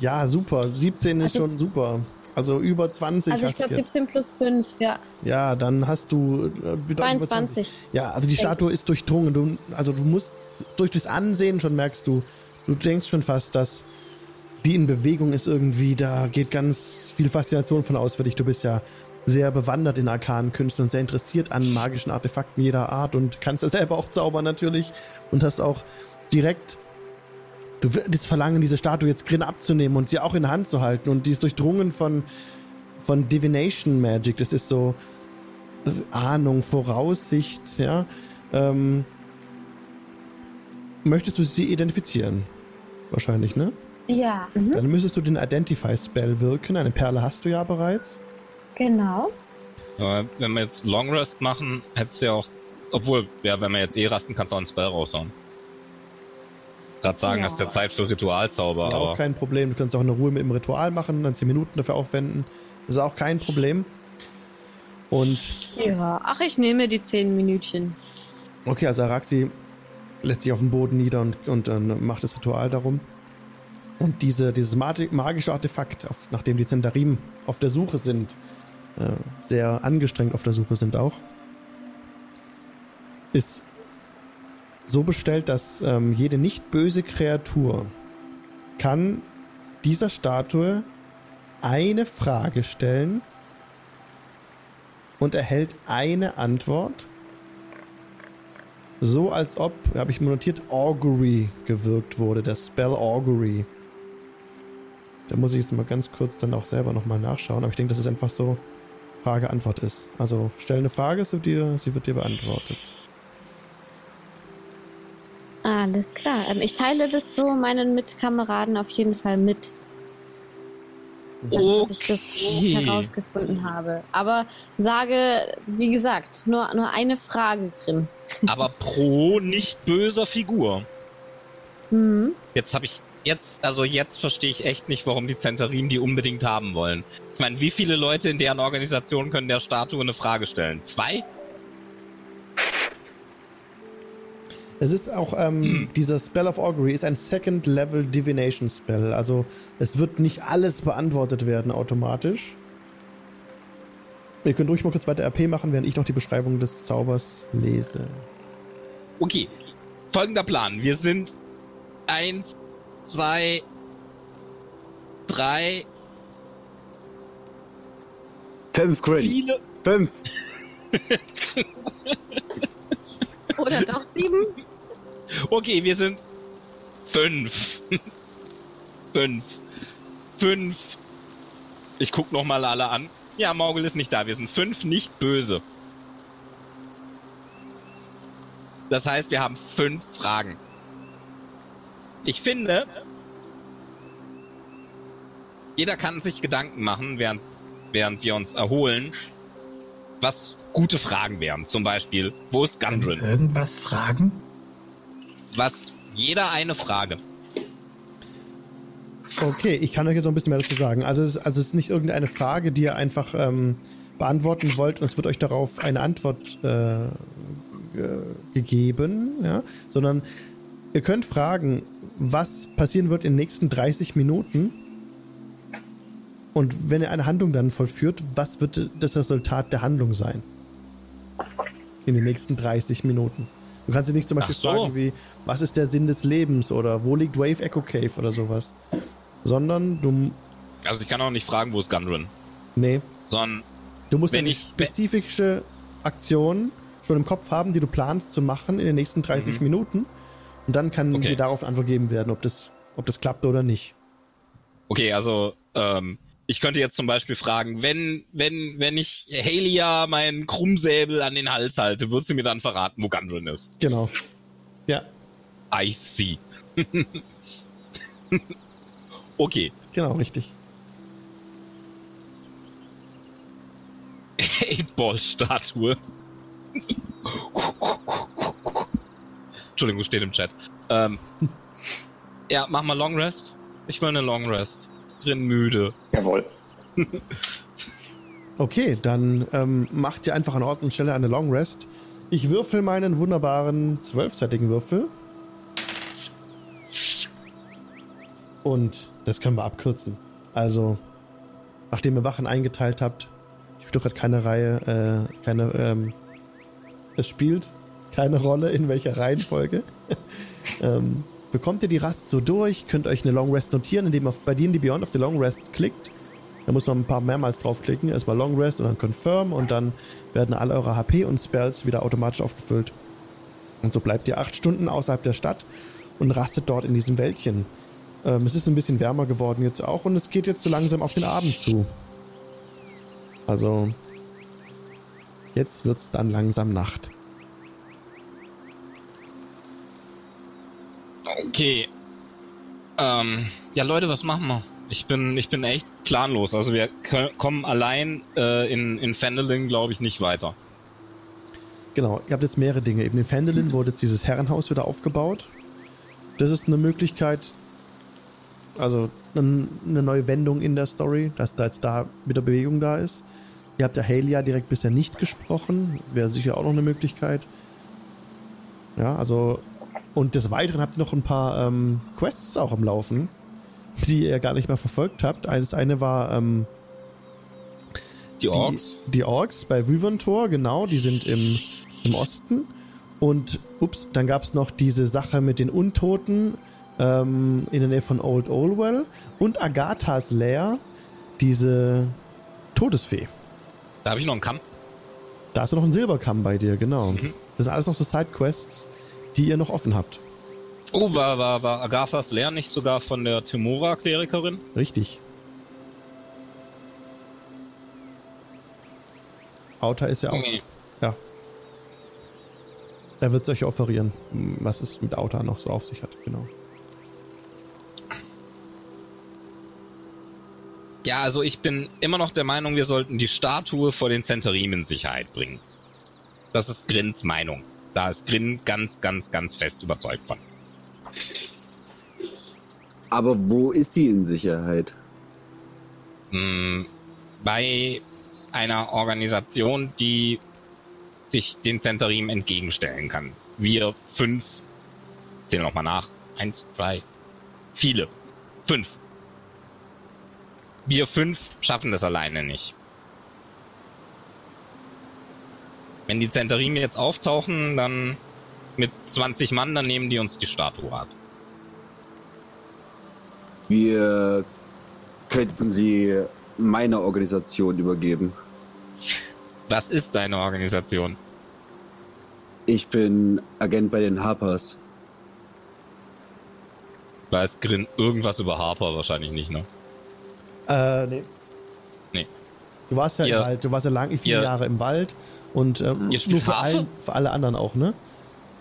A: Ja, super. 17 ist
E: Also-
A: schon super. Also über 20
E: Also ich glaube
A: jetzt.
E: 17 plus 5, ja.
A: Ja, dann hast du äh, bedeutend über
E: 22.
A: Ja, also die Statue ist durchdrungen. Du, also du musst durch das Ansehen schon merkst du, du denkst schon fast, dass die in Bewegung ist irgendwie. Da geht ganz viel Faszination von aus für dich. Du bist ja sehr bewandert in arkanen Künsten und sehr interessiert an magischen Artefakten jeder Art und kannst ja selber auch zaubern natürlich und hast auch direkt du wirst das Verlangen, diese Statue jetzt grin abzunehmen und sie auch in der Hand zu halten und die ist durchdrungen von von Divination Magic. Das ist so äh, Ahnung, Voraussicht, ja. Ähm, möchtest du sie identifizieren? Wahrscheinlich, ne?
E: Ja, mhm.
A: Dann müsstest du den Identify Spell wirken. Eine Perle hast du ja bereits.
E: genau.
F: Aber wenn wir jetzt Long Rest machen, hättest du ja auch. Obwohl, ja, wenn wir jetzt eh rasten, kannst du auch einen Spell raushauen. Gerade sagen,
E: Ja.
F: hast ja Zeit für Ritualzauber,
A: auch
F: aber.
A: kein Problem. Du kannst auch eine Ruhe mit dem Ritual machen, dann 10 Minuten dafür aufwenden. Das ist auch kein Problem. Und
E: Ja, ach, ich nehme die 10 Minütchen.
A: Okay, also Araxi lässt sich auf den Boden nieder und, und dann macht das Ritual darum. Und diese, dieses magi- magische Artefakt, auf, nachdem die Zentarim auf der Suche sind, äh, sehr angestrengt auf der Suche sind auch, ist so bestellt, dass ähm, jede nicht böse Kreatur kann dieser Statue eine Frage stellen und erhält eine Antwort so als ob, habe ich notiert, Augury gewirkt wurde, der Spell Augury. Da muss ich jetzt mal ganz kurz dann auch selber nochmal nachschauen, aber ich denke, dass es einfach so Frage-Antwort ist. Also stell eine Frage, sie, dir, sie wird dir beantwortet.
E: Alles klar. Ähm, ich teile das so meinen Mitkameraden auf jeden Fall mit. dass ich das
F: Okay.
E: herausgefunden habe. Aber sage, wie gesagt, nur, nur eine Frage drin. [laughs]
F: Aber pro nicht böser Figur.
E: Mhm.
F: Jetzt habe ich, jetzt, also jetzt verstehe ich echt nicht, warum die Zentarim die unbedingt haben wollen. Ich meine, wie viele Leute in deren Organisation können der Statue eine Frage stellen? Zwei?
A: Es ist auch, ähm, [clears throat] dieser Spell of Augury ist ein Second Level Divination Spell. Also es wird nicht alles beantwortet werden automatisch. Ihr könnt ruhig mal kurz weiter RP machen, während ich noch die Beschreibung des Zaubers lese.
F: Okay. Folgender Plan. Wir sind eins, zwei, drei,
B: Fünf Grin.
F: viele.
B: Fünf. [laughs]
E: Oder doch sieben?
F: Okay, wir sind fünf. fünf. Fünf. Ich guck noch mal alle an. Ja, Morgul ist nicht da. Wir sind fünf nicht böse. Das heißt, wir haben fünf Fragen. Ich finde, jeder kann sich Gedanken machen, während, während wir uns erholen, was gute Fragen wären. Zum Beispiel, wo ist Gundren?
I: Irgendwas fragen?
F: Was jeder eine Frage.
A: Okay, ich kann euch jetzt noch ein bisschen mehr dazu sagen. Also es ist, also es ist nicht irgendeine Frage, die ihr einfach ähm, beantworten wollt und es wird euch darauf eine Antwort äh, ge gegeben, ja? sondern ihr könnt fragen, was passieren wird in den nächsten 30 Minuten und wenn ihr eine Handlung dann vollführt, was wird das Resultat der Handlung sein? In den nächsten 30 Minuten. Du kannst dir nicht zum Beispiel
F: so.
A: fragen wie, was ist der Sinn des Lebens oder wo liegt Wave Echo Cave oder sowas. Sondern du,
F: Also ich kann auch nicht fragen, wo ist Gundren.
A: nee,
F: Sondern,
A: du musst
F: Wenn
A: eine
F: ich-
A: spezifische Aktion schon im Kopf haben, die du planst zu machen in den nächsten 30 Minuten. Und dann kann
F: Okay.
A: dir darauf eine Antwort geben werden, ob das, ob das klappt oder nicht.
F: okay, also, ähm, ich könnte jetzt zum Beispiel fragen, wenn, wenn, wenn ich Halia meinen Krummsäbel an den Hals halte, wird sie mir dann verraten, wo Gundren ist.
A: Genau. Ja,
F: I see. [laughs] okay.
A: genau, richtig. [laughs]
F: Eightball-Statue. Entschuldigung, steht im Chat. Ähm, [laughs] ja, mach mal Long Rest. Ich will eine Long Rest. Bin müde.
B: Jawohl. [laughs]
A: Okay, dann ähm, macht ihr einfach an Ort und Stelle eine Long Rest. Ich würfel meinen wunderbaren zwölfseitigen Würfel. Und das können wir abkürzen. Also, nachdem ihr Wachen eingeteilt habt, spielt doch gerade keine Reihe, äh, keine, ähm, es spielt keine Rolle, in welcher Reihenfolge. [laughs] ähm, bekommt ihr die Rast so durch, könnt euch eine Long Rest notieren, indem ihr bei D&D Beyond auf die Long Rest klickt. Da muss man ein paar mehrmals draufklicken. Erstmal Long Rest und dann Confirm und dann werden alle eure HP und Spells wieder automatisch aufgefüllt. Und so bleibt ihr acht Stunden außerhalb der Stadt und rastet dort in diesem Wäldchen. Ähm, es ist ein bisschen wärmer geworden jetzt auch und es geht jetzt so langsam auf den Abend zu. Also, jetzt wird's dann langsam Nacht.
F: Okay. Ähm, ja, Leute, was machen wir? Ich bin, ich bin echt planlos. Also wir kommen allein äh, in, in Fendelin, glaube ich, nicht weiter.
A: Genau, ihr habt jetzt mehrere Dinge. Eben in Fendelin wurde jetzt dieses Herrenhaus wieder aufgebaut. Das ist eine Möglichkeit, also ein- eine neue Wendung in der Story, dass da jetzt da wieder Bewegung da ist. Ihr habt ja Halia direkt bisher nicht gesprochen, wäre sicher auch noch eine Möglichkeit. Ja, also und des Weiteren habt ihr noch ein paar ähm, Quests auch am Laufen, die ihr gar nicht mehr verfolgt habt. Das eine war ähm,
F: Die Orks.
A: die, die Orks bei Wyvern-Tor, genau, die sind im, im Osten. Und, ups, dann gab es noch diese Sache mit den Untoten ähm, in der Nähe von Old Olwell. Und Agathas Lair, diese Todesfee.
F: Da habe ich noch einen Kamm.
A: Da ist noch ein Silberkamm bei dir, genau. Das sind alles noch so Sidequests, die ihr noch offen habt.
F: Oh, war, war, war Agathas Lehr nicht sogar von der Timora-Klerikerin?
A: Richtig. Auta ist ja auch.
F: Okay.
A: Ja. Er wird es euch offerieren, was es mit Auta noch so auf sich hat, genau.
F: Ja, also ich bin immer noch der Meinung, wir sollten die Statue vor den Zentarim in Sicherheit bringen. Das ist Grins Meinung. Da ist Grin ganz, ganz, ganz fest überzeugt von.
J: Aber wo ist sie in Sicherheit?
F: Hm, bei einer Organisation, die sich den Zentarim entgegenstellen kann. Wir fünf, zählen nochmal nach, eins, drei, viele, fünf. Wir fünf schaffen das alleine nicht. Wenn die Zentarim jetzt auftauchen, dann mit 20 Mann, dann nehmen die uns die Statue ab.
J: Wir könnten sie meiner Organisation übergeben.
F: Was ist deine Organisation?
J: Ich bin Agent bei den Harpers.
F: Weiß Grin irgendwas über Harper? Wahrscheinlich nicht, ne?
A: Äh, nee.
F: Nee.
A: Du warst ja
F: Ihr-
A: im Wald, du warst ja lang, viele
F: ihr-
A: Jahre im Wald und ähm, nur für, allen, für alle anderen auch, ne?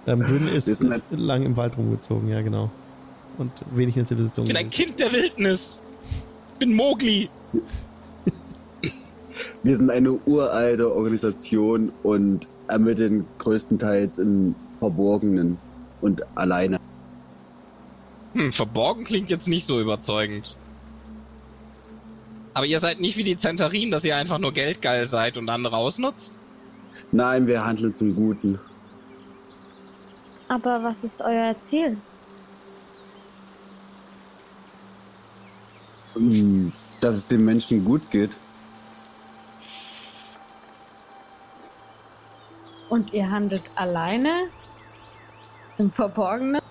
A: Ähm, Dünn ist lang im Wald rumgezogen, ja genau. Und wenig in der Zivilisation.
F: Ich bin ein. Kind der Wildnis. Ich bin Mowgli.
J: Wir sind eine uralte Organisation und ermitteln größtenteils im Verborgenen und alleine.
F: Hm, verborgen klingt jetzt nicht so überzeugend. Aber ihr seid nicht wie die Zentarim, dass ihr einfach nur geldgeil seid und andere ausnutzt?
J: Nein, wir handeln zum Guten.
K: Aber was ist euer Ziel?
J: Hm, Dass es den Menschen gut geht.
K: Und ihr handelt alleine? Im Verborgenen?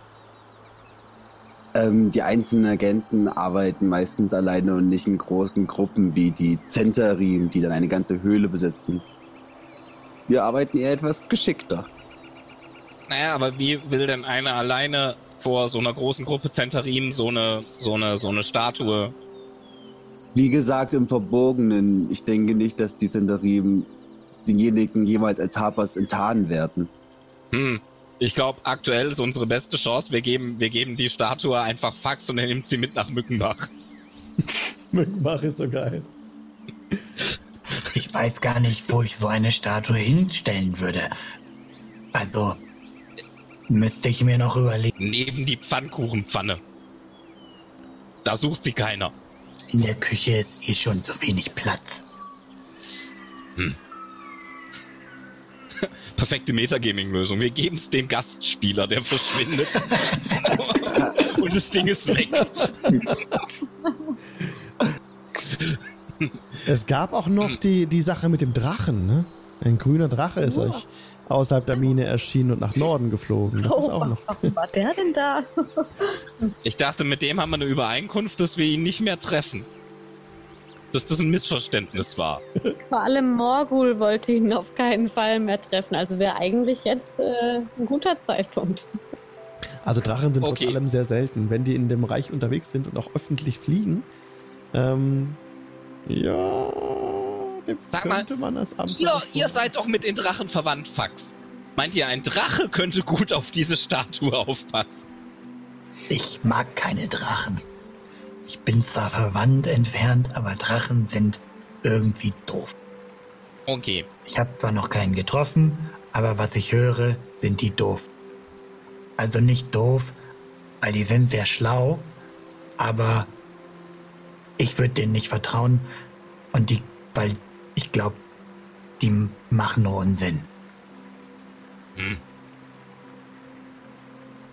J: Ähm, die einzelnen Agenten arbeiten meistens alleine und nicht in großen Gruppen wie die Zentarim, die dann eine ganze Höhle besitzen. Wir arbeiten eher etwas geschickter.
F: Naja, aber wie will denn einer alleine vor so einer großen Gruppe Zentarim so eine, so eine, so eine Statue?
J: Wie gesagt, im Verborgenen. Ich denke nicht, dass die Zentarim denjenigen jemals als Harpers enttarnen werden.
F: Hm, ich glaube, aktuell ist unsere beste Chance. Wir geben, wir geben die Statue einfach Fax und er nimmt sie mit nach Mückenbach. [laughs]
A: Mückenbach ist so geil.
I: Ich weiß gar nicht, wo ich so eine Statue hinstellen würde. Also, müsste ich mir noch überlegen.
F: Neben die Pfannkuchenpfanne. Da sucht sie keiner.
I: In der Küche ist eh schon so wenig Platz. [laughs]
F: Perfekte Metagaming-Lösung. Wir geben es dem Gastspieler, der verschwindet. [laughs] und das Ding ist weg. [laughs]
A: Es gab auch noch die, die Sache mit dem Drachen, ne? Ein grüner Drache ist euch außerhalb der Mine erschienen und nach Norden geflogen. Das ist auch noch.
K: warum war der denn da? [laughs]
F: Ich dachte, mit dem haben wir eine Übereinkunft, dass wir ihn nicht mehr treffen. Dass das ein Missverständnis war. [laughs]
E: Vor allem Morgul wollte ihn auf keinen Fall mehr treffen. Also wäre eigentlich jetzt äh, ein guter Zeitpunkt.
A: Also Drachen sind
F: Okay.
A: trotz allem sehr selten. Wenn die in dem Reich unterwegs sind und auch öffentlich fliegen, ähm, ja, dem
F: Sag mal, Ihr, ihr seid doch mit den Drachen verwandt, Fax. Meint ihr, ein Drache könnte gut auf diese Statue aufpassen?
I: Ich mag keine Drachen. Ich bin zwar verwandt entfernt, aber Drachen sind irgendwie doof.
F: Okay.
I: Ich habe zwar noch keinen getroffen, aber was ich höre, sind die doof. Also nicht doof, weil die sind sehr schlau, aber ich würde denen nicht vertrauen und die, weil ich glaube, die machen nur Unsinn.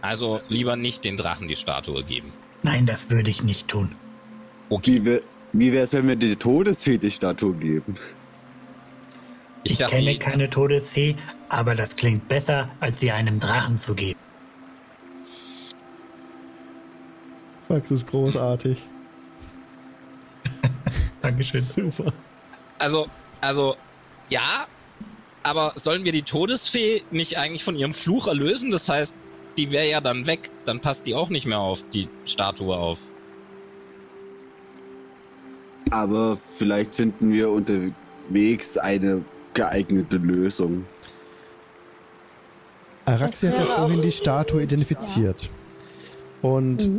F: Also lieber nicht den Drachen die Statue geben.
I: Nein, das würde ich nicht tun.
J: Wie, wär- wie wäre es, wenn wir die Todesfee die Statue geben?
I: Ich,
F: dachte,
I: kenne
F: die-
I: keine Todesfee, aber das klingt besser, als sie einem Drachen zu geben.
A: Fax ist großartig.
I: Dankeschön.
A: Super.
F: Also, also, ja, aber sollen wir die Todesfee nicht eigentlich von ihrem Fluch erlösen? Das heißt, die wäre ja dann weg. Dann passt die auch nicht mehr auf die Statue auf.
J: Aber vielleicht finden wir unterwegs eine geeignete Lösung.
A: Araxi hat ja vorhin die Statue identifiziert. Und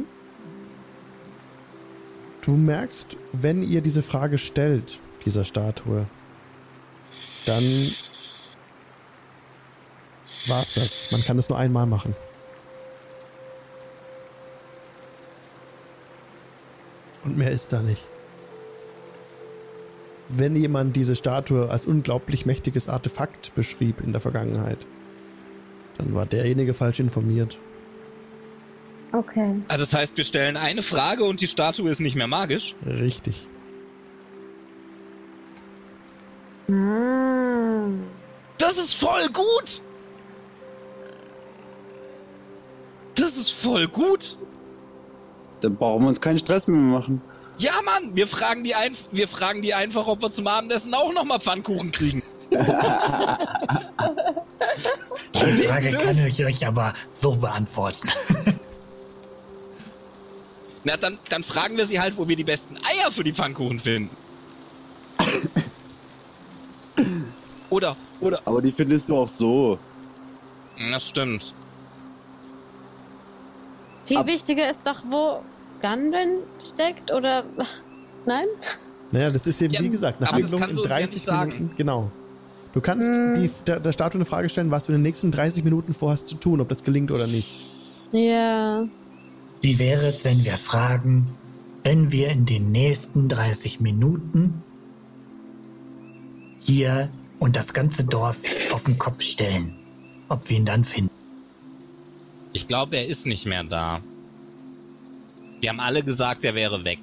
A: Du merkst, wenn ihr diese Frage stellt, dieser Statue, dann war's das. Man kann es nur einmal machen. Und mehr ist da nicht. Wenn jemand diese Statue als unglaublich mächtiges Artefakt beschrieb in der Vergangenheit, dann war derjenige falsch informiert.
K: Okay.
F: Ah, das heißt, wir stellen eine Frage und die Statue ist nicht mehr magisch.
A: Richtig.
K: Ah.
F: Das ist voll gut! Das ist voll gut!
J: Dann brauchen wir uns keinen Stress mehr machen.
F: Ja, Mann, wir fragen die, ein wir fragen die einfach, ob wir zum Abendessen auch nochmal Pfannkuchen kriegen. [laughs]
I: Die Frage kann ich euch aber so beantworten.
F: Na, dann, dann fragen wir sie halt, wo wir die besten Eier für die Pfannkuchen finden. Oder, oder.
J: Aber die findest du auch so.
F: Das stimmt.
E: Viel
J: Ab-
E: wichtiger ist doch, wo Gundren steckt, oder. Nein?
A: Naja, das ist eben,
F: Ja,
A: wie gesagt, eine Handlung in
F: du uns ja
A: 30
F: nicht sagen.
A: Minuten. Genau. Du kannst die, der, der Statue eine Frage stellen, was du in den nächsten 30 Minuten vorhast zu tun, ob das gelingt oder nicht.
E: Ja.
I: Wie wäre es, wenn wir fragen, wenn wir in den nächsten 30 Minuten hier und das ganze Dorf auf den Kopf stellen, ob wir ihn dann finden?
F: Ich glaube, er ist nicht mehr da. Die haben alle gesagt, er wäre weg.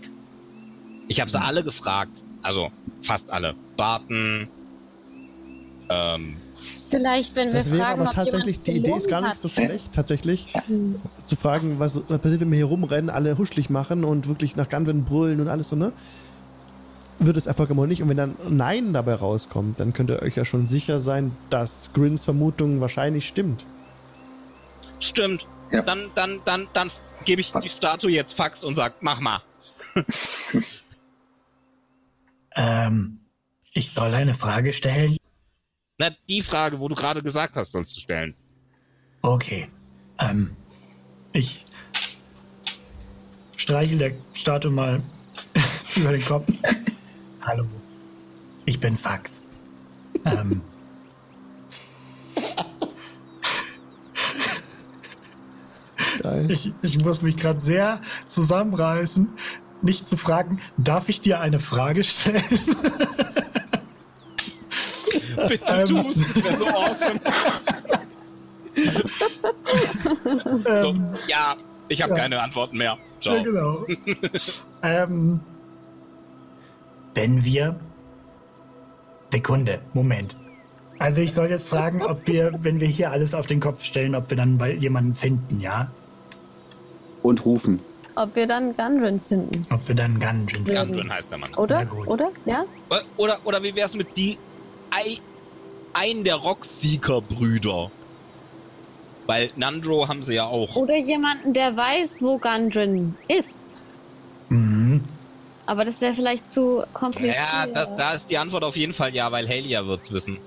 F: Ich habe sie alle gefragt. Also fast alle. Barton. Ähm,
E: Vielleicht, wenn wir
A: Das wäre
E: fragen,
A: aber
E: ob
A: tatsächlich, die Idee ist gar nicht so schlecht, tatsächlich. Zu fragen, was passiert, wenn wir hier rumrennen, alle huschlig machen und wirklich nach Gunven brüllen und alles so, ne? Wird es erfolgen oder nicht? Und wenn dann Nein dabei rauskommt, dann könnt ihr euch ja schon sicher sein, dass Grins Vermutung wahrscheinlich stimmt.
F: stimmt.
B: Ja.
F: Dann, dann, dann, dann gebe ich die Statue jetzt Fax und sag, mach mal. [laughs]
I: Ähm, ich soll eine Frage stellen?
F: Na, die Frage, wo du gerade gesagt hast, uns zu stellen.
I: Okay. Ähm, ich streichel der Statue mal [laughs] über den Kopf. [laughs] Hallo. Ich bin Fax. Ähm.
C: Ich, ich muss mich gerade sehr zusammenreißen, nicht zu fragen, darf ich dir eine Frage stellen? [laughs] [laughs]
F: Bitte
C: Ähm.
F: tust, das wäre so awesome. [laughs]
C: ähm,
F: So, ja, ich habe
C: Ja.
F: keine Antworten mehr. Ciao.
C: ja, genau. [laughs] ähm,
I: wenn wir. Sekunde, Moment. Also ich soll jetzt fragen, ob wir, wenn wir hier alles auf den Kopf stellen, ob wir dann jemanden finden, ja?
J: Und rufen.
E: Ob wir dann Gundren finden.
I: Ob wir dann Gungeon finden.
F: Gundren heißt der Mann.
E: Oder? Oder? Ja?
F: Oder, oder wie wär's mit die Ei, ein der Rockseeker-Brüder? Weil Nandro haben sie ja auch.
E: Oder jemanden, der weiß, wo Gundren ist.
I: Mhm.
E: Aber das wäre vielleicht zu kompliziert.
F: Ja, da, da ist die Antwort auf jeden Fall ja, weil Halia wird's wissen.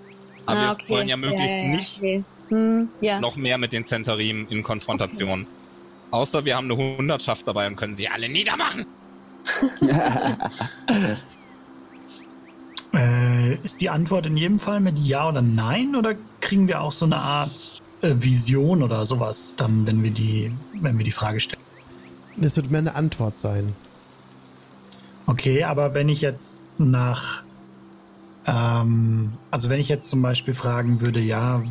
F: Aber
E: Ah,
F: wir
E: okay.
F: wollen ja möglichst
E: ja, ja,
F: nicht
E: Okay. Hm, ja.
F: noch mehr mit den Zentarim in Konfrontation. Außer wir haben eine Hundertschaft dabei und können sie alle niedermachen. [laughs] [laughs]
C: äh, ist die Antwort in jedem Fall mit Ja oder Nein oder kriegen wir auch so eine Art äh, Vision oder sowas dann, wenn wir die, wenn wir die Frage stellen?
A: Das wird mehr eine Antwort sein.
C: Okay, aber wenn ich jetzt nach, ähm, also wenn ich jetzt zum Beispiel fragen würde, ja,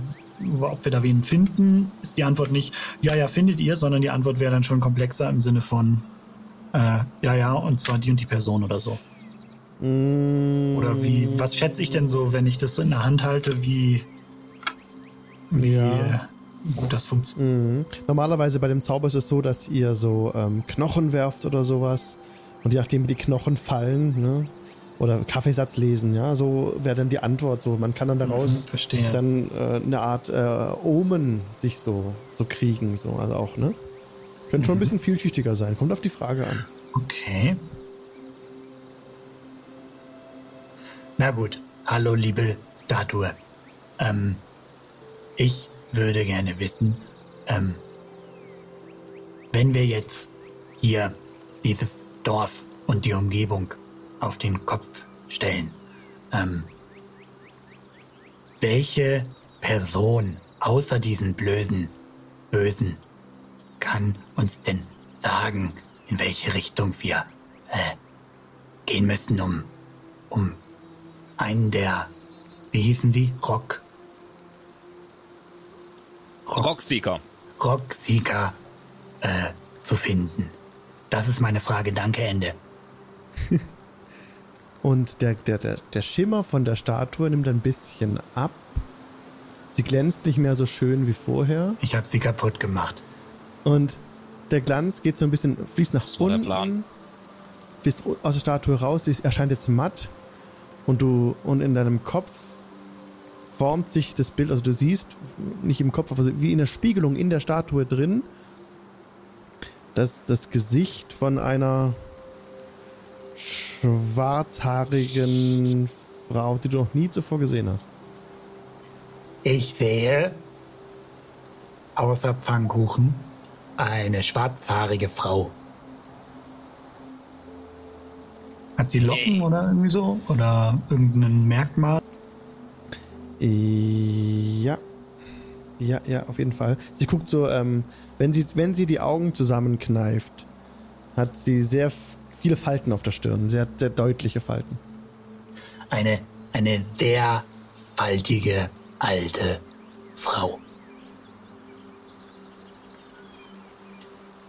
C: ob wir da wen finden, ist die Antwort nicht, ja, ja, findet ihr, sondern die Antwort wäre dann schon komplexer im Sinne von, äh, ja, ja, und zwar die und die Person oder so.
A: Mm,
C: Oder wie, was schätze ich denn so, wenn ich das in der Hand halte, wie, wie
A: Ja.
C: äh, gut das funktioniert?
A: Mhm. Normalerweise bei dem Zauber ist es so, dass ihr so ähm, Knochen werft oder sowas. Und je nachdem, wie die Knochen fallen, ne? Oder Kaffeesatz lesen, ja, so wäre dann die Antwort so. Man kann dann daraus
C: Mhm,
A: dann äh, eine Art äh, Omen sich so, so kriegen, so, also auch, ne? Könnte schon ein bisschen vielschichtiger sein. Kommt auf die Frage an.
I: Okay. Na gut. Hallo, liebe Statue. Ähm, ich würde gerne wissen, ähm, wenn wir jetzt hier dieses Dorf
C: und die Umgebung auf den Kopf stellen. Ähm, welche Person außer diesen blöden Bösen kann uns denn sagen, in welche Richtung wir äh, gehen müssen, um, um einen der, wie hießen sie? Rock.
F: Rockseeker.
C: Rockseeker äh, zu finden. Das ist meine Frage. Danke, Ende. [laughs]
A: Und der, der, der, der Schimmer von der Statue nimmt ein bisschen ab. Sie glänzt nicht mehr so schön wie vorher.
C: Ich habe sie kaputt gemacht.
A: Und der Glanz geht so ein bisschen, fließt nach
F: der
A: unten. Bist aus der Statue raus, sie erscheint jetzt matt. Und du, und in deinem Kopf formt sich das Bild, also du siehst, nicht im Kopf, aber wie in der Spiegelung in der Statue drin, dass das Gesicht von einer schwarzhaarigen Frau, die du noch nie zuvor gesehen hast.
C: Ich sehe außer Pfannkuchen eine schwarzhaarige Frau. Hat sie Locken oder irgendwie so? Oder irgendein Merkmal?
A: Ja. Ja, ja, auf jeden Fall. Sie guckt so, ähm, wenn sie, wenn sie die Augen zusammenkneift, hat sie sehr viele Falten auf der Stirn, sehr, sehr deutliche Falten.
C: Eine, eine sehr faltige alte Frau.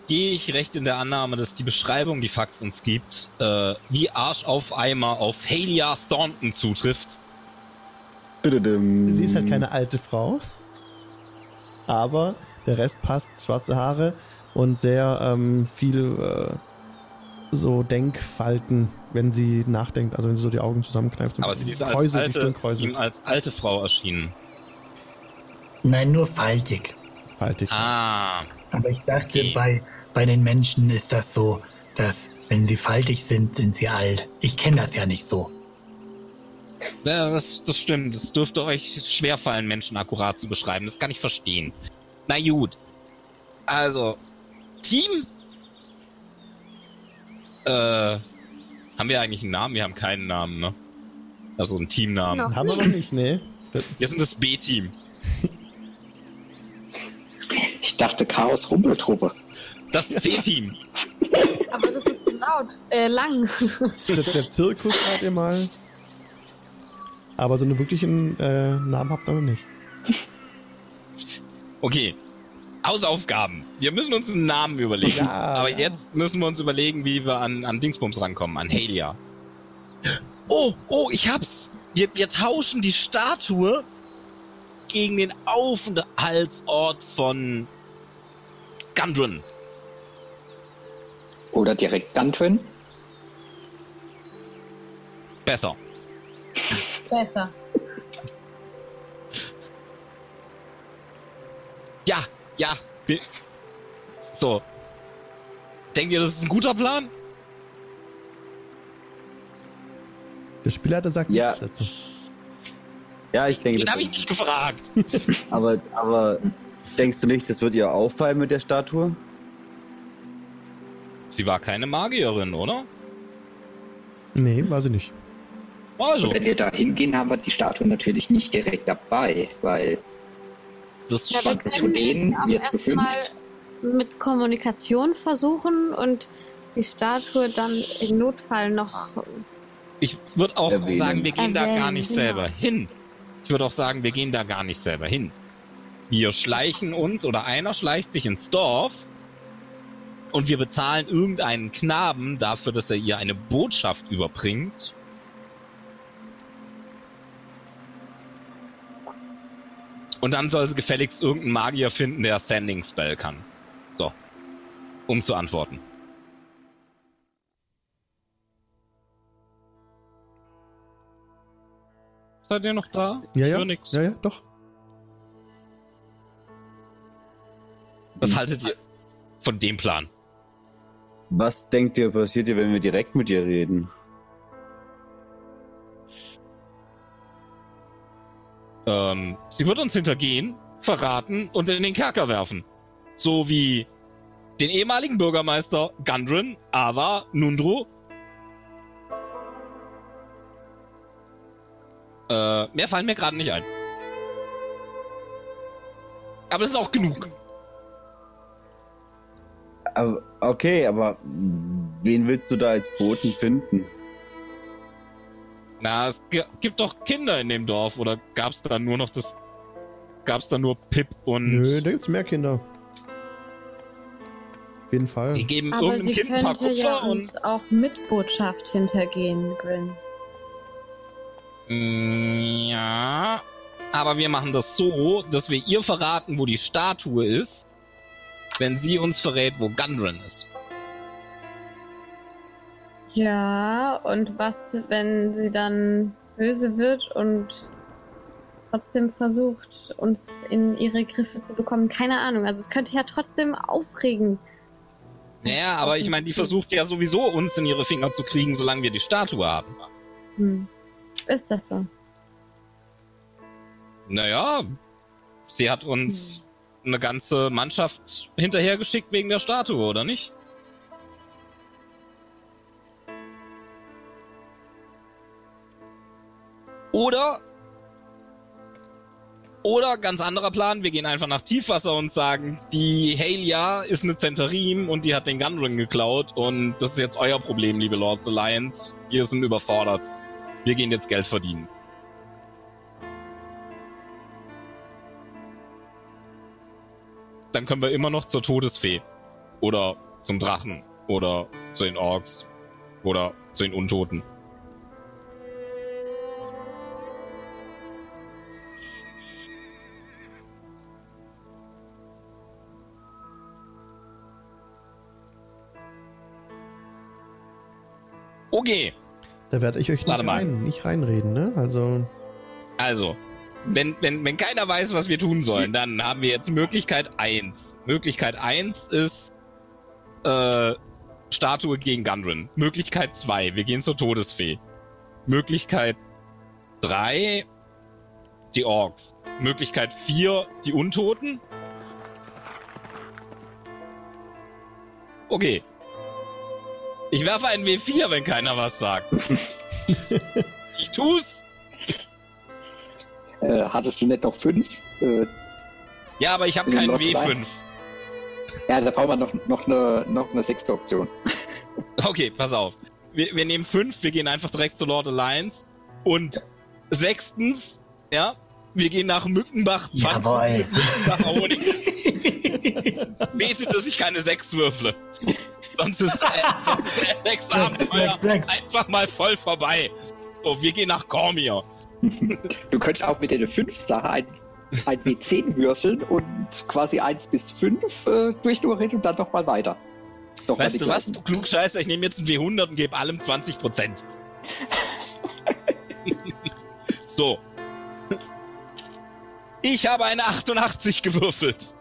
F: Gehe ich recht in der Annahme, dass die Beschreibung, die Fax uns gibt, äh, wie Arsch auf Eimer auf Halia Thornton zutrifft?
A: Sie ist halt keine alte Frau, aber der Rest passt. Schwarze Haare und sehr ähm, viel äh, so Denkfalten, wenn sie nachdenkt, also wenn sie so die Augen zusammenkneift.
F: Aber sie ist als alte, ihm als alte Frau erschienen.
C: Nein, nur faltig.
A: Faltig.
F: Ah,
C: Aber ich dachte,
F: Okay.
C: bei, bei den Menschen ist das so, dass wenn sie faltig sind, sind sie alt. Ich kenne das ja nicht so.
F: ja, das, das stimmt. Es dürfte euch schwerfallen, Menschen akkurat zu beschreiben. Das kann ich verstehen. Na gut. Also, Team? Äh, haben wir eigentlich einen Namen? Wir haben keinen Namen, ne? Also einen Teamnamen.
E: Noch
A: Haben wir noch nicht, ne?
F: Wir sind das B-Team.
B: Ich dachte Chaos Rumpeltruppe.
F: Das C-Team. [laughs]
E: Aber das ist laut, äh, lang.
A: Der, der Zirkus wart ihr mal. Aber so einen wirklichen äh, Namen habt ihr noch nicht.
F: Okay. Hausaufgaben. Wir müssen uns einen Namen überlegen.
A: Ja,
F: Aber
A: ja.
F: jetzt müssen wir uns überlegen, wie wir an, an Dingsbums rankommen, an Halia. Oh, oh, ich hab's. Wir, wir tauschen die Statue gegen den Aufenthaltsort von Gundren.
B: Oder direkt Gantwin.
F: Besser.
L: Besser.
F: Ja, ja. So. Denkt ihr, das ist ein guter Plan?
A: Der Spielleiter sagt
J: Ja.
A: nichts dazu.
J: Ja, ich denke,
F: Den
J: das
F: habe ich nicht gefragt. [laughs]
J: aber, aber denkst du nicht, das wird ihr auffallen mit der Statue?
F: Sie war keine Magierin, oder?
A: Nee, war sie nicht.
F: Also,
B: Wenn wir da hingehen, haben wir die Statue natürlich nicht direkt dabei, weil
F: das
E: Ja, können
B: von denen jetzt gefilmt.
E: erstmal mit Kommunikation versuchen und die Statue dann im Notfall noch.
F: Ich würde auch
J: Erwähnen.
F: sagen, wir gehen da gar
E: Erwähnen,
F: nicht
E: genau.
F: selber hin. Ich würde auch sagen, wir gehen da gar nicht selber hin. Wir schleichen uns oder einer schleicht sich ins Dorf und wir bezahlen irgendeinen Knaben dafür, dass er ihr eine Botschaft überbringt. Und dann soll sie gefälligst irgendeinen Magier finden, der Sending Spell kann. So. Um zu antworten. Seid ihr noch da?
A: Ja, ja. Ja, ja, doch.
F: Was haltet ihr von dem Plan?
J: Was denkt ihr, passiert ihr, wenn wir direkt mit ihr reden?
F: Ähm, sie wird uns hintergehen, verraten und in den Kerker werfen. So wie den ehemaligen Bürgermeister Gundren, Ava, Nundru. Äh, mehr fallen mir gerade nicht ein. Aber es ist auch genug.
J: Aber, okay, aber wen willst du da als Boten finden?
F: Na, es gibt doch Kinder in dem Dorf. Oder gab's da nur noch das... Gab's da nur Pip und...
A: Nö, da gibt's mehr Kinder. Auf jeden Fall.
F: Die geben
E: Aber
F: irgendeinem
E: sie
F: Kind ein paar
E: könnte
F: Kupfer
E: ja
F: und...
E: uns auch mit Botschaft hintergehen, Grin.
F: Mm, Ja, aber wir machen das so, dass wir ihr verraten, wo die Statue ist, wenn sie uns verrät, wo Gundren ist.
E: Ja, und was, wenn sie dann böse wird und trotzdem versucht, uns in ihre Griffe zu bekommen? Keine Ahnung. Also es könnte ja trotzdem aufregen.
F: Naja, aber ich meine, die versucht ja sowieso, uns in ihre Finger zu kriegen, solange wir die Statue haben.
E: Hm. Ist das so?
F: Naja, sie hat uns eine ganze Mannschaft hinterhergeschickt wegen der Statue, oder nicht? Oder oder ganz anderer Plan, wir gehen einfach nach Tiefwasser und sagen, die Halia ist eine Zentarim und die hat den Gundren geklaut und das ist jetzt euer Problem, liebe Lords Alliance. Wir sind überfordert. Wir gehen jetzt Geld verdienen. Dann können wir immer noch zur Todesfee. Oder zum Drachen. Oder zu den Orks. Oder zu den Untoten. Okay.
A: Da werde ich euch nicht, rein, nicht reinreden, ne? Also,
F: Also, wenn, wenn, wenn keiner weiß, was wir tun sollen, dann haben wir jetzt Möglichkeit 1. Möglichkeit 1 ist äh, Statue gegen Gundren. Möglichkeit 2, wir gehen zur Todesfee. Möglichkeit 3, die Orks. Möglichkeit 4, die Untoten. Okay. Ich werfe einen W4, wenn keiner was sagt. [laughs] ich tu's.
B: Äh, hattest du nicht noch fünf? Äh,
F: Ja, aber ich habe keinen
B: Lots
F: W5.
B: eins. ja, da brauchen wir noch, noch, eine, noch eine sechste Option. [laughs]
F: Okay, pass auf. Wir, wir nehmen fünf, wir gehen einfach direkt zu Lord Alliance. Und sechstens, ja, wir gehen nach Mückenbach.
I: Jawohl.
F: Mückenbach Honig. Bete, dass ich keine sechs würfle. Sonst ist äh, [laughs] Abenteuer
I: sechs, sechs.
F: einfach mal voll vorbei. So, wir gehen nach Gormir. [laughs]
B: Du könntest auch mit der 5 Sache ein, ein W10 würfeln und quasi 1 bis 5 äh, durchnummerieren und dann nochmal weiter. Noch mal
F: Weißt du was, du Klugscheißer? Ich nehme jetzt einen W100 und gebe allem 20%. [laughs] so. Ich habe eine 88 gewürfelt.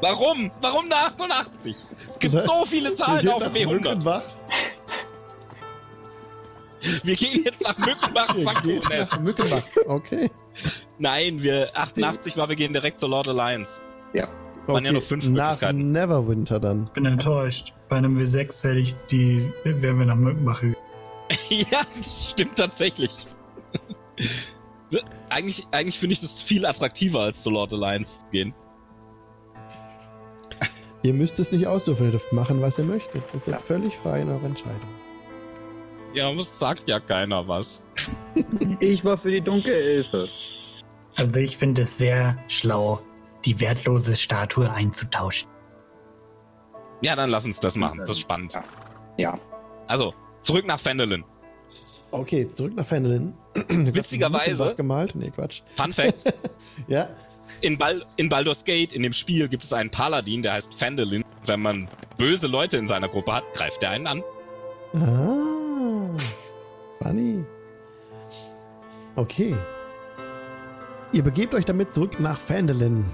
F: Warum? Warum eine 88? Es gibt
A: Das heißt,
F: so viele Zahlen auf
A: nach
F: W100. [laughs] Wir gehen jetzt nach Mückenbach. you, Ness.
A: nach Mückenbach. Okay.
F: Nein, wir 88 war, wir gehen direkt zur Lord Alliance.
B: Ja.
F: Waren
A: okay.
F: ja noch fünf
A: Nach. Neverwinter dann.
C: Bin enttäuscht. Bei einem W6 hätte ich die, wären wir nach Mückenbach gegangen. [laughs]
F: ja, das stimmt tatsächlich. [laughs] eigentlich eigentlich finde ich das viel attraktiver, als zur Lord Alliance zu gehen.
A: Ihr müsst es nicht ausdürfen, ihr dürft machen, was ihr möchtet. Das ist jetzt völlig frei in eurer Entscheidung.
F: Ja, aber es sagt ja keiner was. [laughs]
J: Ich war für die Dunkelelfe.
I: Also ich finde es sehr schlau, die wertlose Statue einzutauschen.
F: Ja, dann lass uns das machen. Das ist spannend.
B: Ja.
F: Also, zurück nach Fendelin.
A: Okay, zurück nach Fendelin. [clears throat]
F: Witzigerweise-
A: gemalt? Nee, Quatsch.
F: Fun Fact: [laughs]
A: Ja.
F: in, Bal in Baldur's Gate, in dem Spiel, gibt es einen Paladin, der heißt Fendelin. Wenn man böse Leute in seiner Gruppe hat, greift er einen an.
A: Ah. Funny. Okay. Ihr begebt euch damit zurück nach Phandelin.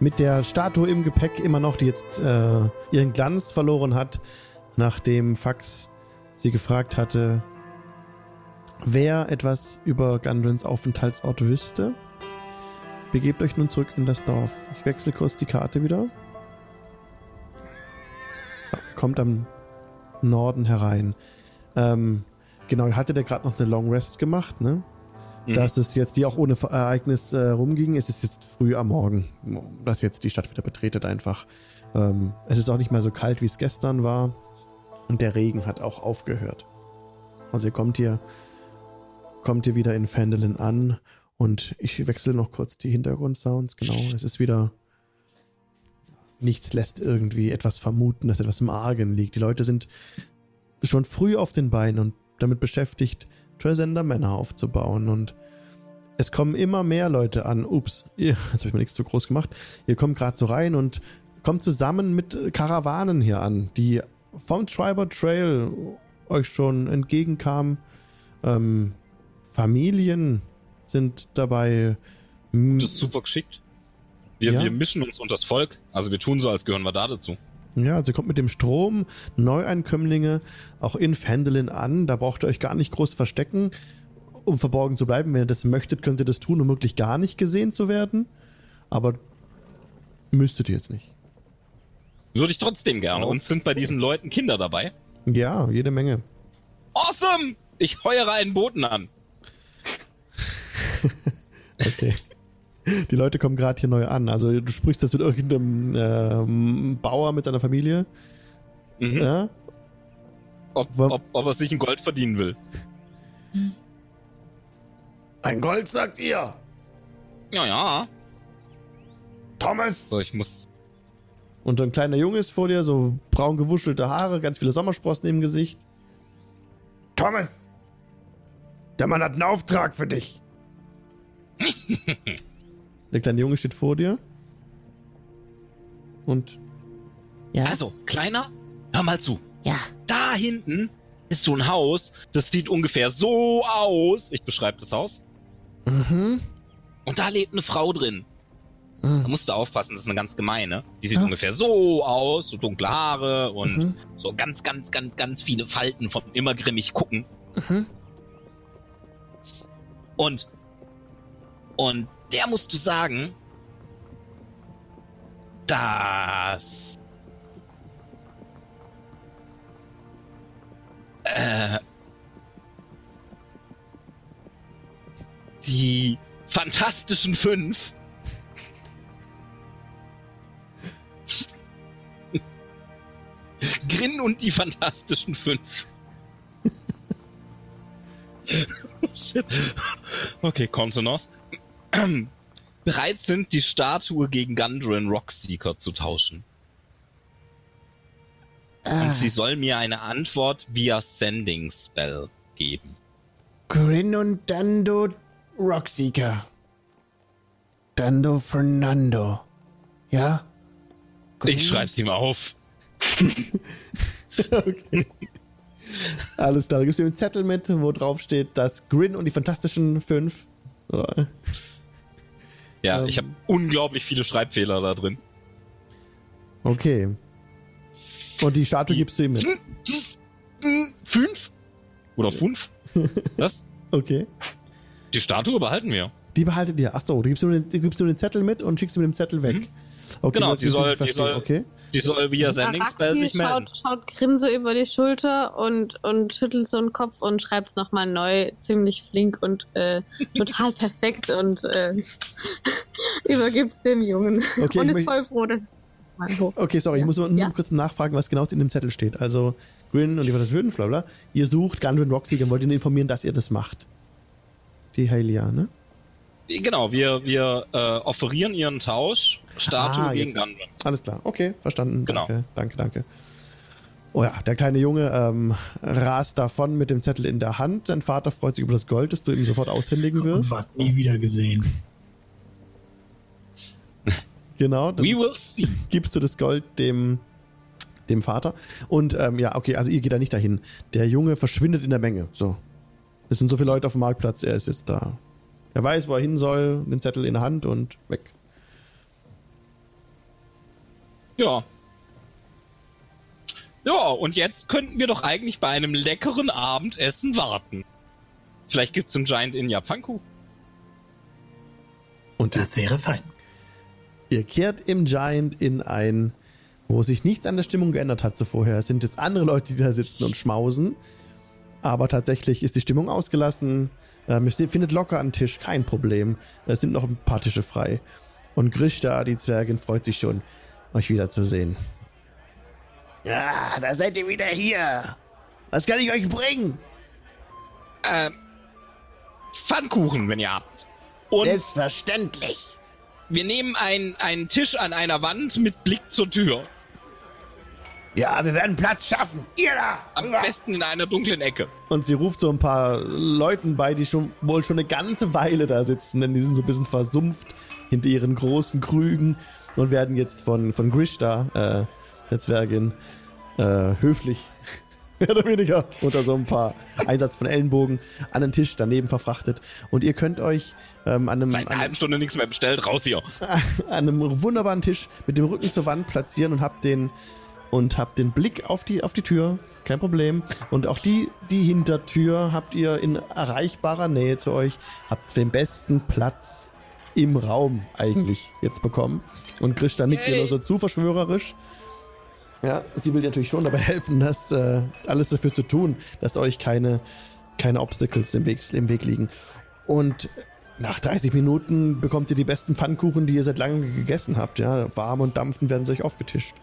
A: Mit der Statue im Gepäck immer noch, die jetzt äh, ihren Glanz verloren hat, nachdem Fax sie gefragt hatte, wer etwas über Gundrins Aufenthaltsort wüsste. Begebt euch nun zurück in das Dorf. Ich wechsle kurz die Karte wieder. So, kommt am Norden herein. Ähm, genau, hatte der gerade noch eine Long Rest gemacht, ne?
F: Mhm.
A: dass es jetzt, die auch ohne Ereignis äh, rumging, es ist jetzt früh am Morgen, dass jetzt die Stadt wieder betretet einfach. Ähm, es ist auch nicht mehr so kalt, wie es gestern war. Und der Regen hat auch aufgehört. Also ihr kommt hier, kommt hier wieder in Fandolin an und ich wechsle noch kurz die Hintergrundsounds. Genau, es ist wieder. Nichts lässt irgendwie etwas vermuten, dass etwas im Argen liegt. Die Leute sind schon früh auf den Beinen und damit beschäftigt, Tresender Männer aufzubauen. Und es kommen immer mehr Leute an. Ups, ihr, [laughs] jetzt habe ich mir nichts zu groß gemacht. Ihr kommt gerade so rein und kommt zusammen mit Karawanen hier an, die vom Triber Trail euch schon entgegenkamen. Ähm, Familien sind dabei.
F: Das ist super geschickt. Wir,
A: Ja.
F: wir mischen uns unter das Volk. Also wir tun so, als gehören wir da dazu.
A: Ja, also ihr kommt mit dem Strom Neueinkömmlinge auch in Fandolin an. Da braucht ihr euch gar nicht groß verstecken, um verborgen zu bleiben. Wenn ihr das möchtet, könnt ihr das tun, um möglich gar nicht gesehen zu werden. Aber müsstet ihr jetzt nicht.
F: Würde ich trotzdem gerne. Und sind bei diesen Leuten Kinder dabei?
A: Ja, jede Menge.
F: Awesome! Ich heuere einen Boten an. [laughs]
A: Okay. Die Leute kommen gerade hier neu an. Also du sprichst das mit irgendeinem ähm, Bauer mit seiner Familie.
F: Mhm.
A: Ja?
F: Ob, ob, ob er sich ein Gold verdienen will.
G: Ein Gold, sagt ihr.
F: Ja, ja.
G: Thomas.
F: So, ich muss.
A: Und ein kleiner Junge ist vor dir, so braun gewuschelte Haare, ganz viele Sommersprossen im Gesicht.
G: Thomas. Der Mann hat einen Auftrag für dich. [laughs]
A: Der kleine Junge steht vor dir. Und
G: Ja.
F: Also, Kleiner, hör mal zu.
G: Ja.
F: Da hinten ist so ein Haus, das sieht ungefähr so aus. Ich beschreibe das Haus.
G: Mhm.
F: Und da lebt eine Frau drin. Da
G: Mhm.
F: musst du aufpassen, das ist eine ganz gemeine. Die sieht
G: Ja.
F: ungefähr so aus, so dunkle Haare und
G: Mhm.
F: so ganz, ganz, ganz, ganz viele Falten vom immer grimmig gucken.
G: Mhm.
F: Und, und der musst du sagen, dass, äh, die Fantastischen Fünf [laughs] Grin und die Fantastischen Fünf. [laughs] oh, shit. Okay, Kontenance. [clears throat] Bereit sind, die Statue gegen Gundren Rockseeker zu tauschen.
G: Ah,
F: Und sie soll mir eine Antwort via Sending Spell geben.
G: Grin und Dando Rockseeker. Dando Fernando. Ja? Grin-
F: Ich schreib's ihm auf. [laughs]
A: okay. Alles klar, du gibst ihm einen Zettel mit, wo drauf steht, dass Grin und die Fantastischen Fünf.
F: Ja,
A: Ähm.
F: ich habe unglaublich viele Schreibfehler da drin.
A: Okay. Und die Statue
F: Die-
A: gibst du ihm mit.
F: Fünf? Oder fünf? [laughs] Was?
A: Okay.
F: Die Statue behalten wir.
A: Die behaltet ihr. Achso, du gibst ihm den, du gibst ihm den Zettel mit und schickst ihm den Zettel weg.
F: Mhm.
A: Okay,
F: Genau, die soll- die soll-
A: Okay.
F: Die soll via Sending Spell
E: Araxi
F: sich melden.
E: schaut, schaut Grin so über die Schulter und, und schüttelt so den Kopf und schreibt es nochmal neu, ziemlich flink und äh, [laughs] total perfekt und äh, [laughs] übergibt's dem Jungen.
A: Okay,
E: und ist voll froh, dass mal hoch.
A: Okay, sorry, ich muss nur,
E: Ja.
A: kurz nachfragen, was genau in dem Zettel steht. Also, Grin und die Fantastischen Fünf, bla bla. Ihr sucht Gundren Roxy und wollt ihn informieren, dass ihr das macht. Die Halia, ne?
F: Genau, wir, wir äh, offerieren ihren Tausch. Statue
A: Ah,
F: gegen
A: jetzt.
F: Gundren.
A: Alles klar, okay, verstanden.
F: Genau.
A: Danke, danke, danke. Oh ja, der kleine Junge ähm, rast davon mit dem Zettel in der Hand. Sein Vater freut sich über das Gold, das du ihm sofort aushändigen
C: Und
A: wirst.
C: war nie wieder gesehen. [laughs]
A: Genau, dann
F: We will see.
A: gibst du das Gold dem, dem Vater. Und ähm, ja, okay, also ihr geht da nicht dahin. Der Junge verschwindet in der Menge. So. Es sind so viele Leute auf dem Marktplatz, er ist jetzt da. Er weiß, wo er hin soll, den Zettel in der Hand und weg.
F: Ja. Ja, und jetzt könnten wir doch eigentlich bei einem leckeren Abendessen warten. Vielleicht gibt's einen Giant in Japanku.
A: Und
C: Das wäre fein.
A: ihr kehrt im Giant in ein, wo sich nichts an der Stimmung geändert hat zu vorher. Es sind jetzt andere Leute, die da sitzen und schmausen. Aber tatsächlich ist die Stimmung ausgelassen. Ähm, ihr findet locker einen Tisch, kein Problem. Es sind noch ein paar Tische frei. Und Grishta, die Zwergin, freut sich schon, euch wiederzusehen.
G: Ja, da seid ihr wieder hier. Was kann ich euch bringen?
F: Ähm, Pfannkuchen, wenn ihr habt. Und
G: Selbstverständlich.
F: wir nehmen ein, einen Tisch an einer Wand mit Blick zur Tür.
G: Ja, wir werden Platz schaffen. Ihr da.
F: Am
G: rüber.
F: besten in einer dunklen Ecke.
A: Und sie ruft so ein paar Leuten bei, die schon wohl schon eine ganze Weile da sitzen, denn die sind so ein bisschen versumpft hinter ihren großen Krügen und werden jetzt von, von Grishta, äh, der Zwergin, äh, höflich, [laughs] mehr oder weniger, unter so ein paar Einsatz von Ellenbogen an den Tisch daneben verfrachtet. Und ihr könnt euch ähm, an, einem,
F: Seit einer halben Stunde nichts mehr bestellt, raus hier. [laughs]
A: an einem wunderbaren Tisch mit dem Rücken zur Wand platzieren und habt den und habt den Blick auf die auf die Tür, kein Problem. Und auch die die Hintertür habt ihr in erreichbarer Nähe zu euch, habt den besten Platz im Raum eigentlich jetzt bekommen. Und Christa nickt ihr
F: Yay.
A: nur so zu verschwörerisch. Ja, sie will dir natürlich schon dabei helfen, das äh, alles dafür zu tun, dass euch keine keine Obstacles im Weg, im Weg liegen. Und nach 30 Minuten bekommt ihr die besten Pfannkuchen, die ihr seit langem gegessen habt. Ja, warm und dampfen werden sie euch aufgetischt.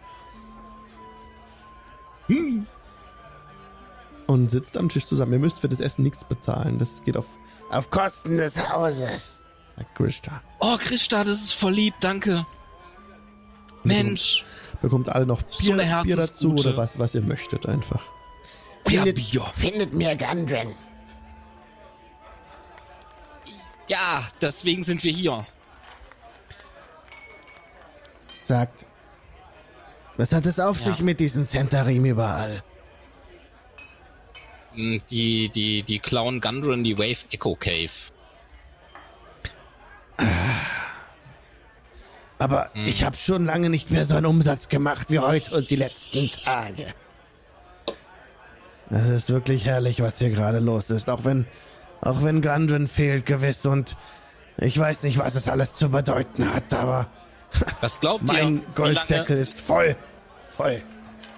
A: Und sitzt am Tisch zusammen. Ihr müsst für das Essen nichts bezahlen. Das geht auf
G: Auf Kosten des Hauses.
A: sagt.
F: Oh, Christa, das ist voll lieb, danke. Mensch.
A: Bekommt alle noch
F: So
A: Bier,
F: eine
A: Bier dazu oder was, was ihr möchtet einfach.
F: Ja,
G: Findet,
F: Bier.
G: findet mir Gundren.
F: Ja, deswegen sind wir hier.
G: Sagt. Was hat es auf
F: Ja.
G: sich mit diesen Zentarim überall?
F: Hm, Die, die, die Clown Gundren, die Wave Echo Cave.
G: Aber
F: Hm.
G: ich habe schon lange nicht mehr so einen Umsatz gemacht wie heute und die letzten Tage.
A: Es ist wirklich herrlich, was hier gerade los ist. Auch wenn, auch wenn Gundren fehlt gewiss und ich weiß nicht, was es alles zu bedeuten hat, aber
F: Was glaubt ihr?
A: mein Goldsäckel ist voll. Voll.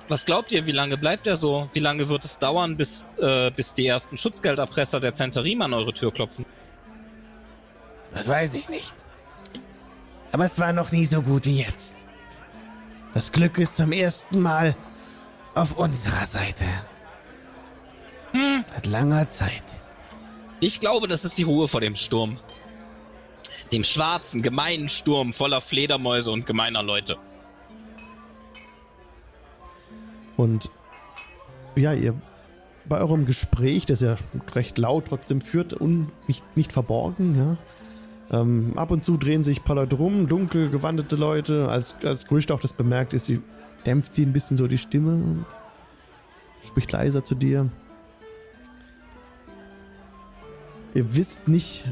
F: was glaubt ihr, wie lange bleibt er so? Wie lange wird es dauern, bis, äh, bis die ersten Schutzgelderpresser der Zentarim an eure Tür klopfen?
G: Das weiß ich nicht. Aber es war noch nie so gut wie jetzt. Das Glück ist zum ersten Mal auf unserer Seite.
F: Hm.
G: Seit langer Zeit.
F: Ich glaube, das ist die Ruhe vor dem Sturm. Dem schwarzen, gemeinen Sturm voller Fledermäuse und gemeiner Leute.
A: Und ja, ihr bei eurem Gespräch, das ihr recht laut trotzdem führt und nicht, nicht verborgen, ja. Ähm, ab und zu drehen sich paar Leute rum, dunkel gewandete Leute. Als, als Grisht auch das bemerkt, ist sie, dämpft sie ein bisschen so die Stimme spricht leiser zu dir. Ihr wisst nicht,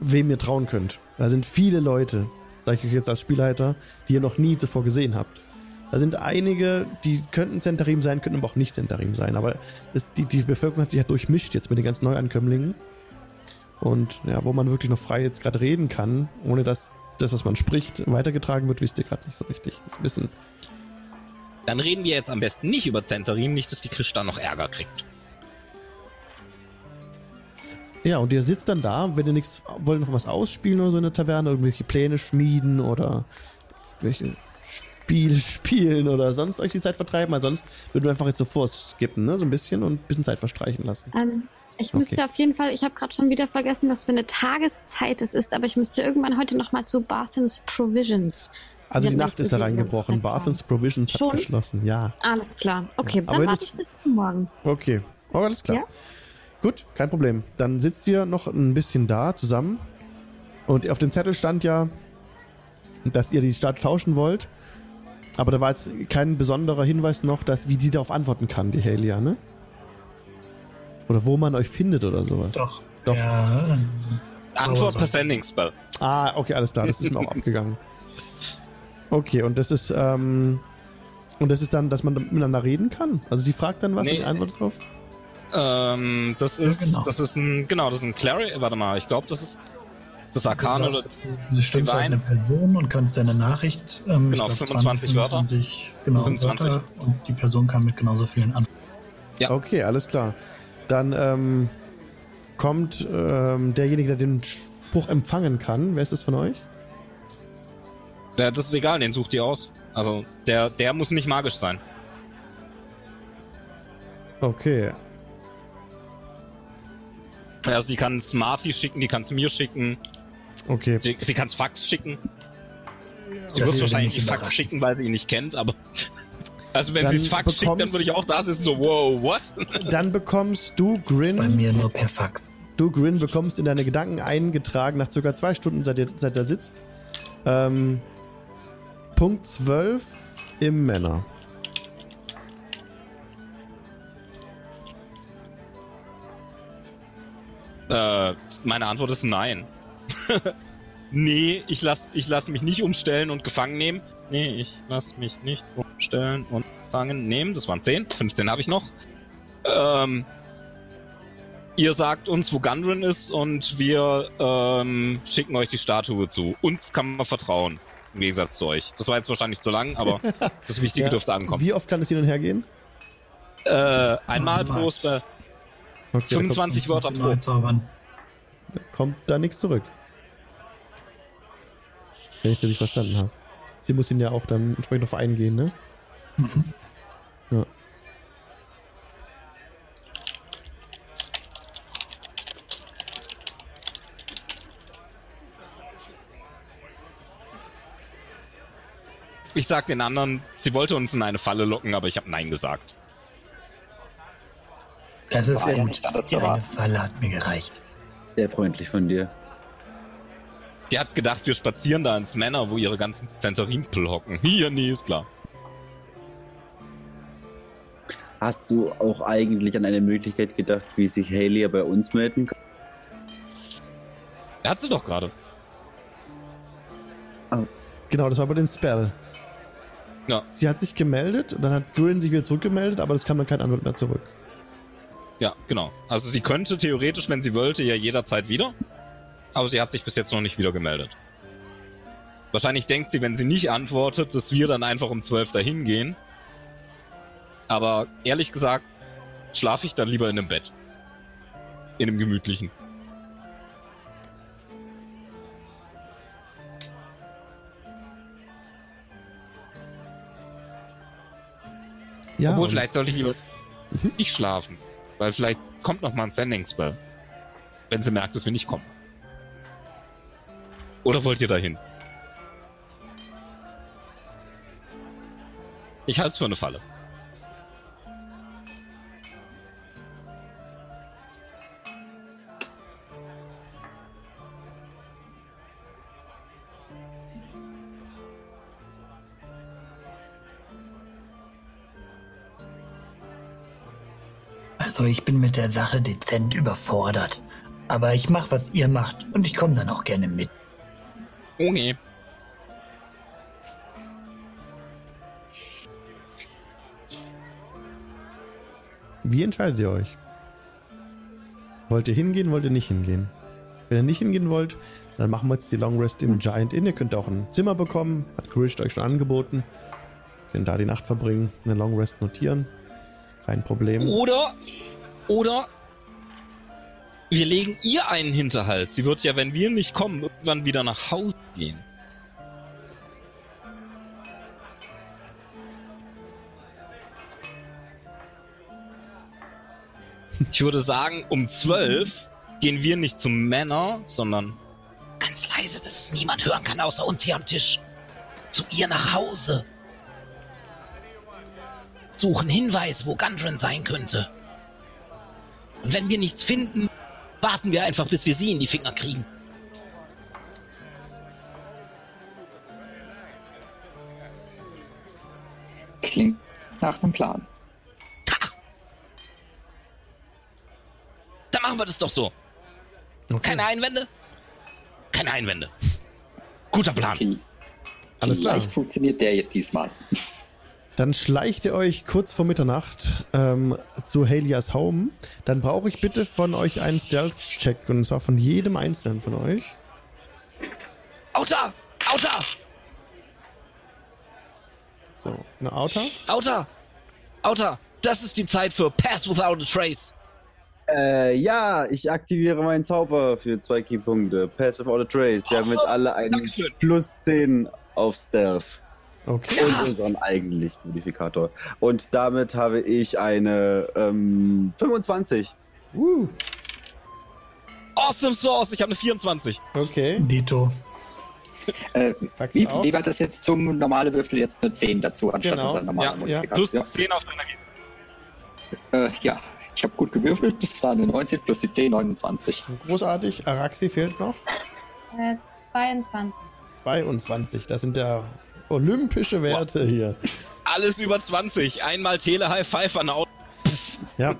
A: wem ihr trauen könnt. Da sind viele Leute, sage ich euch jetzt als Spielleiter, die ihr noch nie zuvor gesehen habt. Da sind einige, die könnten Zentarim sein, könnten aber auch nicht Zentarim sein. Aber es, die, die Bevölkerung hat sich ja durchmischt jetzt mit den ganzen Neuankömmlingen. Und ja, wo man wirklich noch frei jetzt gerade reden kann, ohne dass das, was man spricht, weitergetragen wird, wisst ihr gerade nicht so richtig. Das bisschen.
F: Dann reden wir jetzt am besten nicht über Zentarim, nicht, dass die Christa noch Ärger kriegt.
A: Ja, und ihr sitzt dann da, wenn ihr nichts, wollt noch was ausspielen oder so in der Taverne, irgendwelche Pläne schmieden oder welche Spiele [laughs] spielen oder sonst euch die Zeit vertreiben. Ansonsten würden wir einfach jetzt so vorskippen, ne? So ein bisschen und ein bisschen Zeit verstreichen lassen.
E: Ähm, ich
A: Okay.
E: müsste auf jeden Fall, ich habe gerade schon wieder vergessen, was für eine Tageszeit es ist, aber ich müsste irgendwann heute noch mal zu Barthens Provisions.
A: Also die Nacht ist
E: ganze Zeit
A: Barthens Provisions hat
E: Schon?
A: geschlossen, ja.
E: Alles klar. Okay,
A: aber
E: dann warte ich bis zum Morgen.
A: Okay, oh, alles klar.
E: Ja?
A: Gut, kein Problem. Dann sitzt ihr noch ein bisschen da zusammen. Und auf dem Zettel stand ja, dass ihr die Stadt tauschen wollt. Aber da war jetzt kein besonderer Hinweis noch, dass, wie sie darauf antworten kann, die Helia, ne? Oder wo man euch findet oder sowas.
C: Doch.
A: Doch.
C: Ja,
F: Antwort per Sending Spell.
A: Ah, okay, alles klar, das ist mir auch [laughs] abgegangen. Okay, und das ist, ähm, und das ist dann, dass man miteinander reden kann? Also sie fragt dann was
F: Nee.
A: und antwortet drauf?
F: Ähm, das
C: Ja,
F: ist,
C: genau.
F: das ist ein, genau, das ist ein Clary, warte mal, ich glaube, das ist, das Arkan oder,
C: Du stimmst halt eine Person und kannst deine Nachricht, ähm,
F: Genau,
C: glaub,
F: 25 Wörter.
C: 25, genau,
F: 25.
C: Wörter und die Person kann mit genauso vielen antworten.
F: Ja.
A: Okay, alles klar. Dann, ähm, kommt ähm, derjenige, der den Spruch empfangen kann. Wer ist das von euch?
F: Ja, das ist egal, den sucht ihr aus. Also, der, der muss nicht magisch sein.
A: Okay.
F: Also, die kann es Marty schicken, die kann es mir schicken,
A: Okay.
F: sie, sie kann es Fax schicken. Sie
C: Das
F: wird wahrscheinlich die Fax schicken, weil sie ihn nicht kennt, aber. [laughs] Also, wenn sie es Fax schickt, dann würde ich auch da sitzen, so, wow, what? [laughs]
A: Dann bekommst du,
C: Bei
A: Grin,
C: mir nur per Fax.
A: du, Grin, bekommst in deine Gedanken eingetragen, nach circa zwei Stunden, seit ihr, seit er sitzt, ähm, Punkt 12 im Männer.
F: Äh, meine Antwort ist nein. [laughs] nee, ich lass, ich lass mich nicht umstellen und gefangen nehmen. Nee, ich lass mich nicht umstellen und gefangen nehmen. Das waren 10. 15 habe ich noch. Ähm, ihr sagt uns, wo Gundren ist und wir ähm, schicken euch die Statue zu. Uns kann man vertrauen. Im Gegensatz zu euch. Das war jetzt wahrscheinlich zu lang, aber [laughs] das Wichtige
A: Ja.
F: dürfte ankommen.
A: Wie oft kann es hin und her gehen?
F: Äh, einmal
C: Einmal.
F: pro Spell.
A: Okay, da
F: 25 Wörter pro.
C: Zaubern.
A: kommt, da nichts zurück. Wenn ich es richtig verstanden habe. Sie muss ihn ja auch dann entsprechend auf eingehen, ne? Ja.
F: Ich sag den anderen, sie wollte uns in eine Falle locken, aber ich habe Nein gesagt.
I: Das ist
B: ja
I: gut. Die eine. Falle hat mir gereicht.
J: Sehr freundlich von dir.
F: Die hat gedacht, wir spazieren da ins Männer, wo ihre ganzen Zenterinpel hocken. Hier, nee, ist klar.
J: Hast du auch eigentlich an eine Möglichkeit gedacht, wie sich Haley ja bei uns melden kann?
F: Er hat sie doch gerade.
A: Genau, das war bei den Spell.
F: Ja.
A: Sie hat sich gemeldet, und dann hat Grin sich wieder zurückgemeldet, aber es kam dann keine Antwort mehr zurück.
F: Ja, genau. Also sie könnte theoretisch, wenn sie wollte, ja jederzeit wieder. Aber sie hat sich bis jetzt noch nicht wieder gemeldet. Wahrscheinlich denkt sie, wenn sie nicht antwortet, dass wir dann einfach um 12 dahin gehen. Aber ehrlich gesagt, schlafe ich dann lieber in einem Bett. In einem gemütlichen.
A: Ja,
F: Obwohl, vielleicht sollte ich lieber nicht schlafen. Weil vielleicht kommt noch mal ein Sending Spell. Wenn sie merkt, dass wir nicht kommen. Oder wollt ihr dahin? Ich halte es für eine Falle.
I: Also ich bin mit der Sache dezent überfordert. Aber ich mach, was ihr macht und ich komme dann auch gerne mit.
F: Oh nee.
A: Wie entscheidet ihr euch? Wollt ihr hingehen, wollt ihr nicht hingehen? Wenn ihr nicht hingehen wollt, dann machen wir jetzt die Long Rest im Giant Inn. Ihr könnt auch ein Zimmer bekommen, hat Grisht euch schon angeboten. Könnt da die Nacht verbringen, eine Long Rest notieren. Kein Problem.
F: Oder, oder wir legen ihr einen Hinterhalt. Sie wird ja, wenn wir nicht kommen, irgendwann wieder nach Hause gehen. Ich würde sagen, um zwölf gehen wir nicht zum Männer, sondern
M: Ganz leise, dass es niemand hören kann außer uns hier am Tisch. Zu ihr nach Hause. Suchen Hinweis, wo Gundren sein könnte. Und wenn wir nichts finden, warten wir einfach, bis wir sie in die Finger kriegen.
B: Klingt nach einem Plan.
M: Ha! Dann machen wir das doch so.
A: Okay.
M: Keine Einwände? Keine Einwände. Guter Plan.
B: Okay.
A: Alles klar.
B: Vielleicht funktioniert der jetzt diesmal.
A: Dann schleicht ihr euch kurz vor Mitternacht ähm, zu Halias Home. Dann brauche ich bitte von euch einen Stealth-Check. Und zwar von jedem einzelnen von euch.
M: Auta! Auta!
A: So, eine Outer.
M: Auta! Auta! Das ist die Zeit für Pass Without a Trace.
J: Äh, ja, ich aktiviere meinen Zauber für zwei Keypunkte. Pass without a trace. Wir haben jetzt alle einen
F: Dankeschön.
J: plus 10 auf Stealth.
A: Okay.
J: Und unseren eigentlichen Modifikator. Und damit habe ich eine ähm, 25.
A: Uh,
F: Awesome Source, ich habe eine 24.
A: okay.
C: Dito.
B: Äh, wie,
A: auch.
B: wie war das jetzt zum normalen Würfel jetzt eine 10 dazu, anstatt
A: Genau.
B: unser normaler
F: Ja,
A: ja.
F: Plus
B: Ja.
F: 10 auf deiner
B: Äh, ja, ich habe gut gewürfelt. Das war eine 19 plus die 10, 29.
A: Großartig. Araxi fehlt noch.
E: Äh, 22.
A: 22. Das sind ja olympische Werte hier.
F: Alles über 20. Einmal Tele-High Five an Auto.
A: Ja.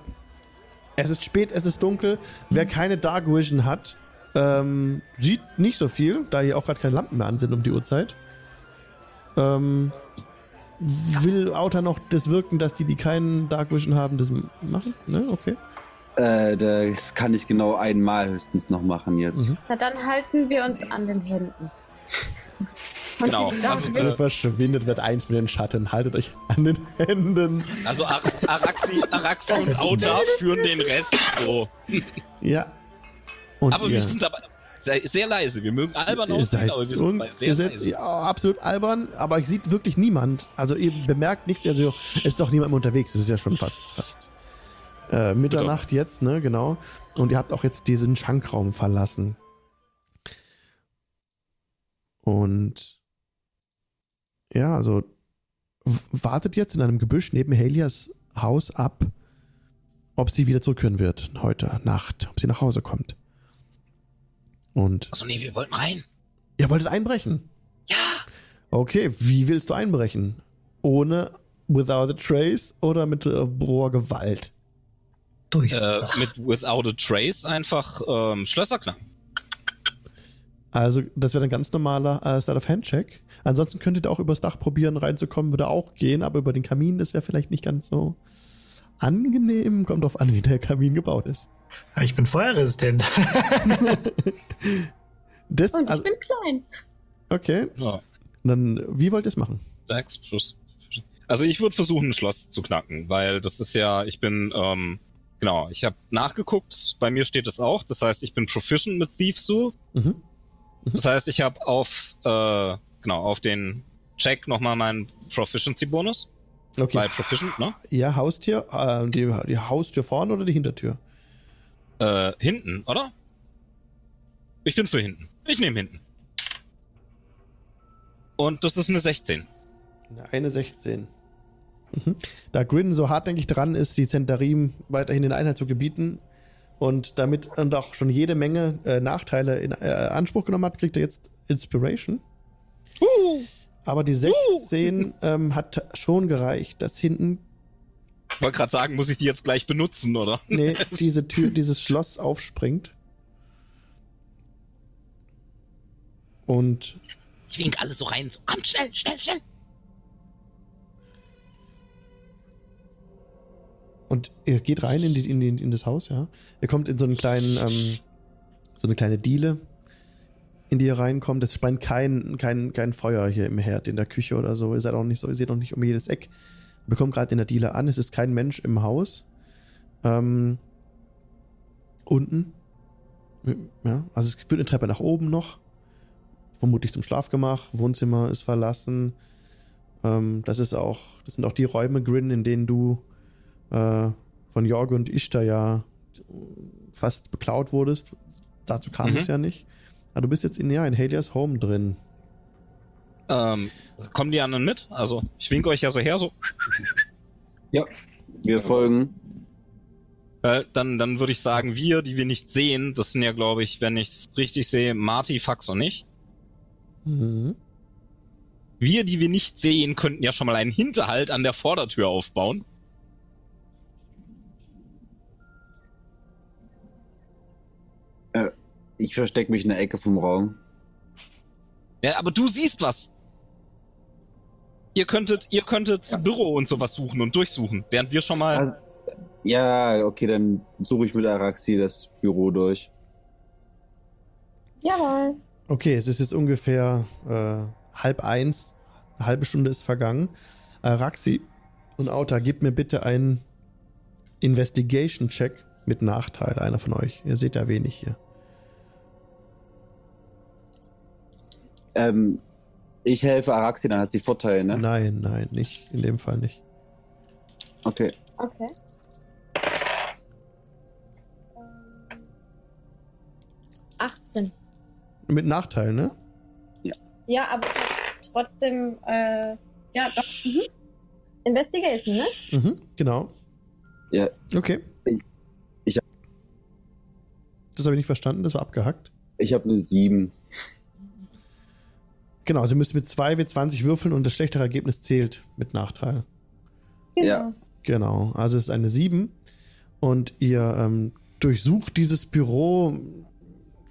A: Es ist spät, es ist dunkel. Wer keine Dark Vision hat, ähm, sieht nicht so viel, da hier auch gerade keine Lampen mehr an sind um die Uhrzeit. Ähm, will Outer noch das wirken, dass die, die keinen Dark Vision haben, das machen? Ne, okay.
J: Äh, das kann ich genau einmal höchstens noch machen jetzt.
A: Mhm.
E: Na, dann halten wir uns an den Händen.
F: Genau,
E: die Dark
F: also
E: Vision-
A: Ihr verschwindet, wird eins mit den Schatten. Haltet euch an den Händen.
F: Also Ar Araxi, Araxi und Auta führen den Rest so.
A: Ja. Und
F: Aber
A: ihr,
F: wir sind dabei sehr, sehr leise. Wir mögen albern
A: ihr
F: aussehen, aber wir sind sehr
A: ihr seid
F: leise.
A: ja, absolut albern, aber ich sieht wirklich niemand. Also ihr bemerkt nichts, also es ist doch niemand mehr unterwegs. Es ist ja schon fast, fast äh, Mitternacht jetzt, ne, genau. Und ihr habt auch jetzt diesen Schankraum verlassen. Und ja, also wartet jetzt in einem Gebüsch neben Helias Haus ab, ob sie wieder zurückkehren wird heute Nacht, ob sie nach Hause kommt. Und
M: Achso, nee, wir wollten rein.
A: ihr wolltet einbrechen.
M: Ja.
A: Okay, wie willst du einbrechen? Ohne Without a Trace oder mit äh, roher Gewalt?
C: Durchs
F: Äh,
C: Dach.
F: mit Without a Trace einfach ähm, Schlösser knacken.
A: Also, das wäre ein ganz normaler äh, Start of Hand-Check. Ansonsten könntet ihr auch übers Dach probieren, reinzukommen, würde auch gehen, aber über den Kamin, das wäre vielleicht nicht ganz so angenehm. Kommt drauf an, wie der Kamin gebaut ist.
C: Ja, Ich bin feuerresistent. [laughs]
A: Das,
E: Und ich
A: also,
E: bin klein.
A: okay,
F: Ja,
A: dann, wie wollt ihr es machen?
F: Dex plus. Also ich würde versuchen, ein Schloss zu knacken, weil das ist ja, ich bin, ähm, genau, ich habe nachgeguckt, bei mir steht es auch, das heißt, ich bin proficient mit Thief Soul.
A: Mhm.
F: Das heißt, ich habe auf, äh, genau, auf den Check nochmal meinen Proficiency-Bonus.
A: Okay,
F: Bei Proficient, ne?
A: ja, Haustier, äh, die, die Haustür vorne oder die Hintertür?
F: Äh, hinten, oder? Ich bin für hinten. Ich nehme hinten. Und das ist eine 16.
A: Eine 16. Mhm. Da Grin so hartnäckig dran ist, die Zentarim weiterhin in Einheit zu gebieten und damit und auch schon jede Menge äh, Nachteile in äh, Anspruch genommen hat, kriegt er jetzt Inspiration. Aber die 16 ähm, hat schon gereicht, dass hinten
F: Wollte gerade sagen, muss ich die jetzt gleich benutzen, oder?
A: nee, [laughs] diese Tür, dieses Schloss aufspringt. Und
M: Ich wink alle so rein. So, kommt schnell, schnell, schnell.
A: Und ihr geht rein in, die, in, die, in das Haus, ja. Ihr kommt in so einen kleinen, ähm, so eine kleine Diele, in die ihr reinkommt. Es spannt kein, kein, kein Feuer hier im Herd, in der Küche oder so. Ihr seid auch nicht so, ihr seht auch nicht um jedes Eck. Ihr bekommt gerade in der Diele an, es ist kein Mensch im Haus. Ähm, unten. Ja, also es führt eine Treppe nach oben noch. Vermutlich zum Schlafgemach. Wohnzimmer ist verlassen. Ähm, das ist auch, das sind auch die Räume, Grin, in denen du äh, von Jorge und Ishtar ja fast beklaut wurdest. Dazu kam
F: Mhm.
A: es ja nicht. Aber du bist jetzt in, ja, in Helias Home drin.
F: Ähm, kommen die anderen mit? Also, ich winke euch ja so her, so.
J: Wir folgen.
F: Äh, dann dann würde ich sagen, wir, die wir nicht sehen, das sind ja, glaube ich, wenn ich es richtig sehe, Marty, Fax und ich.
A: Mhm.
F: Wir, die wir nicht sehen, könnten ja schon mal einen Hinterhalt an der Vordertür aufbauen.
J: Ich verstecke mich in der Ecke vom Raum.
F: Ja, aber du siehst was. Ihr könntet, ihr könntet Büro und sowas suchen und durchsuchen, während wir schon mal.
J: Also, ja, okay, dann suche ich mit Araxi das Büro durch.
E: Jawohl.
A: Okay, es ist jetzt ungefähr äh, halb eins. Eine halbe Stunde ist vergangen. Äh, Raxi und Auta, gib mir bitte einen Investigation-Check Mit Nachteil, einer von euch. Ihr seht ja wenig hier.
J: Ähm, ich helfe Araxi, dann hat sie Vorteile, ne?
A: Nein, nein, nicht. In dem Fall nicht.
J: Okay.
E: Okay. Ähm, 18.
A: Mit Nachteil, ne?
E: Ja, aber trotzdem, äh, ja, doch. Mhm. Investigation, ne?
A: Mhm, genau.
J: Ja.
A: Okay.
J: Ich-
A: Das habe ich nicht verstanden, das war abgehackt.
J: Ich habe eine 7.
A: Genau, sie müsst mit 2 W20 würfeln und das schlechtere Ergebnis zählt mit Nachteil.
E: Genau.
J: Ja.
A: Genau, also es ist eine 7 und ihr ähm, durchsucht dieses Büro.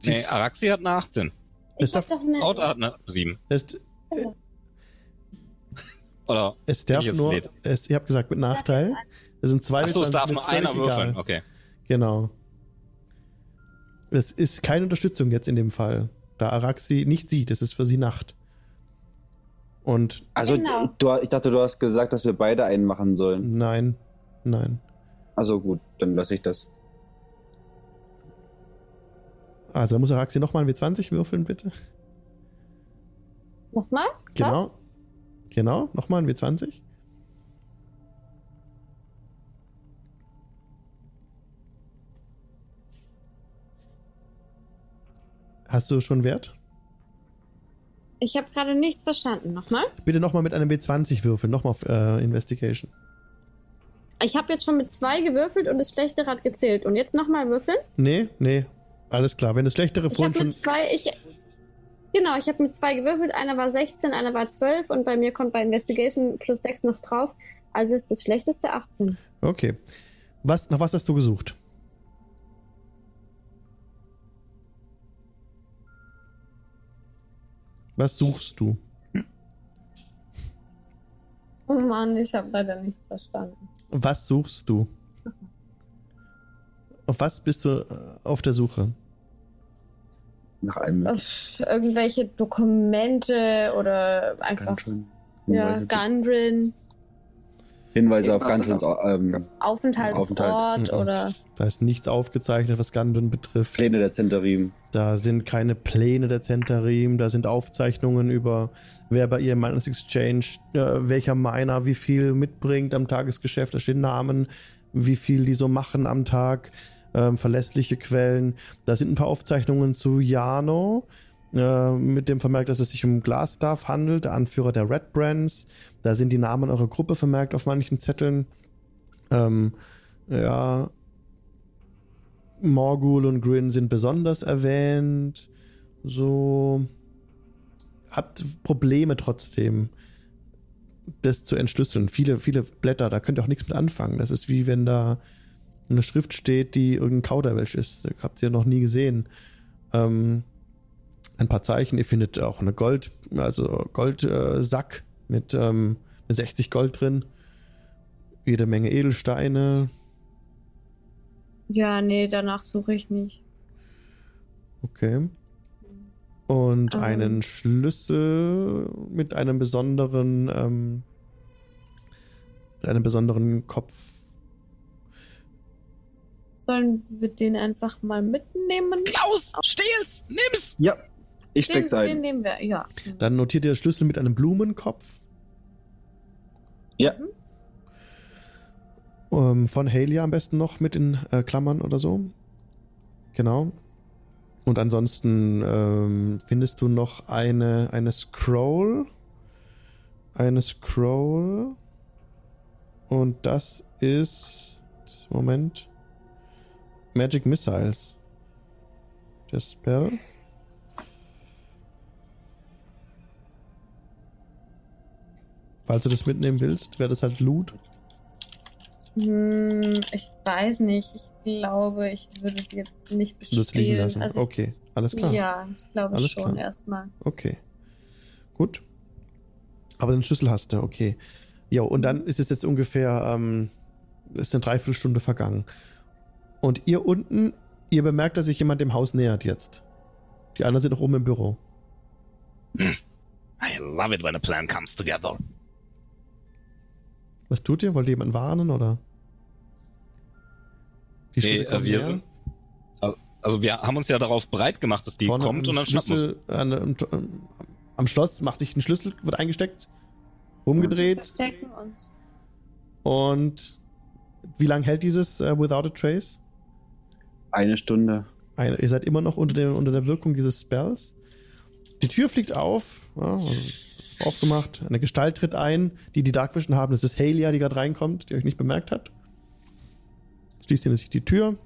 F: Nee, Araxi hat eine 18.
A: Es
E: Ich
A: darf-
E: doch eine.
F: Auto hat eine 7.
A: es,
F: Oder?
A: es darf nur, es, ihr habt gesagt mit Nachteil. Es sind 2
F: Achso, es darf
A: ist
F: nur einer würfeln.
A: egal.
F: Okay.
A: Genau. Es ist keine Unterstützung jetzt in dem Fall, da Araxi nicht sieht, es ist für sie Nacht. Und
J: Also,
E: Genau.
J: du, ich dachte, du hast gesagt, dass wir beide einen machen sollen.
A: nein, nein.
J: Also gut, dann lasse ich das.
A: Also da muss Araxi nochmal ein W20 würfeln, bitte.
E: Nochmal?
A: Genau. Genau, nochmal ein W20. Hast du schon Wert?
E: Ich habe gerade nichts verstanden. Nochmal?
A: Bitte nochmal mit einem W20 würfeln, nochmal auf äh, Investigation.
E: Ich habe jetzt schon mit zwei gewürfelt und das schlechtere hat gezählt. Und jetzt nochmal würfeln?
A: Nee, nee, alles klar. Wenn das schlechtere
E: Ich
A: vorhin
E: habe
A: schon.
E: mit zwei, ich. Genau, ich habe mit zwei gewürfelt. Einer war 16, einer war 12 und bei mir kommt bei Investigation plus 6 noch drauf. Also ist das schlechteste 18.
A: Okay. Was, nach was hast du gesucht? Was suchst du?
E: Oh Mann, ich habe leider nichts verstanden.
A: Was suchst du? Auf was bist du äh, auf der Suche?
J: Nach einem.
E: Uff, irgendwelche Dokumente oder einfach
J: Gungeon.
E: ja, Gundren,
J: Hinweise auf Gungeons ähm,
E: Aufenthaltsort
J: Aufenthalt.
A: Mhm.
E: oder.
A: Da ist nichts aufgezeichnet, was Gundren betrifft.
J: Pläne der Zentarim.
A: Da sind keine Pläne der Zentarim, da sind Aufzeichnungen über, wer bei ihr im Miners Exchange, äh, welcher Miner wie viel mitbringt am Tagesgeschäft, da stehen Namen, wie viel die so machen am Tag, ähm, verlässliche Quellen. Da sind ein paar Aufzeichnungen zu Jano, äh, mit dem Vermerk, dass es sich um Glasstaff handelt, der Anführer der Red Brands. Da sind die Namen eurer Gruppe vermerkt auf manchen Zetteln. Ähm, ja, Morgul und Grin sind besonders erwähnt. So. Habt Probleme trotzdem, das zu entschlüsseln. Viele, viele Blätter, da könnt ihr auch nichts mit anfangen. Das ist wie wenn da eine Schrift steht, die irgendein Kauderwelsch ist. Habt ihr noch nie gesehen. Ähm, ein paar Zeichen. Ihr findet auch eine Gold, also Goldsack äh, mit, ähm, mit 60 Gold drin. Jede Menge Edelsteine.
E: Ja, nee, danach suche ich nicht.
A: Okay. Und
E: Ähm.
A: einen Schlüssel mit einem besonderen, ähm, mit einem besonderen Kopf.
E: Sollen wir den einfach mal mitnehmen?
M: Klaus, stehl's, nimm's!
J: Ja, ich
E: Den,
J: steck's
E: den
J: ein.
E: nehmen wir, ja.
A: Dann notiert ihr Schlüssel mit einem Blumenkopf.
J: Ja.
A: Ähm, von Halia am besten noch mit in äh, Klammern oder so. Genau. Und ansonsten ähm, findest du noch eine, eine Scroll. Eine Scroll. Und das ist. Moment. Magic Missiles. Der Spell. Falls du das mitnehmen willst, wäre das halt Loot.
E: Hm, ich weiß nicht. Ich glaube, ich würde es jetzt nicht
A: Du es liegen lassen.
E: Also,
A: okay, alles klar.
E: Ja, ich glaube
A: Alles
E: schon
A: klar.
E: erstmal.
A: Okay. Gut. Aber den Schlüssel hast du, okay. Ja, und dann ist es jetzt ungefähr, ähm, ist eine Dreiviertelstunde vergangen. Und ihr unten, ihr bemerkt, dass sich jemand dem Haus nähert jetzt. Die anderen sind noch oben im Büro.
M: I love it when a plan comes together.
A: Was tut ihr? Wollt ihr jemanden warnen oder? Die
F: Nee, äh, wir sind. Also wir haben uns ja darauf bereit gemacht, dass die
A: Vorne
F: kommt
A: am
F: und dann schnappen
A: Schlüssel, an, am, am Schloss macht sich ein Schlüssel, wird eingesteckt, rumgedreht
E: Verstecken und.
A: und wie lange hält dieses äh, Without a Trace?
J: Eine Stunde.
A: Eine, ihr seid immer noch unter der, unter der Wirkung dieses Spells. Die Tür fliegt auf, ja, also aufgemacht. Eine Gestalt tritt ein, die die Dark Vision haben. Das ist Halia, die gerade reinkommt, die euch nicht bemerkt hat. Schließt hinter sich die Tür.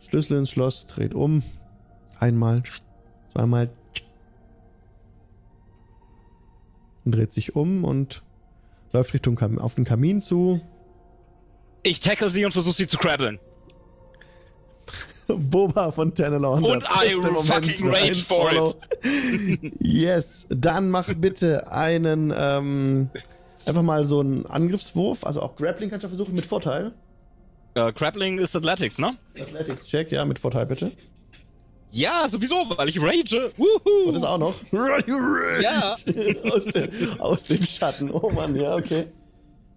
A: Schlüssel ins Schloss, dreht um. Einmal, zweimal. Und dreht sich um und läuft Richtung auf den Kamin zu.
F: Ich tackle sie und versuche sie zu krabbeln. [laughs]
A: Boba von Tenelon.
F: Und I fucking rage for
A: it. yes. Dann mach bitte einen, ähm, einfach mal so einen Angriffswurf. Also auch Grappling kannst du versuchen mit Vorteil.
F: Äh, Grappling ist Athletics, ne?
A: Athletics-Check, ja, mit Vorteil bitte.
F: Ja, sowieso, weil ich rage. Wuhu.
A: Und das auch noch. [laughs]
F: Ja. [laughs]
A: aus, dem, aus dem Schatten. Oh Mann, ja, okay.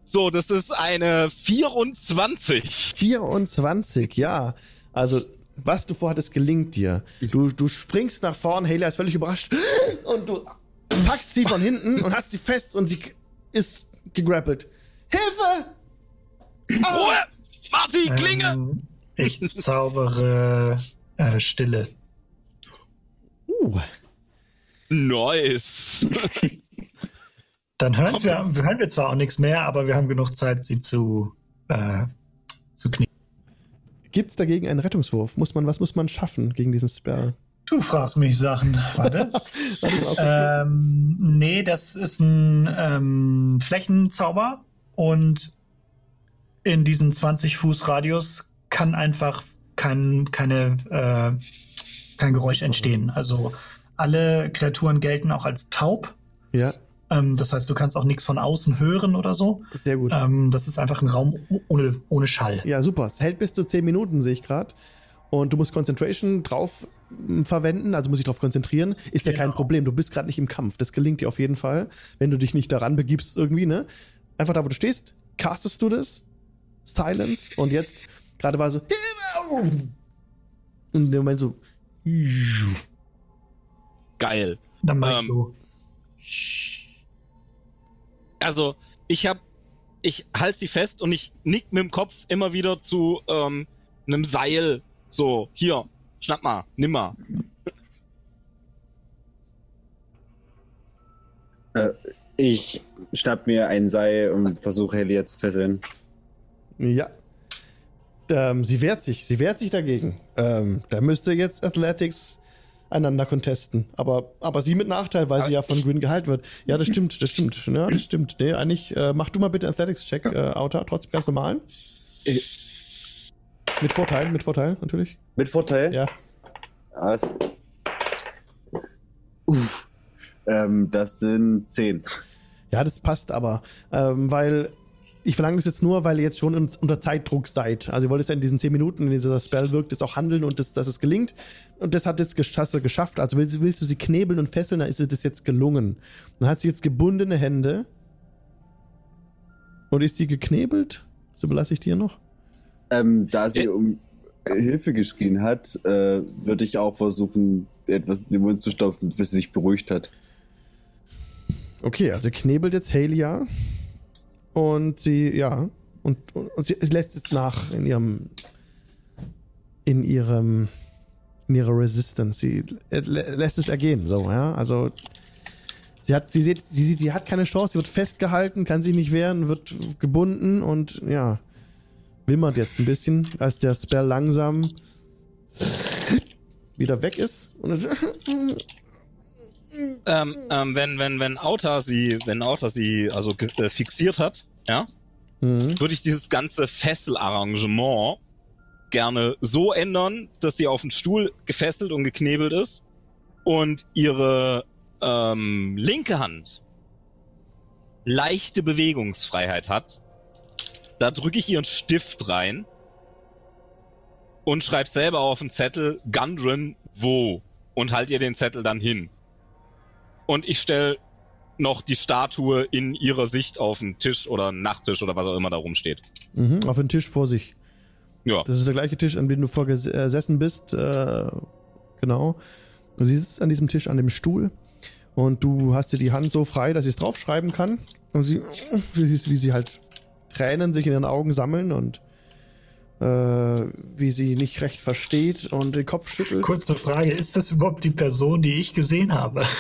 F: So, das ist eine 24.
A: 24, ja. Also, was du vorhattest, gelingt dir. Du, du springst nach vorn, Haley ist völlig überrascht [gasps] und du packst sie von hinten und hast sie fest und sie ist gegrappelt. Hilfe!
F: Ruhe! Marty, Klinge!
C: Ähm, ich zaubere äh, Stille.
A: Uh,
F: Nice.
C: Dann hören wir, hören wir zwar auch nichts mehr, aber wir haben genug Zeit, sie zu, äh, zu knicken.
A: gibt's dagegen einen Rettungswurf? Muss man, was muss man schaffen gegen diesen Spell?
C: Du fragst mich Sachen. [laughs] Warte.
A: Warte
C: ähm, nee, das ist ein ähm, Flächenzauber und in diesem 20 Fuß Radius kann einfach kein, keine, äh, kein Geräusch
A: Super.
C: entstehen. Also alle Kreaturen gelten auch als taub.
A: ja,
C: Ähm, das heißt, du kannst auch nichts von außen hören oder so.
A: sehr gut.
C: Ähm, das ist einfach ein Raum ohne, ohne Schall.
A: Ja, super. Es hält bis zu 10 Minuten, sehe ich gerade. Und du musst Concentration drauf m, verwenden, also muss ich drauf konzentrieren. Ist ja kein
C: Genau.
A: Problem. Du bist gerade nicht im Kampf. Das gelingt dir auf jeden Fall, wenn du dich nicht daran begibst irgendwie, ne? Einfach da, wo du stehst, castest du das. Silence. Und jetzt gerade war so. [laughs] Und in dem Moment so.
F: Geil.
C: Dann mach ich
F: Ähm,
C: so.
F: Also, ich hab, ich halte sie fest und ich nick mit dem Kopf immer wieder zu ähm, einem Seil. So, hier, schnapp mal, nimm mal.
J: Ich schnapp mir ein Seil und versuche Helia zu fesseln.
A: Ja. Ähm, sie wehrt sich. Sie wehrt sich dagegen. Ähm, da müsste jetzt Athletics einander contesten. Aber, aber sie mit Nachteil, weil sie ja von Green gehalten wird. Ja, das stimmt, das stimmt. Ja, das stimmt. Nee, eigentlich, äh, mach du mal bitte Athletics-Check, äh, Outer, trotzdem ganz normal.
J: Ich-
A: Mit Vorteil, mit Vorteil, natürlich.
J: Mit Vorteil?
A: Ja.
J: Das, Uff. Ähm, das sind zehn.
A: Ja, das passt aber. Ähm, weil ich verlange das jetzt nur, weil ihr jetzt schon un- unter Zeitdruck seid. Also ihr wollt jetzt ja in diesen 10 Minuten, in dieser Spell wirkt, jetzt auch handeln und das, dass es gelingt. Und das hat jetzt hast du geschafft. Also willst, willst du sie knebeln und fesseln, dann ist es das jetzt gelungen. Dann hat sie jetzt gebundene Hände. Und ist sie geknebelt? So belasse ich dir noch.
J: Ähm, da sie um Hilfe geschrien hat, äh, würde ich auch versuchen, etwas in den Mund zu stopfen, bis sie sich beruhigt hat.
A: Okay, also knebelt jetzt Halia. Und sie, ja. Und, und, und sie es lässt es nach in ihrem. In ihrem. In ihrer Resistance. Sie äh, lä- lässt es ergehen, so, ja. Also. Sie hat, sie, sieht, sie, sieht, sie hat keine Chance, sie wird festgehalten, kann sich nicht wehren, wird gebunden und ja. Wimmert jetzt ein bisschen, als der Spell langsam wieder weg ist. Und es, [laughs]
F: Ähm, ähm, wenn, wenn, wenn Outer sie, wenn Outer sie also äh, fixiert hat, ja,
A: Mhm.
F: würde ich dieses ganze Fesselarrangement gerne so ändern, dass sie auf den Stuhl gefesselt und geknebelt ist und ihre ähm, linke Hand leichte Bewegungsfreiheit hat. Da drücke ich ihren Stift rein und schreibe selber auf den Zettel Gundren wo und halt ihr den Zettel dann hin. Und ich stelle noch die Statue in ihrer Sicht auf den Tisch oder einen Nachttisch oder was auch immer da rumsteht.
A: Mhm, auf den Tisch vor sich.
F: Ja.
A: Das ist der gleiche Tisch, an dem du vorgesessen bist. Äh, genau. Du sitzt an diesem Tisch, an dem Stuhl. Und du hast dir die Hand so frei, dass sie es draufschreiben kann. Und sie, wie sie, wie sie halt Tränen sich in ihren Augen sammeln und wie sie nicht recht versteht und den Kopf schüttelt.
C: Kurze Frage, ist das überhaupt die Person, die ich gesehen habe? [laughs]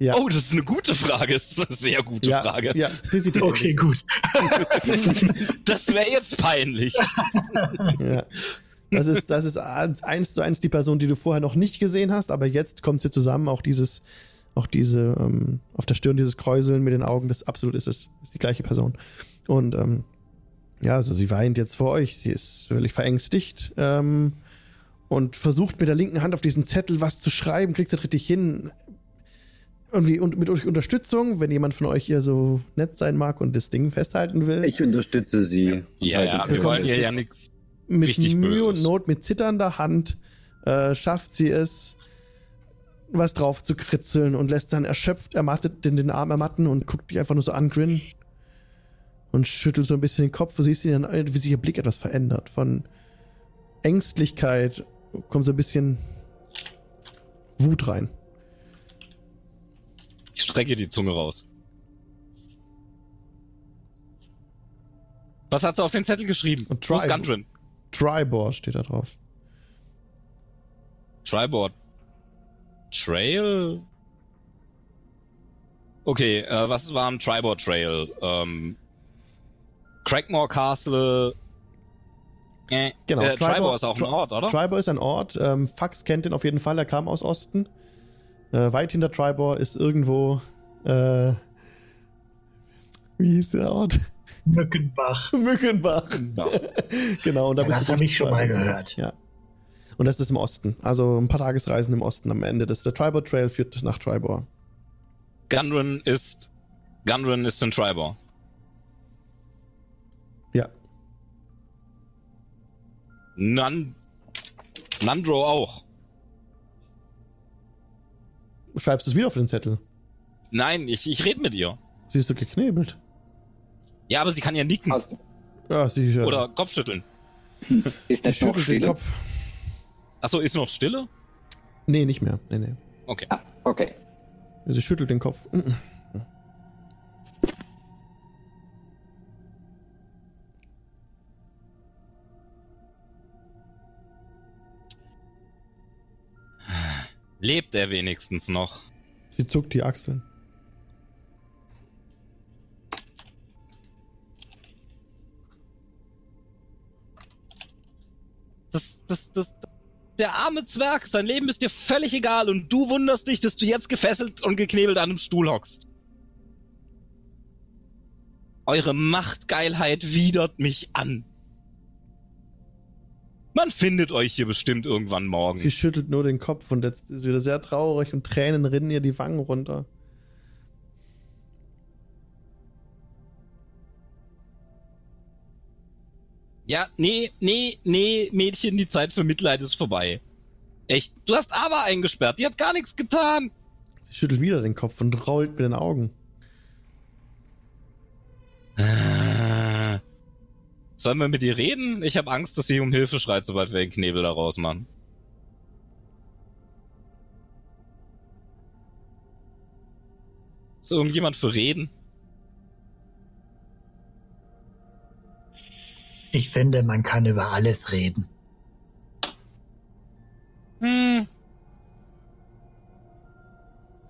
A: Ja.
F: Oh, das ist eine gute Frage. Das ist eine sehr gute
A: ja,
F: Frage.
A: Ja, die sieht [laughs]
C: Okay,
A: ähnlich.
C: gut. [laughs]
F: Das wäre jetzt peinlich.
A: Ja. Das ist, das ist eins zu eins die Person, die du vorher noch nicht gesehen hast, aber jetzt kommt sie zusammen. Auch dieses, auch diese, ähm, auf der Stirn dieses Kräuseln mit den Augen, das absolut ist es, ist die gleiche Person. Und ähm, ja, also sie weint jetzt vor euch. Sie ist völlig verängstigt ähm, und versucht mit der linken Hand auf diesen Zettel was zu schreiben, kriegt es richtig hin. Irgendwie und mit euch Unterstützung, wenn jemand von euch hier so nett sein mag und das Ding festhalten will.
J: Ich unterstütze sie.
F: Ja, ja,
J: Halt
F: wir wollen
A: es
F: hier ja nichts.
A: mit
F: richtig
A: Mühe
F: Böses.
A: und Not, mit zitternder Hand, äh, schafft sie es, was drauf zu kritzeln und lässt dann erschöpft, ermattet den, den Arm ermatten und guckt dich einfach nur so an, grin und schüttelt so ein bisschen den Kopf. Du siehst sie dann, wie sich ihr Blick etwas verändert. Von Ängstlichkeit kommt so ein bisschen Wut rein.
F: Ich strecke die Zunge raus. Was hat sie auf den Zettel geschrieben?
A: Und Tribe.
F: Gundren?
A: Tribor steht da drauf.
F: Triboard. Trail? Okay, äh, was war am Triboard Trail? Ähm, Crackmore Castle. Äh,
A: Genau,
F: Äh,
A: Tribor-
F: Tribor ist auch ein
A: Tri-
F: Ort, oder?
A: Tribor ist ein Ort. Ähm, Fax kennt den auf jeden Fall, er kam aus Osten. Äh, weit hinter Tribor ist irgendwo. Äh, wie hieß der Ort?
C: Mückenbach. [laughs]
A: Mückenbach.
F: Ja. [laughs]
A: genau, und da
C: Ja,
A: bist
C: das
A: du
C: hab
A: durch
C: ich schon mal gehört.
A: Ja. Und das ist im Osten. Also ein paar Tagesreisen im Osten am Ende. Das, der Tribor Trail führt nach Tribor.
F: Gundren ist. Gundren ist in Tribor. Nan. Nandro auch.
A: Schreibst du es wieder auf den Zettel?
F: Nein, ich, ich rede mit ihr.
A: Sie ist so geknebelt.
F: Ja, aber sie kann ja nicken.
B: Also,
A: Ja, sie äh,
F: Oder Kopfschütteln.
B: ist
A: sie
B: nicht noch
A: schüttelt den
B: Stille?
A: Kopf.
F: Achso, ist noch Stille?
A: Nee, nicht mehr. Nee, nee.
F: Okay.
B: Ah, okay.
A: Sie schüttelt den Kopf.
F: Lebt er wenigstens noch?
A: Sie zuckt die Achseln.
F: Das, das, das, der arme Zwerg, sein Leben ist dir völlig egal und du wunderst dich, dass du jetzt gefesselt und geknebelt an einem Stuhl hockst. Eure Machtgeilheit widert mich an. Man findet euch hier bestimmt irgendwann morgen.
A: Sie schüttelt nur den Kopf und jetzt ist sie wieder sehr traurig und Tränen rinnen ihr die Wangen runter.
F: Ja, nee, nee, nee, Mädchen, die Zeit für Mitleid ist vorbei. Echt, du hast aber eingesperrt, die hat gar nichts getan.
A: Sie schüttelt wieder den Kopf und rollt mit den Augen.
F: Sollen wir mit ihr reden? Ich habe Angst, dass sie um Hilfe schreit, sobald wir den Knebel da rausmachen. Ist irgendjemand für reden?
I: Ich finde, man kann über alles reden.
F: Hm.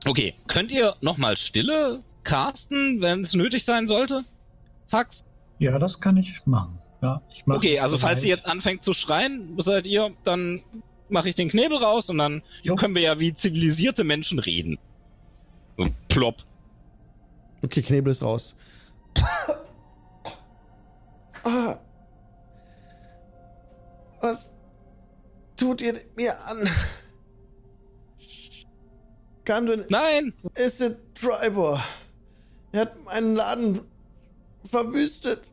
F: Okay, könnt ihr nochmal Stille casten, wenn es nötig sein sollte? Fax?
C: Ja, das kann ich machen. Ja, ich mach
F: Okay, also falls sie jetzt anfängt zu schreien, seid ihr, dann mache ich den Knebel raus und dann
C: Jo.
F: können wir ja wie zivilisierte Menschen reden. So, plopp.
A: Okay, Knebel ist raus. [coughs] ah. Was tut ihr mir an? Gundren
F: Nein!
A: ist der Tribor. Er hat meinen Laden verwüstet.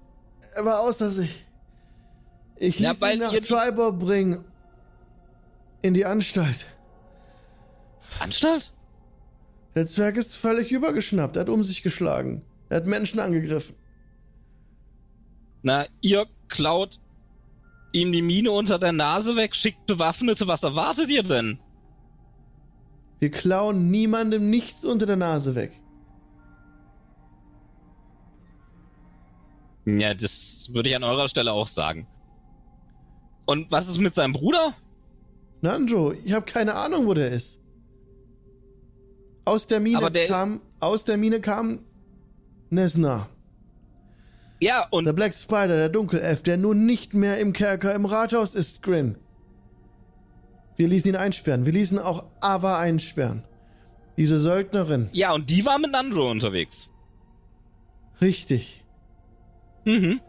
A: Er war außer sich. Ich
F: Ja,
A: ließ
F: weil
A: ihn nach Tribor bringen. In die Anstalt.
F: Anstalt?
A: Der Zwerg ist völlig übergeschnappt. Er hat um sich geschlagen. Er hat Menschen angegriffen.
F: Na, ihr klaut ihm die Mine unter der Nase weg, schickt Bewaffnete. Was erwartet ihr denn?
A: Wir klauen niemandem nichts unter der Nase weg.
F: Ja, das würde ich an eurer Stelle auch sagen. Und was ist mit seinem Bruder?
A: Nandro, ich habe keine Ahnung, wo der ist. Aus der Mine
F: der-
A: kam, aus der Mine kam Nesna.
F: Ja, und
A: Der Black Spider, der Dunkelelf, der nun nicht mehr im Kerker im Rathaus ist, Grin. Wir ließen ihn einsperren. Wir ließen auch Ava einsperren. Diese Söldnerin.
F: ja, und die war mit Nandro unterwegs.
A: Richtig.
F: Mhm.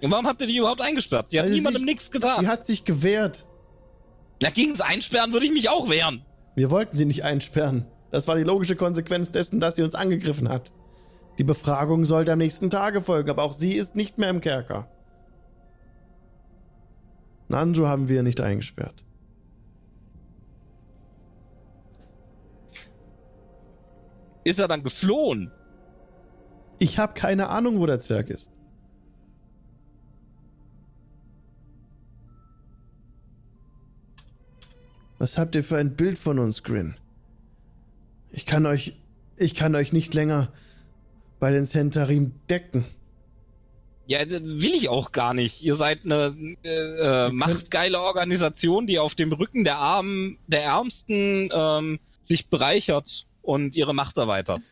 F: Und warum habt ihr die überhaupt eingesperrt? Die hat
A: Weil
F: niemandem
A: sich-
F: nichts getan.
A: Sie hat sich gewehrt.
F: Na, gegens Einsperren würde ich mich auch wehren.
A: Wir wollten sie nicht einsperren. Das war die logische Konsequenz dessen, dass sie uns angegriffen hat. Die Befragung sollte am nächsten Tage folgen, aber auch sie ist nicht mehr im Kerker. Nandro haben wir nicht eingesperrt.
F: Ist er dann geflohen?
A: Ich habe keine Ahnung, wo der Zwerg ist. Was habt ihr für ein Bild von uns, Grin? Ich kann euch, ich kann euch nicht länger bei den Centarim decken.
F: Ja, das will ich auch gar nicht. Ihr seid eine äh, äh, machtgeile Organisation, die auf dem Rücken der Armen, der Ärmsten ähm, sich bereichert und ihre Macht erweitert.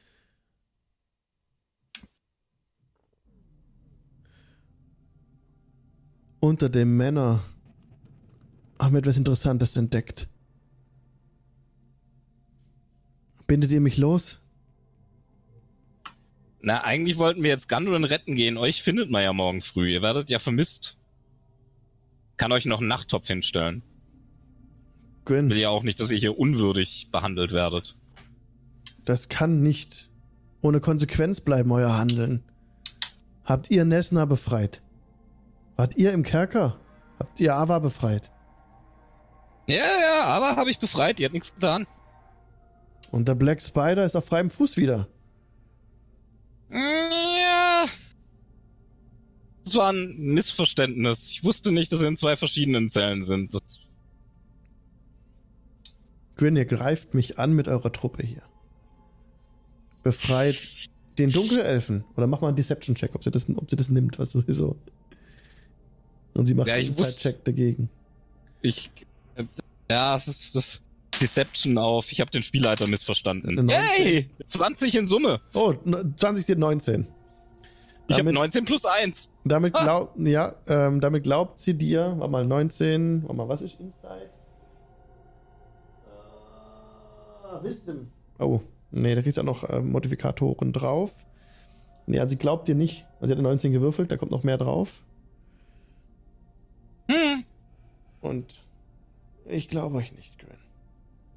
A: Unter dem Männer haben wir etwas Interessantes entdeckt. Bindet ihr mich los?
F: Na, eigentlich wollten wir jetzt Gundren retten gehen. Euch findet man ja morgen früh. Ihr werdet ja vermisst. Kann euch noch einen Nachttopf hinstellen.
A: Gwen,
F: Will ja auch nicht, dass ihr hier unwürdig behandelt werdet.
A: das kann nicht ohne Konsequenz bleiben, euer Handeln. Habt ihr Nesna befreit? Wart ihr im Kerker? Habt ihr Ava befreit?
F: Ja, ja, aber habe ich befreit. Die hat nichts getan.
A: Und der Black Spider ist auf freiem Fuß wieder.
F: Ja. Das war ein Missverständnis. Ich wusste nicht, dass wir in zwei verschiedenen Zellen sind. Das,
A: Grin, ihr greift mich an mit eurer Truppe hier. Befreit den Dunkelelfen. Oder mach mal einen Deception-Check, ob sie das, ob sie das nimmt, was sowieso. Und sie macht
F: Ja,
A: einen Inside-Check dagegen.
F: ich. Äh, ja, das, das Deception auf. Ich habe den Spielleiter missverstanden.
A: Eine 19.
F: Hey! 20 in Summe.
A: Oh, n- 20 steht 19.
F: Ich habe
A: Damit-
F: 19 plus 1.
A: Damit
F: Ah.
A: glaubt, ja, ähm, damit glaubt sie dir, war mal 19, war mal, was ist Inside? Ah, Wisdom. Oh, nee, da kriegst du auch noch ähm, Modifikatoren drauf. Nee, also sie glaubt dir nicht. Also sie hat eine 19 gewürfelt, da kommt noch mehr drauf. Und ich glaube euch nicht, Gwen.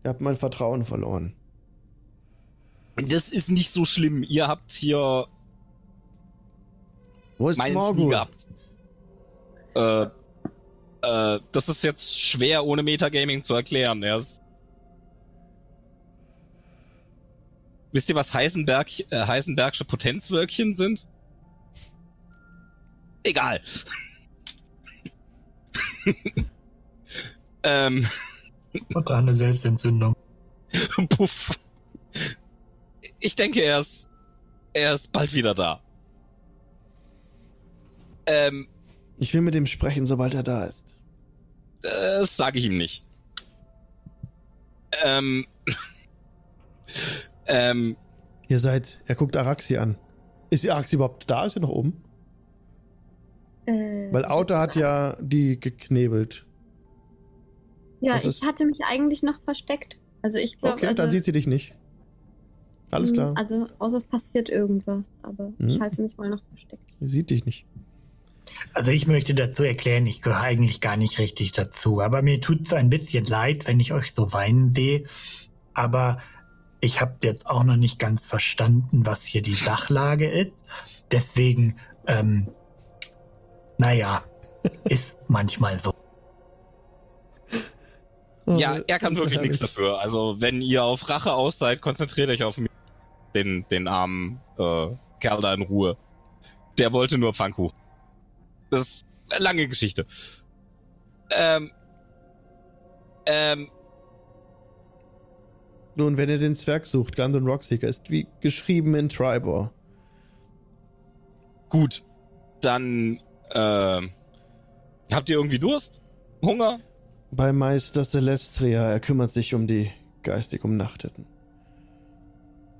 A: Ihr habt mein Vertrauen verloren.
F: Das ist nicht so schlimm. Ihr habt hier
A: Wo ist
F: meins nie
A: Morgul?
F: gehabt. Äh, äh, das ist jetzt schwer ohne Metagaming zu erklären. Er ist Wisst ihr, was Heisenberg, äh, Heisenbergsche Potenzwölkchen sind? Egal. [laughs] ähm,
C: Und eine Selbstentzündung. [laughs]
F: puff. Ich denke, er ist, er ist bald wieder da. Ähm,
A: Ich will mit ihm sprechen, sobald er da ist.
F: Das sage ich ihm nicht. Ähm. [laughs] ähm.
A: Ihr seid, er guckt Araxi an. Ist die Araxi überhaupt da? Ist sie noch oben?
E: Äh,
A: Weil Auto hat ja die geknebelt.
E: Ja,
A: das
E: ich
A: ist-
E: hatte mich eigentlich noch versteckt. Also ich glaube,
A: Okay,
E: also,
A: dann sieht sie dich nicht. Alles
E: mh,
A: klar.
E: Also außer es passiert irgendwas, aber
A: Mhm.
E: ich halte mich mal noch versteckt.
A: Sie sieht dich nicht.
I: Also ich möchte dazu erklären, ich gehöre eigentlich gar nicht richtig dazu. Aber mir tut es ein bisschen leid, wenn ich euch so weinen sehe. Aber ich habe jetzt auch noch nicht ganz verstanden, was hier die Sachlage ist. Deswegen, ähm, naja, [laughs] ist manchmal so.
F: Ja,
A: Oh,
F: er kann
A: ist
F: wirklich nichts dafür. Also, wenn ihr auf Rache aus seid, konzentriert euch auf mich. Den, den armen äh, Kerl da in Ruhe. Der wollte nur Pfannkuchen. Das lange Geschichte. Ähm, ähm,
A: Nun, wenn ihr den Zwerg sucht, Gundren Rockseeker ist wie geschrieben in Tribor.
F: gut. Dann, ähm, habt ihr irgendwie Durst? Hunger?
A: Bei Meister Celestria, er kümmert sich um die geistig Umnachteten.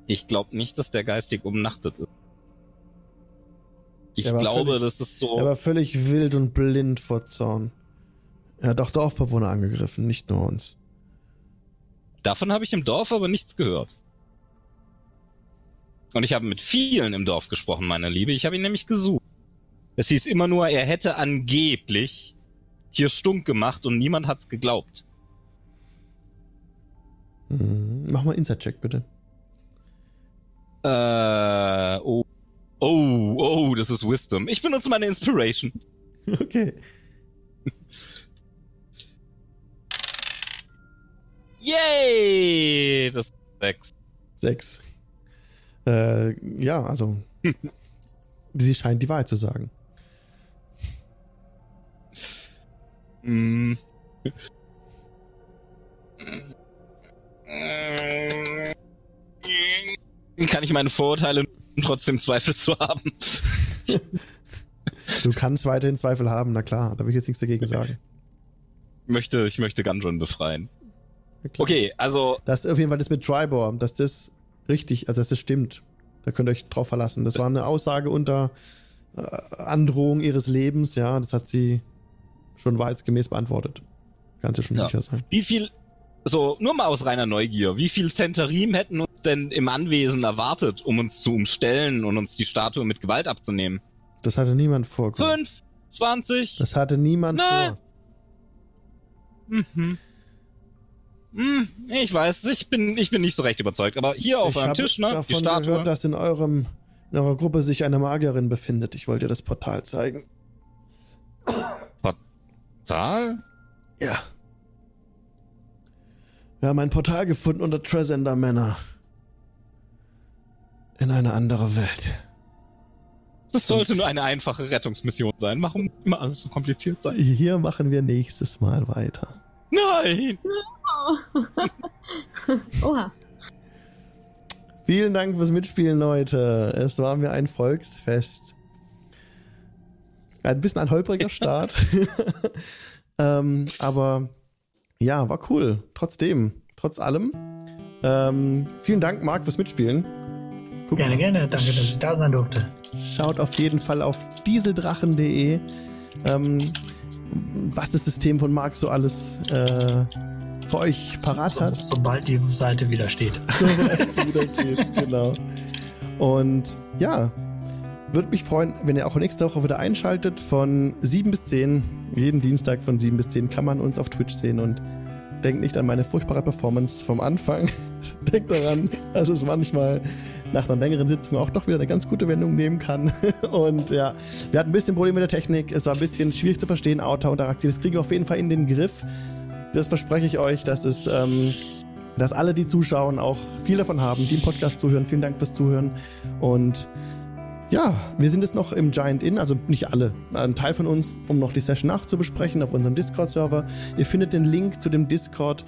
F: Ich glaube nicht, dass der geistig umnachtet ist. Ich glaube,
A: völlig-
F: das ist so.
A: Er war völlig wild und blind vor Zorn. Er hat auch Dorfbewohner angegriffen, nicht nur uns.
F: Davon habe ich im Dorf aber nichts gehört. Und ich habe mit vielen im Dorf gesprochen, meine Liebe. Ich habe ihn nämlich gesucht. Es hieß immer nur, er hätte angeblich hier stunk gemacht und niemand hat's geglaubt.
A: Mhm. Mach mal Inside-Check, bitte.
F: Äh, oh. Oh, oh, das ist Wisdom. Ich benutze meine Inspiration. [laughs]
A: Okay.
F: Yay! Das ist sechs.
A: Sechs. Äh, ja, also. [laughs] sie scheint die Wahrheit zu sagen.
F: Mm. Kann ich meine Vorurteile trotzdem Zweifel zu haben?
A: Du kannst weiterhin Zweifel haben, na klar, da will ich jetzt nichts dagegen sagen.
F: Ich möchte, ich möchte Gundren befreien. Okay, also
A: Das ist auf jeden Fall das mit Tribor, dass das richtig, also dass das stimmt. Da könnt ihr euch drauf verlassen. Das war eine Aussage unter äh, Androhung ihres Lebens, ja, das hat sie schon wahrheitsgemäß beantwortet. Kannst du schon
F: Ja.
A: sicher sein.
F: wie viel, so nur mal aus reiner Neugier, wie viel Zentarim hätten uns denn im Anwesen erwartet, um uns zu umstellen und uns die Statue mit Gewalt abzunehmen?
A: Das hatte niemand vor.
F: Fünf? 20?
A: Das hatte niemand
F: Nein.
A: vor.
F: Mhm. Hm, ich weiß, ich bin, ich bin nicht so recht überzeugt, aber hier auf
A: ich
F: eurem Tisch, ne? Die
A: davon
F: Statue.
A: gehört, dass in eurem in eurer Gruppe sich eine Magierin befindet. Ich wollte dir das Portal zeigen.
F: Portal?
A: Ja. Wir haben ein Portal gefunden unter Tresender Manor. In eine andere Welt.
F: Das sollte
A: Und-
F: nur eine einfache Rettungsmission sein. Warum immer alles so kompliziert sein?
A: Hier machen wir nächstes Mal weiter.
F: Nein! [laughs]
E: Oha.
A: Vielen Dank fürs Mitspielen, Leute. Es war mir ein Volksfest. Ein bisschen ein holpriger [laughs] Start. [laughs] ähm, aber ja, war cool. Trotzdem, trotz allem. Ähm, vielen Dank, Marc, fürs Mitspielen. Guck
C: Gerne,
A: mal.
C: gerne. Danke, dass ich da sein durfte.
A: Schaut auf jeden Fall auf dieseldrachen.de, ähm, was das System von Marc so alles äh, für euch parat
C: So,
A: hat.
C: sobald die Seite wieder steht. [laughs]
A: Soweit es wieder geht, genau. Und ja, würde mich freuen, wenn ihr auch nächste Woche wieder einschaltet von 7 bis 10. Jeden Dienstag von 7 bis 10 kann man uns auf Twitch sehen und denkt nicht an meine furchtbare Performance vom Anfang. [laughs] denkt daran, dass es manchmal nach einer längeren Sitzung auch doch wieder eine ganz gute Wendung nehmen kann. [laughs] Und ja, wir hatten ein bisschen Probleme mit der Technik. Es war ein bisschen schwierig zu verstehen, Auto und Arakti. Das kriegen wir auf jeden Fall in den Griff. Das verspreche ich euch, dass es ähm, dass alle, die zuschauen, auch viel davon haben, die im Podcast zuhören. Vielen Dank fürs Zuhören. Und ja, wir sind jetzt noch im Giant Inn, also nicht alle, ein Teil von uns, um noch die Session nachzubesprechen auf unserem Discord-Server. Ihr findet den Link zu dem Discord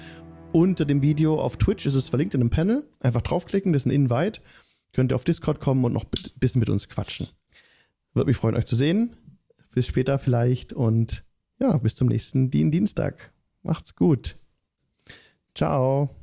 A: unter dem Video auf Twitch, ist es verlinkt in einem Panel. Einfach draufklicken, das ist ein Invite. Könnt ihr auf Discord kommen und noch ein bisschen mit uns quatschen. Würde mich freuen, euch zu sehen. Bis später vielleicht und ja, bis zum nächsten Dien Dienstag. Macht's gut. Ciao.